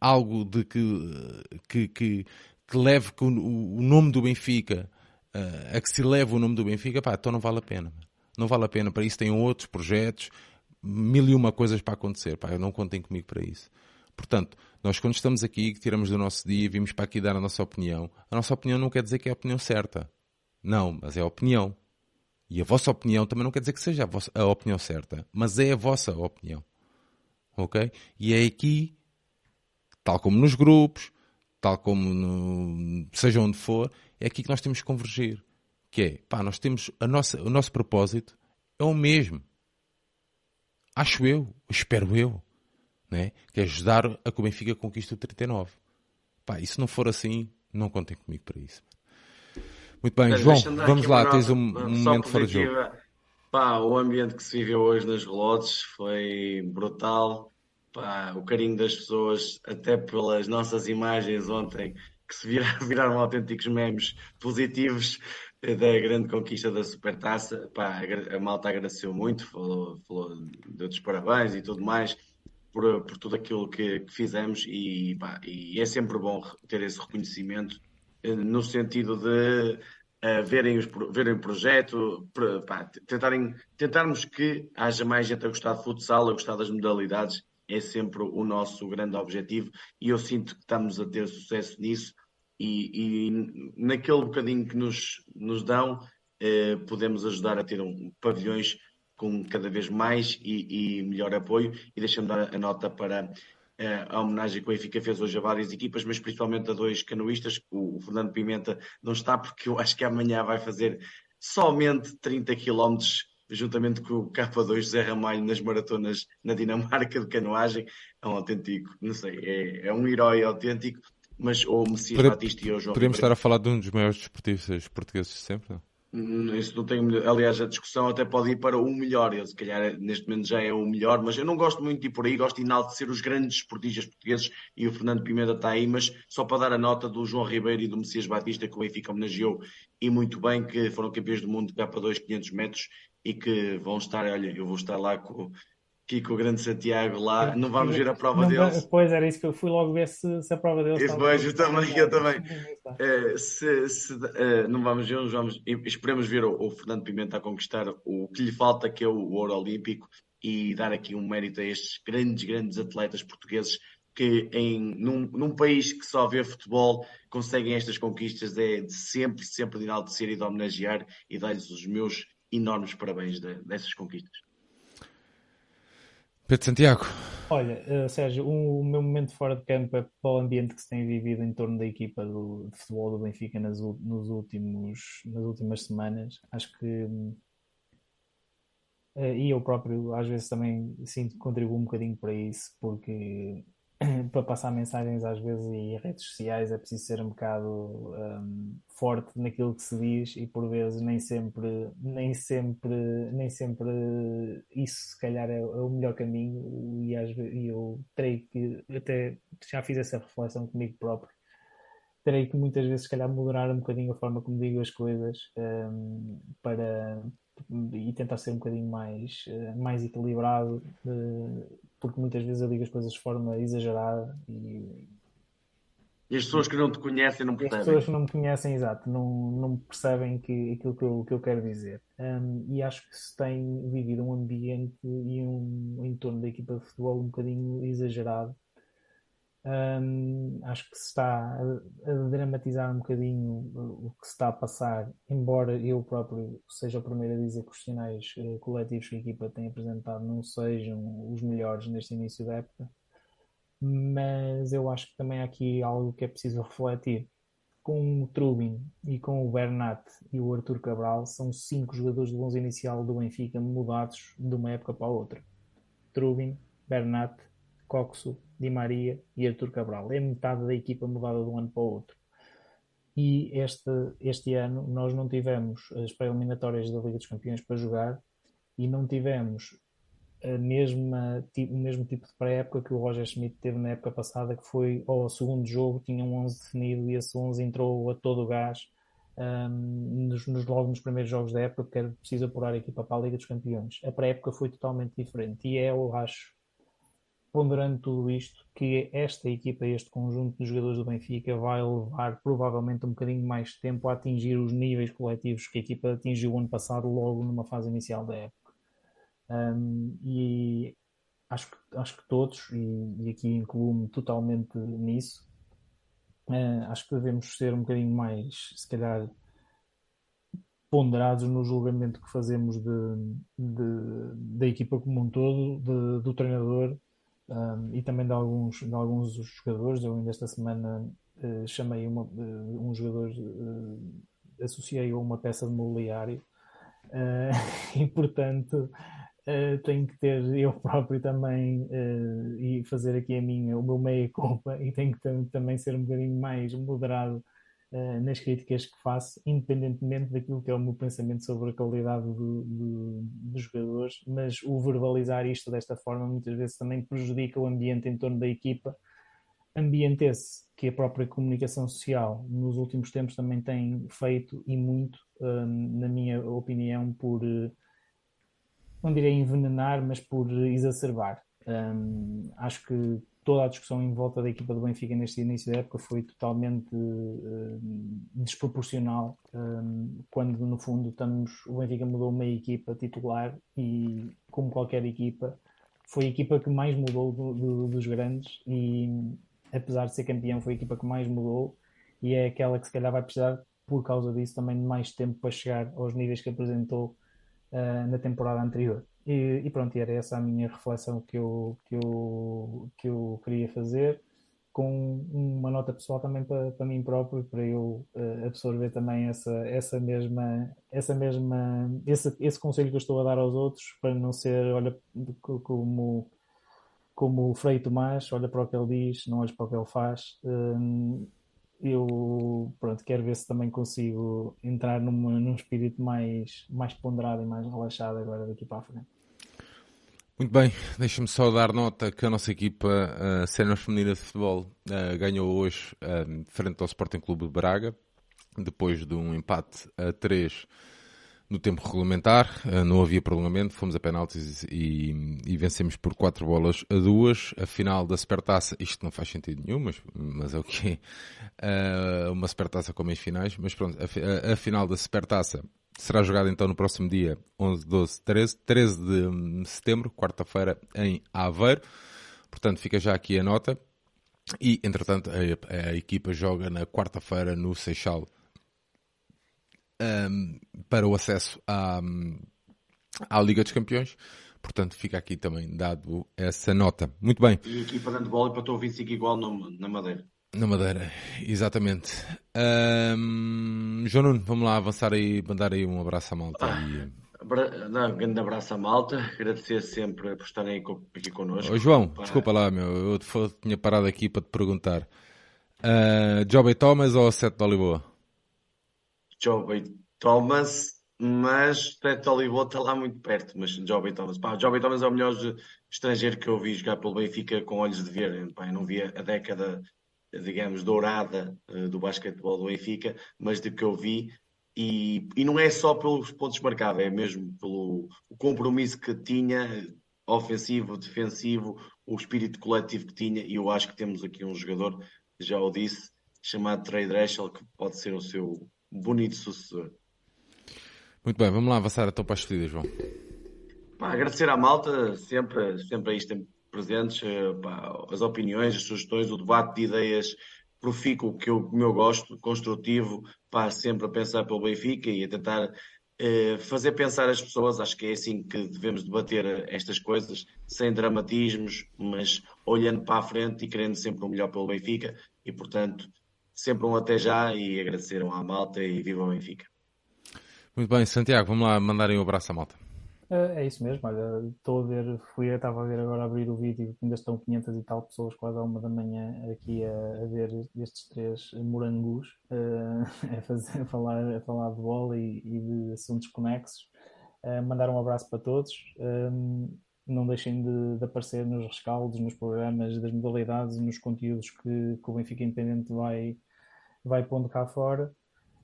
algo de que, que, que, que leve o, o, nome do Benfica, uh, a que se leve o nome do Benfica, pá, então não vale a pena. Não vale a pena. Para isso tem outros projetos, mil e uma coisas para acontecer. Pá, não contem comigo para isso. Portanto, nós quando estamos aqui, que tiramos do nosso dia, vimos para aqui dar a nossa opinião, a nossa opinião não quer dizer que é a opinião certa. Não, mas é a opinião. E a vossa opinião também não quer dizer que seja a, vossa, a opinião certa, mas é a vossa opinião. Ok? E é aqui, tal como nos grupos, tal como no, seja onde for, é aqui que nós temos que convergir. Que é, pá, nós temos a nossa, o nosso propósito é o mesmo. Acho eu, espero eu, né? que é ajudar a que o Benfica conquiste o 39. Pá, e se não for assim, não contem comigo para isso. Muito bem, Mas João, vamos lá, tens um, um momento fora de jogo. Pá, o ambiente que se viveu hoje nas relotes foi brutal. Pá, o carinho das pessoas, até pelas nossas imagens ontem, que se viraram, viraram autênticos memes positivos da grande conquista da Supertaça. Pá, a malta agradeceu muito, falou, falou de parabéns e tudo mais por, por tudo aquilo que, que fizemos e, pá, e é sempre bom ter esse reconhecimento eh, no sentido de uh, verem, os, verem o projeto, pá, tentarem, tentarmos que haja mais gente a gostar de futsal, a gostar das modalidades, é sempre o nosso grande objetivo e eu sinto que estamos a ter sucesso nisso e, e naquele bocadinho que nos, nos dão, uh, podemos ajudar a ter um, pavilhões com cada vez mais e, e melhor apoio e deixa-me dar a nota para a homenagem que o Benfica fez hoje a várias equipas, mas principalmente a dois canoístas. O Fernando Pimenta não está porque eu acho que amanhã vai fazer somente 30 km juntamente com o K2 Zé Ramalho nas maratonas na Dinamarca de canoagem. É um autêntico, não sei, é, é um herói autêntico, mas o Messias Batista e o João Podemos estar a falar de um dos maiores desportistas portugueses de sempre, não? Hum, isso não tenho, aliás, a discussão até pode ir para o melhor. Ele, se calhar, neste momento já é o melhor, mas eu não gosto muito de ir por aí. Gosto de enaltecer os grandes esportistas portugueses e o Fernando Pimenta está aí. Mas só para dar a nota do João Ribeiro e do Messias Batista, que o Benfica homenageou e muito bem, que foram campeões do mundo de K2 500 metros e que vão estar. Olha, eu vou estar lá com, aqui com o grande Santiago lá, não vamos ver a prova não, deles. Pois era isso que eu fui logo ver se, se a prova deles. Isso eu também, eu também. É, se, se uh, não vamos ver, vamos, esperemos ver o, o, Fernando Pimenta a conquistar o que lhe falta, que é o, o ouro olímpico, e dar aqui um mérito a estes grandes, grandes atletas portugueses que em, num, num, país que só vê futebol conseguem estas conquistas é de sempre, sempre de enaltecer e de homenagear e dar-lhes os meus enormes parabéns de, dessas conquistas. Pedro Santiago. Olha, uh, Sérgio, o meu momento fora de campo é para o ambiente que se tem vivido em torno da equipa do, de futebol do Benfica nas, nos últimos, nas últimas semanas. Acho que. Uh, e eu próprio, às vezes, também sinto que contribuo um bocadinho para isso, porque para passar mensagens às vezes e redes sociais é preciso ser um bocado um, forte naquilo que se diz e por vezes nem sempre nem sempre nem sempre isso se calhar é, é o melhor caminho. E às vezes eu terei que até já fiz essa reflexão comigo próprio terei que muitas vezes se calhar moderar um bocadinho a forma como digo as coisas um, para e tentar ser um bocadinho mais mais equilibrado uh, porque muitas vezes eu digo as coisas de forma exagerada e. E as pessoas que não te conhecem não percebem. As pessoas que não me conhecem, exato, não, não percebem que, aquilo que eu, que eu quero dizer. Um, e acho que se tem vivido um ambiente e um entorno da equipa de futebol um bocadinho exagerado Acho que se está a, a, dramatizar um bocadinho o que se está a passar, embora eu próprio seja o primeiro a dizer que os sinais uh, coletivos que a equipa tem apresentado não sejam os melhores neste início da época, mas eu acho que também há aqui algo que é preciso refletir. Com o Trubin e com o Bernat e o Arthur Cabral, são cinco jogadores do 11 inicial do Benfica mudados de uma época para a outra. Trubin, Bernat, Coxo, Di Maria e Artur Cabral. É metade da equipa mudada de um ano para o outro. E este, este ano nós não tivemos as pré-eliminatórias da Liga dos Campeões para jogar e não tivemos a mesma, o mesmo tipo de pré-época que o Roger Schmidt teve na época passada, que foi ao segundo jogo, tinha um 11 definido e esse 11 entrou a todo o gás um, nos, nos, logo nos primeiros jogos da época, porque era preciso apurar a equipa para a Liga dos Campeões. A pré-época foi totalmente diferente e é, eu acho, ponderando tudo isto, que esta equipa, este conjunto de jogadores do Benfica vai levar provavelmente um bocadinho mais tempo a atingir os níveis coletivos que a equipa atingiu ano passado, logo numa fase inicial da época. Um, e acho que, acho que todos, e, e aqui incluo-me totalmente nisso, uh, acho que devemos ser um bocadinho mais, se calhar, ponderados no julgamento que fazemos de, de da equipa como um todo, de, do treinador um, e também de alguns, de alguns jogadores. Eu ainda esta semana uh, chamei uma, uh, um jogador, uh, associei a uma peça de mobiliário e portanto tenho que ter eu próprio também e fazer aqui a minha, o meu meia culpa e tenho que também ser um bocadinho mais moderado uh, nas críticas que faço, independentemente daquilo que é o meu pensamento sobre a qualidade do, do, dos jogadores, mas o verbalizar isto desta forma muitas vezes também prejudica o ambiente em torno da equipa. Ambiente esse que a própria comunicação social nos últimos tempos também tem feito e muito, um, na minha opinião, por eh, não direi envenenar, mas por exacerbar. Um, acho que toda a discussão em volta da equipa do Benfica neste início da época foi totalmente uh, desproporcional, um, quando no fundo estamos, o Benfica mudou meia equipa titular e, como qualquer equipa, foi a equipa que mais mudou do, do, dos grandes e, apesar de ser campeão, foi a equipa que mais mudou e é aquela que se calhar vai precisar, por causa disso, também de mais tempo para chegar aos níveis que apresentou uh, na temporada anterior. E, e, pronto, era essa a minha reflexão que eu, que eu, que eu queria fazer, com uma nota pessoal também para, para mim próprio, para eu uh, absorver também essa, essa mesma, essa mesma esse, esse conselho que eu estou a dar aos outros, para não ser, olha, como, como o Frei Tomás, olha para o que ele diz, não olha para o que ele faz. Uh, eu pronto, quero ver se também consigo entrar numa, num espírito mais, mais ponderado e mais relaxado agora daqui para a frente. Muito bem, deixa-me só dar nota que a nossa equipa uh, Sénior Feminina de Futebol uh, ganhou hoje uh, frente ao Sporting Clube de Braga, depois de um empate a 3 no tempo regulamentar, uh, não havia prolongamento, fomos a penaltis e, e, vencemos por 4 bolas a 2. A final da Supertaça, isto não faz sentido nenhum, mas, mas é o que é, uma Supertaça com meias finais, mas pronto, a, a, a final da Supertaça será jogado então no próximo dia 11, 12, 13, 13 de setembro, quarta-feira, em Aveiro. Portanto, fica já aqui a nota. E, entretanto, a, a equipa joga na quarta-feira no Seixal um, para o acesso à, à Liga dos Campeões. Portanto, fica aqui também dado essa nota. Muito bem. E a equipa de empatou o 25 igual na Madeira. Na Madeira, exatamente. Um, João Nuno, vamos lá avançar aí, mandar aí um abraço à malta. Ah, e... um grande abraço à malta, agradecer sempre por estarem aqui connosco. Ô, João, para... desculpa lá, meu, eu tinha parado aqui para te perguntar. Uh, Joby Thomas ou Sete de Oliboa? Joby Thomas, mas Sete de Oliboa está lá muito perto, mas Joby Thomas. Pá, Joby Thomas é o melhor estrangeiro que eu vi jogar pelo Benfica com olhos de ver. Pá, eu não via a década digamos, dourada uh, do basquetebol do Benfica, mas de que eu vi, e, e não é só pelos pontos marcados, é mesmo pelo compromisso que tinha, ofensivo, defensivo, o espírito coletivo que tinha, e eu acho que temos aqui um jogador, já o disse, chamado Trey Dreschel, que pode ser o seu bonito sucessor. Muito bem, vamos lá avançar então para as despedidas, João. Pá, agradecer à malta, sempre, sempre aí presentes, uh, pá, as opiniões, as sugestões, o debate de ideias profícuo que eu, como eu gosto, construtivo, pá, sempre a pensar pelo Benfica e a tentar uh, fazer pensar as pessoas. Acho que é assim que devemos debater estas coisas, sem dramatismos, mas olhando para a frente e querendo sempre o melhor pelo Benfica. E, portanto, sempre um até já e agradeceram à malta e viva o Benfica. Muito bem, Santiago, vamos lá mandarem um abraço à malta. É, é isso mesmo, olha, estou a ver, fui, estava a ver agora abrir o vídeo, ainda estão 500 e tal pessoas quase à uma da manhã aqui a, a ver estes três morangos uh, a, fazer, a, falar, a falar de bola e, e de assuntos conexos. Uh, mandar um abraço para todos. Não deixem de, de, aparecer nos rescaldos, nos programas das modalidades, nos conteúdos que, que o Benfica Independente vai, vai pondo cá fora.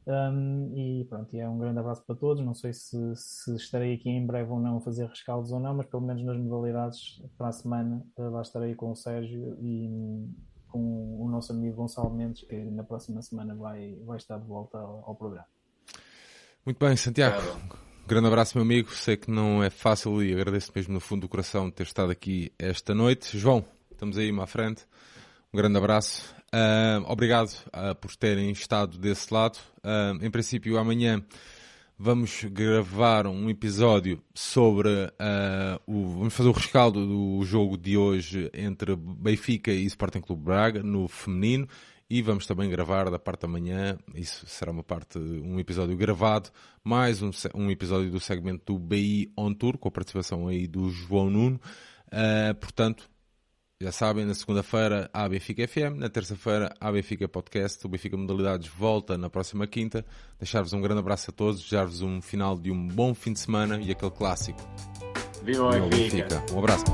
Um, e pronto, e é um grande abraço para todos. Não sei se, se, estarei aqui em breve ou não a fazer rescaldos ou não, mas pelo menos nas modalidades para a semana eh, lá estarei com o Sérgio e com o nosso amigo Gonçalo Mendes, que na próxima semana vai, vai estar de volta ao, ao programa. Muito bem, Santiago. Um grande abraço, meu amigo. Sei que não é fácil e agradeço mesmo no fundo do coração ter estado aqui esta noite. João, estamos aí à frente. Um grande abraço. Uh, obrigado uh, por terem estado desse lado. Uh, em princípio, amanhã vamos gravar um episódio sobre o. Vamos fazer o rescaldo do jogo de hoje entre Benfica e Sporting Clube Braga no feminino. E vamos também gravar da parte da manhã, isso será uma parte, um episódio gravado, mais um, um episódio do segmento do BI On Tour, com a participação aí do João Nuno. portanto, já sabem, na segunda-feira há Benfica FM, na terça-feira há Benfica Podcast, o Benfica Modalidades volta na próxima quinta. Deixar-vos um grande abraço a todos, desejar-vos um final de um bom fim de semana e aquele clássico. Viva o Benfica! Um abraço.